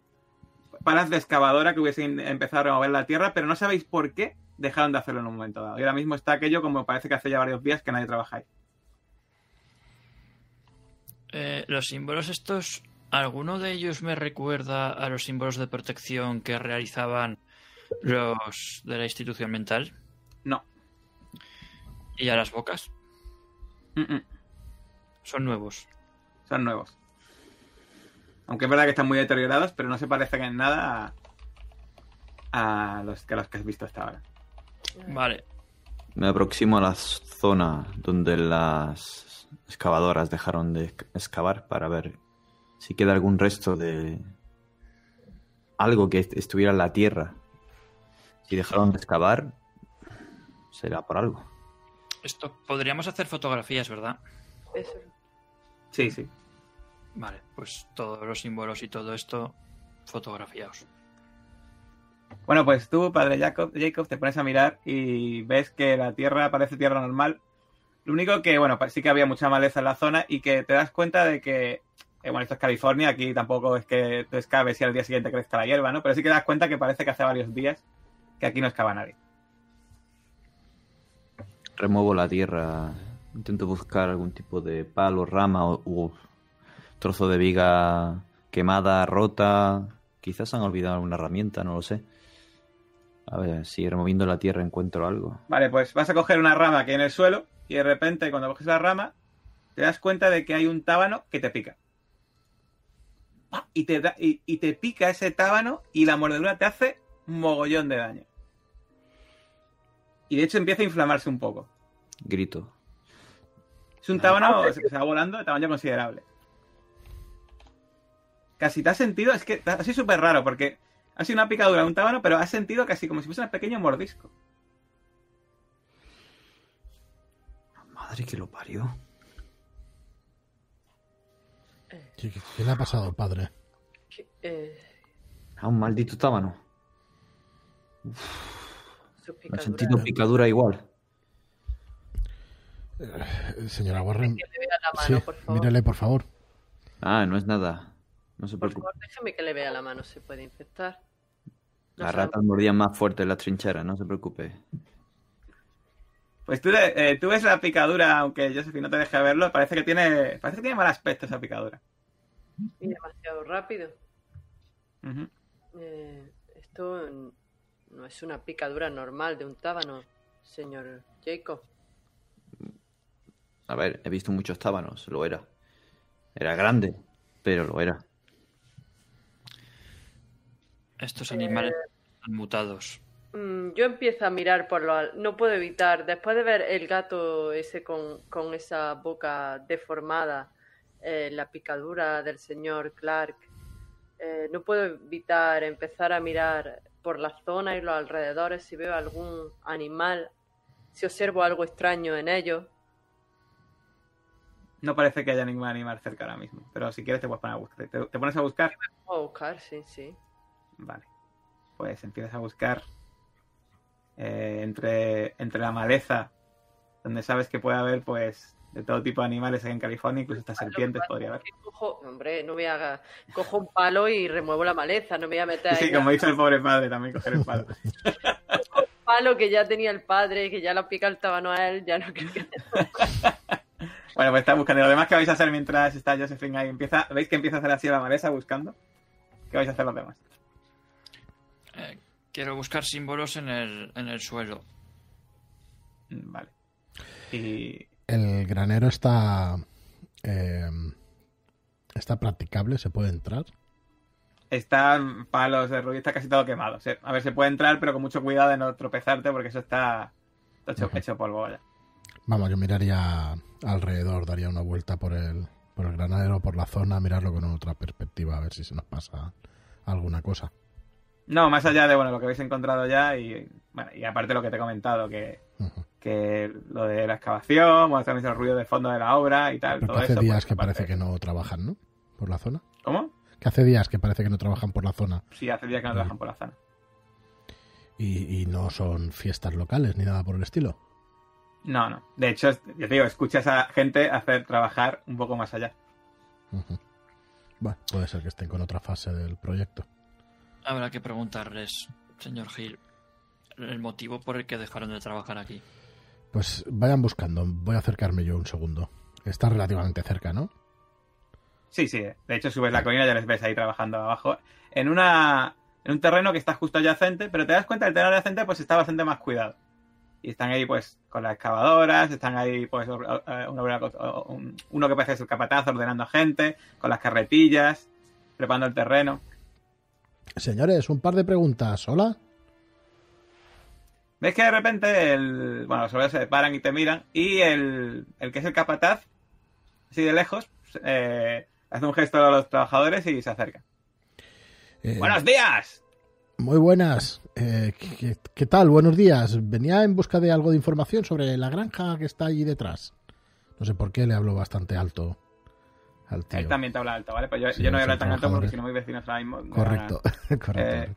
palas de excavadora que hubiesen empezado a remover la tierra, pero no sabéis por qué dejaron de hacerlo en un momento dado. Y ahora mismo está aquello como parece que hace ya varios días que nadie trabaja ahí. Eh, los símbolos estos, ¿alguno de ellos me recuerda a los símbolos de protección que realizaban los de la institución mental? No. ¿Y a las bocas? Mm, mm. Son nuevos. Son nuevos. Aunque es verdad que están muy deteriorados, pero no se parecen en nada a, a los, que los que has visto hasta ahora. Vale. Me aproximo a la zona donde las excavadoras dejaron de exc- excavar para ver si queda algún resto de algo que est- estuviera en la tierra. Si dejaron de excavar, será por algo. Esto podríamos hacer fotografías, ¿verdad? Eso. Sí, sí. Vale, pues todos los símbolos y todo esto fotografiados. Bueno, pues tú, padre Jacob, Jacob, te pones a mirar y ves que la tierra parece tierra normal. Lo único que, bueno, sí que había mucha maleza en la zona y que te das cuenta de que, eh, bueno, esto es California, aquí tampoco es que te excaves y al día siguiente crezca la hierba, ¿no? Pero sí que te das cuenta que parece que hace varios días que aquí no excava nadie. Remuevo la tierra, intento buscar algún tipo de palo, rama o trozo de viga quemada, rota. Quizás han olvidado alguna herramienta, no lo sé. A ver, si removiendo la tierra encuentro algo. Vale, pues vas a coger una rama que en el suelo y de repente cuando coges la rama te das cuenta de que hay un tábano que te pica. Y te, da- y, y te pica ese tábano y la mordedura te hace mogollón de daño. Y de hecho empieza a inflamarse un poco. Grito. Es un tábano que se va volando de tamaño considerable. Casi te has sentido, es que ha sido súper raro porque ha sido una picadura de un tábano, pero has sentido casi como si fuese un pequeño mordisco. Madre que lo parió. ¿Qué, qué- qué le ha pasado, padre? Eh, Ah, un maldito tábano. su Me he picadura. sentido picadura igual. Eh, Señora Warren, Que le vea la sí, mano, por favor. mírele, por favor. Ah, no es nada. No se Por preocupe. favor, déjeme que le vea la mano, se puede infectar. No Las ratas mordían más fuerte en las trincheras, no se preocupe. Pues tú, eh, tú ves la picadura, aunque Josephine no te deje verlo, parece que tiene, parece que tiene mal aspecto esa picadura. Y demasiado rápido. Eh, esto no es una picadura normal de un tábano, señor Jacob. A ver, he visto muchos tábanos, lo era. Era grande, pero lo era. Estos animales están mutados. Mm, yo empiezo a mirar por lo al- No puedo evitar, después de ver el gato ese con, con esa boca deformada, eh, la picadura del señor Clark, eh, no puedo evitar empezar a mirar por la zona y los alrededores si veo algún animal, si observo algo extraño en ellos. No parece que haya ningún animal cerca ahora mismo, pero si quieres te puedes poner a buscar. ¿Te, te pones a buscar? Puedo buscar, sí, sí. Vale. Pues empiezas a buscar eh, entre, entre la maleza, donde sabes que puede haber, pues, de todo tipo de animales aquí en California, incluso hasta serpientes podría haber. Cojo, hombre, no me haga. Cojo un palo y remuevo la maleza, no me voy a meter Sí, ahí como hizo el pobre padre, también coger el palo. un palo que ya tenía el padre, que ya lo pica el tábano a él, ya no creo que. Bueno, pues está buscando. ¿Y lo demás que vais a hacer mientras está Josephine ahí? Empieza, ¿Veis que empieza a hacer así la maleza buscando? ¿Qué vais a hacer los demás? Eh, quiero buscar símbolos en el, en el suelo. Mm, Vale. Y El granero está. eh, está practicable, se puede entrar. están palos de rubí, está casi todo quemado. A ver, se puede entrar, pero con mucho cuidado de no tropezarte porque eso está está hecho, polvo ya. Vamos, yo miraría alrededor, daría una vuelta por el, por el granero, por la zona, mirarlo con otra perspectiva, a ver si se nos pasa alguna cosa. No, más allá de bueno lo que habéis encontrado ya y bueno, y aparte lo que te he comentado, que, que lo de la excavación, bueno, también el ruido de fondo de la obra y tal, Pero todo que hace eso. días pues, que parece que no trabajan, ¿no? Por la zona. ¿Cómo? Que hace días que parece que no trabajan por la zona Sí, hace días que no trabajan por la zona. y, y no son fiestas locales ni nada por el estilo. No, no. De hecho, yo te digo, escucha a esa gente hacer trabajar un poco más allá. Bueno, puede ser que estén con otra fase del proyecto. Habrá que preguntarles, señor Hill, el motivo por el que dejaron de trabajar aquí. Pues vayan buscando, voy a acercarme yo un segundo. Está relativamente cerca, ¿no? Sí, sí. De hecho, subes la colina y ya les ves ahí trabajando abajo. En una en un terreno que está justo adyacente, pero te das cuenta que el terreno adyacente pues está bastante más cuidado. Y están ahí pues con las excavadoras, están ahí pues eh, una obrera- o- un- uno que parece ser el capataz ordenando gente, con las carretillas, preparando el terreno. Señores, un par de preguntas. ¿Hola? Ves que de repente el, bueno, los obreros se paran y te miran y el, el que es el capataz, así de lejos, eh, hace un gesto a los trabajadores y se acerca. Eh, ¡Buenos días! Muy buenas. Eh, ¿qué, qué- qué tal? Buenos días. Venía en busca de algo de información sobre la granja que está allí detrás. No sé por qué le hablo bastante alto al tío. Él también te habla alto, ¿vale? Pues yo, Sí, yo no voy a hablar tan alto porque si no mis vecinos ahora mismo... Correcto, correcto. Eh, correcto.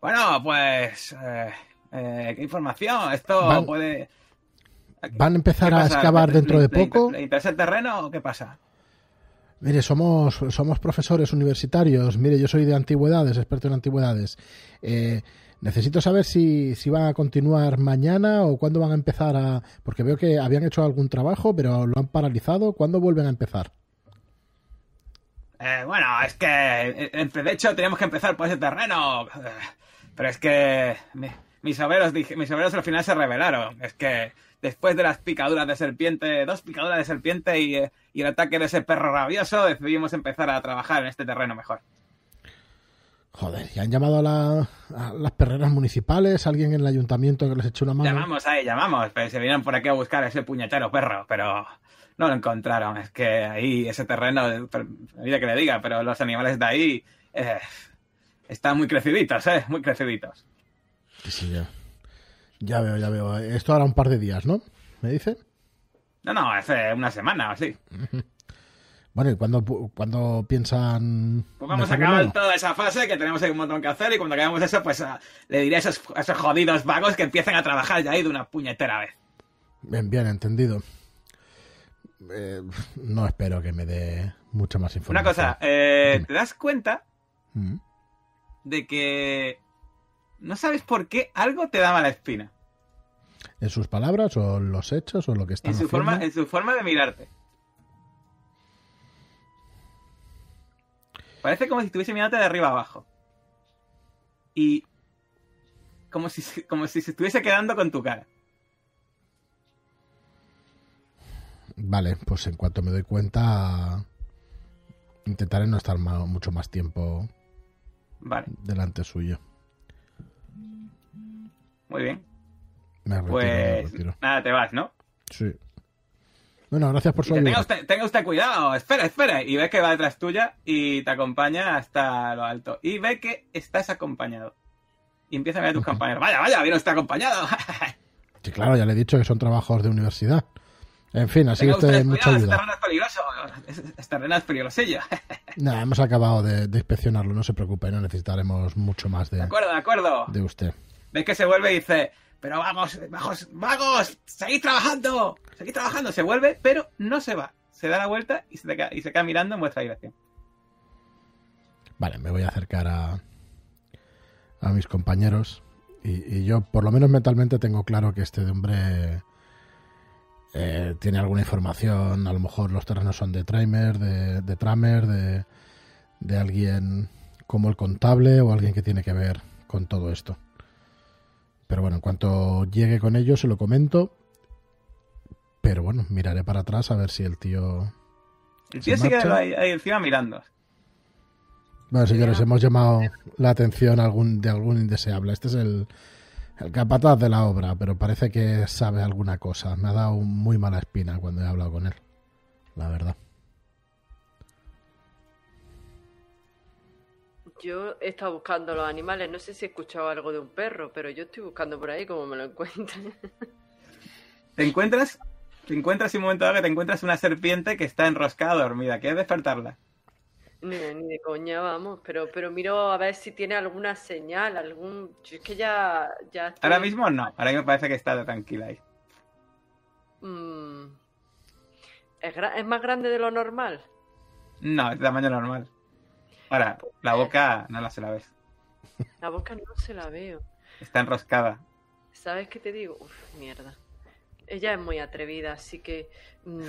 Bueno, pues... eh, eh, ¿Qué información? Esto Van- puede... ¿Van a empezar ¿Qué a excavar ¿Le- dentro de poco? ¿Le interesa el terreno o qué pasa? Mire, somos, somos profesores universitarios. Mire, yo soy de antigüedades, experto en antigüedades. Eh, necesito saber si, si van a continuar mañana o cuándo van a empezar a... Porque veo que habían hecho algún trabajo, pero lo han paralizado. ¿Cuándo vuelven a empezar? Eh, bueno, es que... eh, De hecho, tenemos que empezar por ese terreno. Eh, Pero es que mi- mis obreros, mis obreros al final se rebelaron. Es que después de las picaduras de serpiente, dos picaduras de serpiente y, eh, y el ataque de ese perro rabioso, decidimos empezar a trabajar en este terreno mejor. Joder, ¿y han llamado a, la- a las perreras municipales? ¿Alguien en el ayuntamiento que les eche una mano? Llamamos ahí, llamamos, pero se vinieron por aquí a buscar ese puñetero perro, pero no lo encontraron. Es que ahí, ese terreno, mira que le diga, pero los animales de ahí eh, están muy creciditos, ¿eh? Muy creciditos. Sí, sí, ya. Ya veo, ya veo. Esto hará un par de días, ¿no? ¿Me dice? No, no, hace una semana o así. Bueno, ¿y cuándo, cuándo piensan...? Pues vamos a acabar toda esa fase, que tenemos ahí un montón que hacer, y cuando acabemos eso, pues ah, le diré a esos, a esos jodidos vagos que empiecen a trabajar ya ahí de una puñetera vez. Bien, bien, entendido. Eh, no espero que me dé mucha más Una información. cosa, eh. ¿te das cuenta Mm. de que no sabes por qué algo te da mala espina? ¿En sus palabras o en los hechos o lo que están En su, haciendo? forma, en su forma de mirarte. Parece como si estuviese mirándote de arriba abajo. Y como si, como si se estuviese quedando con tu cara. Vale, pues en cuanto me doy cuenta intentaré no estar mucho más tiempo Vale, delante suyo. muy bien. Me retiro, me Pues retiro. nada, te vas, ¿no? Sí. Bueno, gracias por su tenga usted, tenga usted cuidado, espera, espera. Y ve que va detrás tuya y te acompaña hasta lo alto. Y ve que estás acompañado. Y empieza a ver a tus compañeros. Vaya, vaya, viene usted acompañado. Sí, claro, ya le he dicho que son trabajos de universidad. En fin, así Tenga usted usted mucha cuidado, este ayuda. terreno es peligroso. Es- Este terreno es peligrosillo. Nada, hemos acabado de, de inspeccionarlo, no se preocupe, no necesitaremos mucho más De de, acuerdo, de acuerdo. de usted. Ves que se vuelve y dice, pero vamos, vagos, vagos, seguid trabajando, seguid trabajando. Se vuelve, pero no se va. Se da la vuelta y se, queda, y se queda mirando en vuestra dirección. Vale, me voy a acercar a, a mis compañeros y, y yo, por lo menos mentalmente, tengo claro que este hombre eh, tiene alguna información. A lo mejor los terrenos son de Tramer, de, de Tramer, de, de alguien como el contable o alguien que tiene que ver con todo esto. Pero bueno, en cuanto llegue con ellos, se lo comento. Pero bueno, miraré para atrás a ver si el tío El tío ¿Se sigue marcha? ahí, ahí encima mirando. Bueno, señores, hemos llamado la atención algún, de algún indeseable. Este es el, el capataz de la obra, pero parece que sabe alguna cosa. Me ha dado muy mala espina cuando he hablado con él. La verdad. Yo he estado buscando los animales, no sé si he escuchado algo de un perro, pero yo estoy buscando por ahí como me lo encuentren. Te encuentras, te encuentras en un momento dado que te encuentras una serpiente que está enroscada dormida. ¿Quieres despertarla? Ni de, ni de coña, vamos, pero, pero miro a ver si tiene alguna señal, algún... yo es que ya, ya estoy- Ahora mismo no. Ahora mismo parece que está tranquila ahí. Mm. ¿Es, gra- ¿Es más grande de lo normal? No, es de tamaño normal. Ahora, la boca no la se la ves. La boca no se la veo. Está enroscada. ¿Sabes qué te digo? Uf, mierda. Ella es muy atrevida, así que... mm,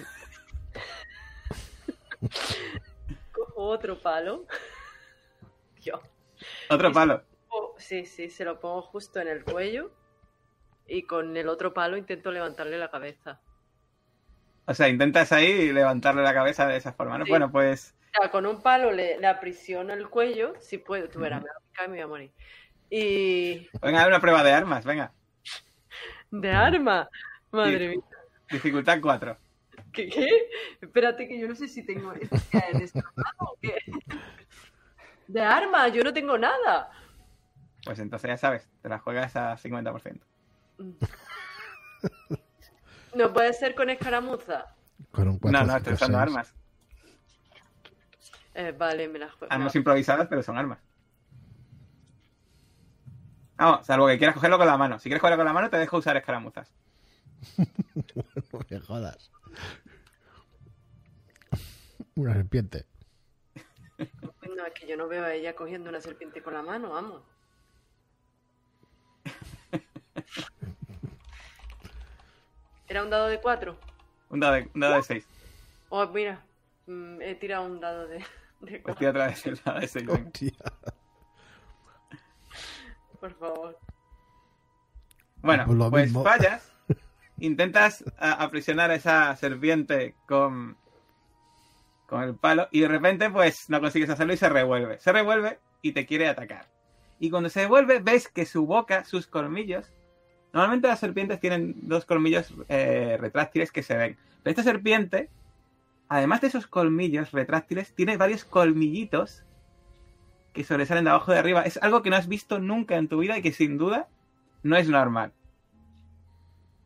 otro palo. Dios. Otro palo. Sí, sí, se lo pongo justo en el cuello. Y con el otro palo intento levantarle la cabeza. O sea, intentas ahí levantarle la cabeza de esa forma, ¿no? Sí. Bueno, pues O sea, con un palo le, le aprisiono el cuello. Si puedo, tú verás, me va a picar y me voy a morir. Y... venga una prueba de armas, venga. ¡De arma! Madre Sí. mía. Dificultad 4. ¿Qué, ¿Qué? Espérate que yo no sé si tengo esto que es destrozado o qué. De arma, yo no tengo nada. Pues entonces ya sabes, te la juegas a 50%. No puede ser con escaramuza. Con un cuatro, No, no, estoy usando armas. Eh, vale, me la juego. Armas improvisadas, pero son armas. Vamos, salvo que quieras cogerlo con la mano. Si quieres cogerlo con la mano, te dejo usar escaramuzas. No me jodas. Una serpiente. No, es que yo no veo a ella cogiendo una serpiente con la mano, vamos. ¿Era un dado de cuatro? Un dado de, un dado de 6. Oh, mira, mm, he tirado un dado de, de cuatro. tira otra vez el dado de 6. Hostia. Por favor. Bueno, Pues lo pues mismo. fallas. Intentas a- aprisionar a esa serpiente con, con el palo y de repente pues no consigues hacerlo y se revuelve. Se revuelve y te quiere atacar. Y cuando se devuelve ves que su boca, sus colmillos... Normalmente las serpientes tienen dos colmillos eh, retráctiles que se ven. Pero esta serpiente, además de esos colmillos retráctiles, tiene varios colmillitos que sobresalen de abajo de arriba. Es algo que no has visto nunca en tu vida y que sin duda no es normal.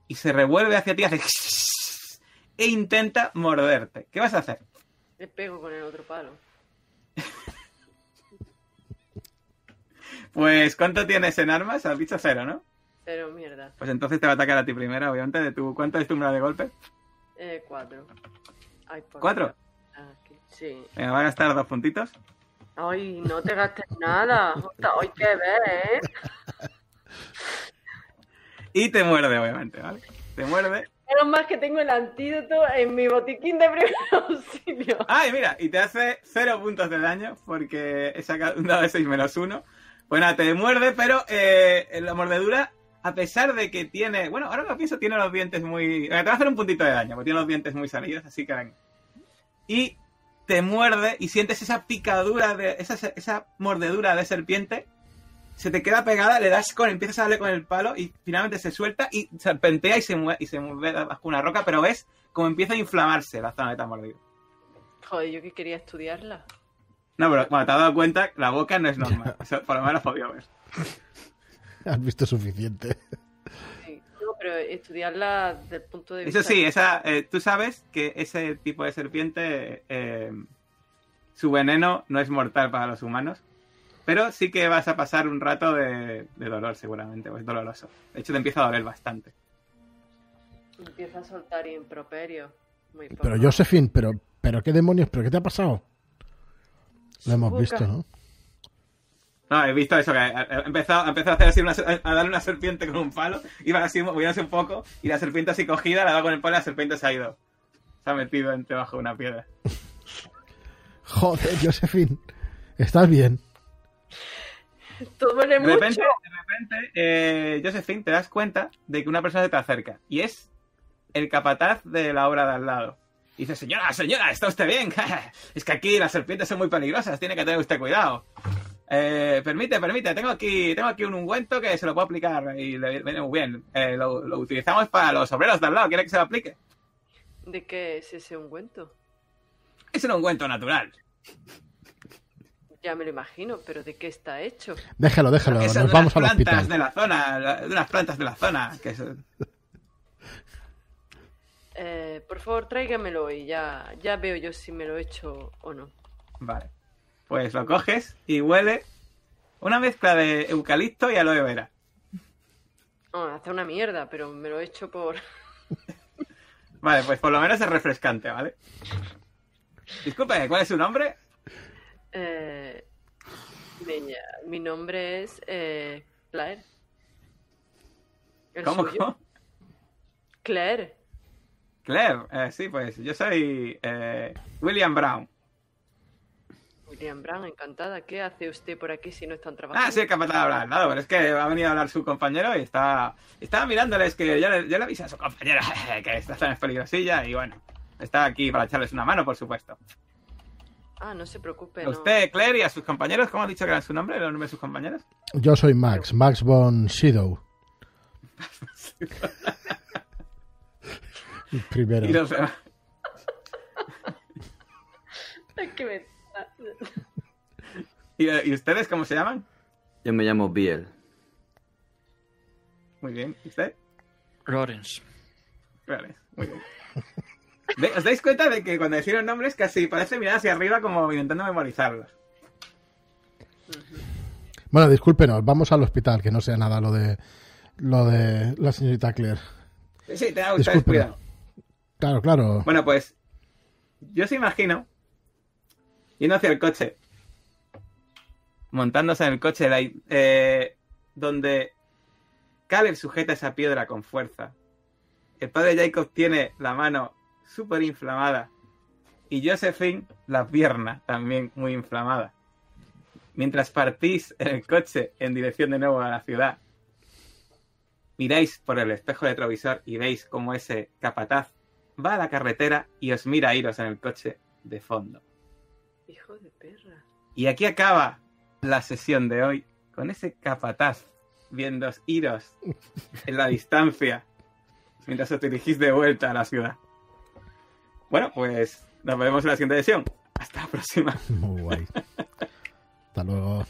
Y se revuelve hacia ti, hace e intenta morderte. ¿Qué vas a hacer? Le pego con el otro palo. Pues, ¿cuánto tienes en armas? Has dicho cero, ¿no? Pero mierda. Pues entonces te va a atacar a ti primero, obviamente. De tu, ¿Cuánto es tu número de golpe? Eh, cuatro. Ay, por ¿Cuatro? Aquí. Sí. Venga, va a gastar dos puntitos. Ay, no te gastes nada. Hay que ver, ¿eh? Y te muerde, obviamente, ¿vale? Te muerde. Menos mal que tengo el antídoto en mi botiquín de primer auxilio. ¡Ay, mira! Y te hace cero puntos de daño porque he sacado un dado de 6 menos 1. Bueno, te muerde, pero eh, la mordedura, a pesar de que tiene... Bueno, ahora lo pienso, tiene los dientes muy... eh, Te va a hacer un puntito de daño, porque tiene los dientes muy salidos, así que. Y te muerde y sientes esa picadura, de esa, esa mordedura de serpiente. Se te queda pegada, le das con, empiezas a darle con el palo y finalmente se suelta y serpentea y se mueve, y se mueve bajo una roca, pero ves como empieza a inflamarse la zona que te ha mordido. Joder, yo que quería estudiarla. No, pero bueno, te has dado cuenta, la boca no es normal. Eso por lo menos has podido ver. Has visto suficiente. Sí. No, pero estudiarla desde el punto de vista. Eso sí, esa, eh, tú sabes que ese tipo de serpiente, eh, su veneno no es mortal para los humanos, pero sí que vas a pasar un rato de, de dolor seguramente, o es doloroso. De hecho, te empieza a doler bastante. Empieza a soltar improperio. Muy poco. Pero Josephine, pero, pero qué demonios, pero qué te ha pasado. Lo hemos boca. visto, ¿no? No, he visto eso, que ha empezado, ha empezado a hacer así, una, a darle una serpiente con un palo, iba así moviéndose un poco, y la serpiente así cogida, la ha dado con el palo y la serpiente se ha ido. Se ha metido entre bajo una piedra. Joder, Josephine. ¿Estás bien? Todo De mucho. repente, de repente eh, Josephine, te das cuenta de que una persona se te acerca. Y es el capataz de la obra de al lado. Y dice, señora, señora, ¿está usted bien? es que aquí las serpientes son muy peligrosas, tiene que tener usted cuidado. Eh, permite, permite, tengo aquí, tengo aquí un ungüento que se lo puedo aplicar y le viene muy bien. Eh, lo, lo utilizamos para los obreros de al lado, ¿quiere que se lo aplique? ¿De qué es ese ungüento? Es un ungüento natural. Ya me lo imagino, pero ¿de qué está hecho? Déjalo, déjalo. Nos de vamos unas al plantas hospital. de la zona, de unas plantas de la zona. Que es- Eh, por favor, tráigamelo y ya, ya veo yo si me lo he hecho o no. Vale. Pues lo coges y huele una mezcla de eucalipto y aloe vera. No, hace una mierda, pero me lo he hecho por... Vale, pues por lo menos es refrescante, ¿vale? Disculpe, ¿cuál es su nombre? Eh, mi, mi nombre es eh, Claire. ¿El ¿Cómo, suyo? cómo? Claire. Claire, eh, sí, pues yo soy eh, William Brown. William Brown, encantada. ¿Qué hace usted por aquí si no están trabajando? Ah, sí, capaz de hablar, nada, pero es que ha venido a hablar su compañero y está, estaba mirándoles que yo le, yo le avisé a su compañero que esta zona es peligrosilla y bueno, está aquí para echarles una mano, por supuesto. Ah, no se preocupe. A usted, Claire, y a sus compañeros, ¿cómo ha dicho que era su nombre, el nombre de sus compañeros? Yo soy Max, Max von Sydow. Primero. Y los demás. ¿Y, y ustedes cómo se llaman? Yo me llamo Biel. Muy bien. ¿Y usted? Lawrence. Vale, muy bien. ¿Os dais cuenta de que cuando decís los nombres casi parece mirar hacia arriba como intentando memorizarlos? Bueno, discúlpenos, vamos al hospital, que no sea nada lo de lo de la señorita Claire. Sí, ustedes Discúlpenos. cuidado. Claro, claro. Bueno, pues yo se imagino yendo hacia el coche, montándose en el coche, eh, donde Caleb sujeta esa piedra con fuerza. El padre Jacob tiene la mano súper inflamada y Josephine la pierna también muy inflamada. mientras partís en el coche en dirección de nuevo a la ciudad, miráis por el espejo retrovisor y veis cómo ese capataz va a la carretera y os mira a iros en el coche de fondo. Hijo de perra. Y aquí acaba la sesión de hoy con ese capataz viendo iros en la distancia mientras os dirigís de vuelta a la ciudad. Bueno, pues nos vemos en la siguiente sesión. Hasta la próxima. Muy guay. Hasta luego.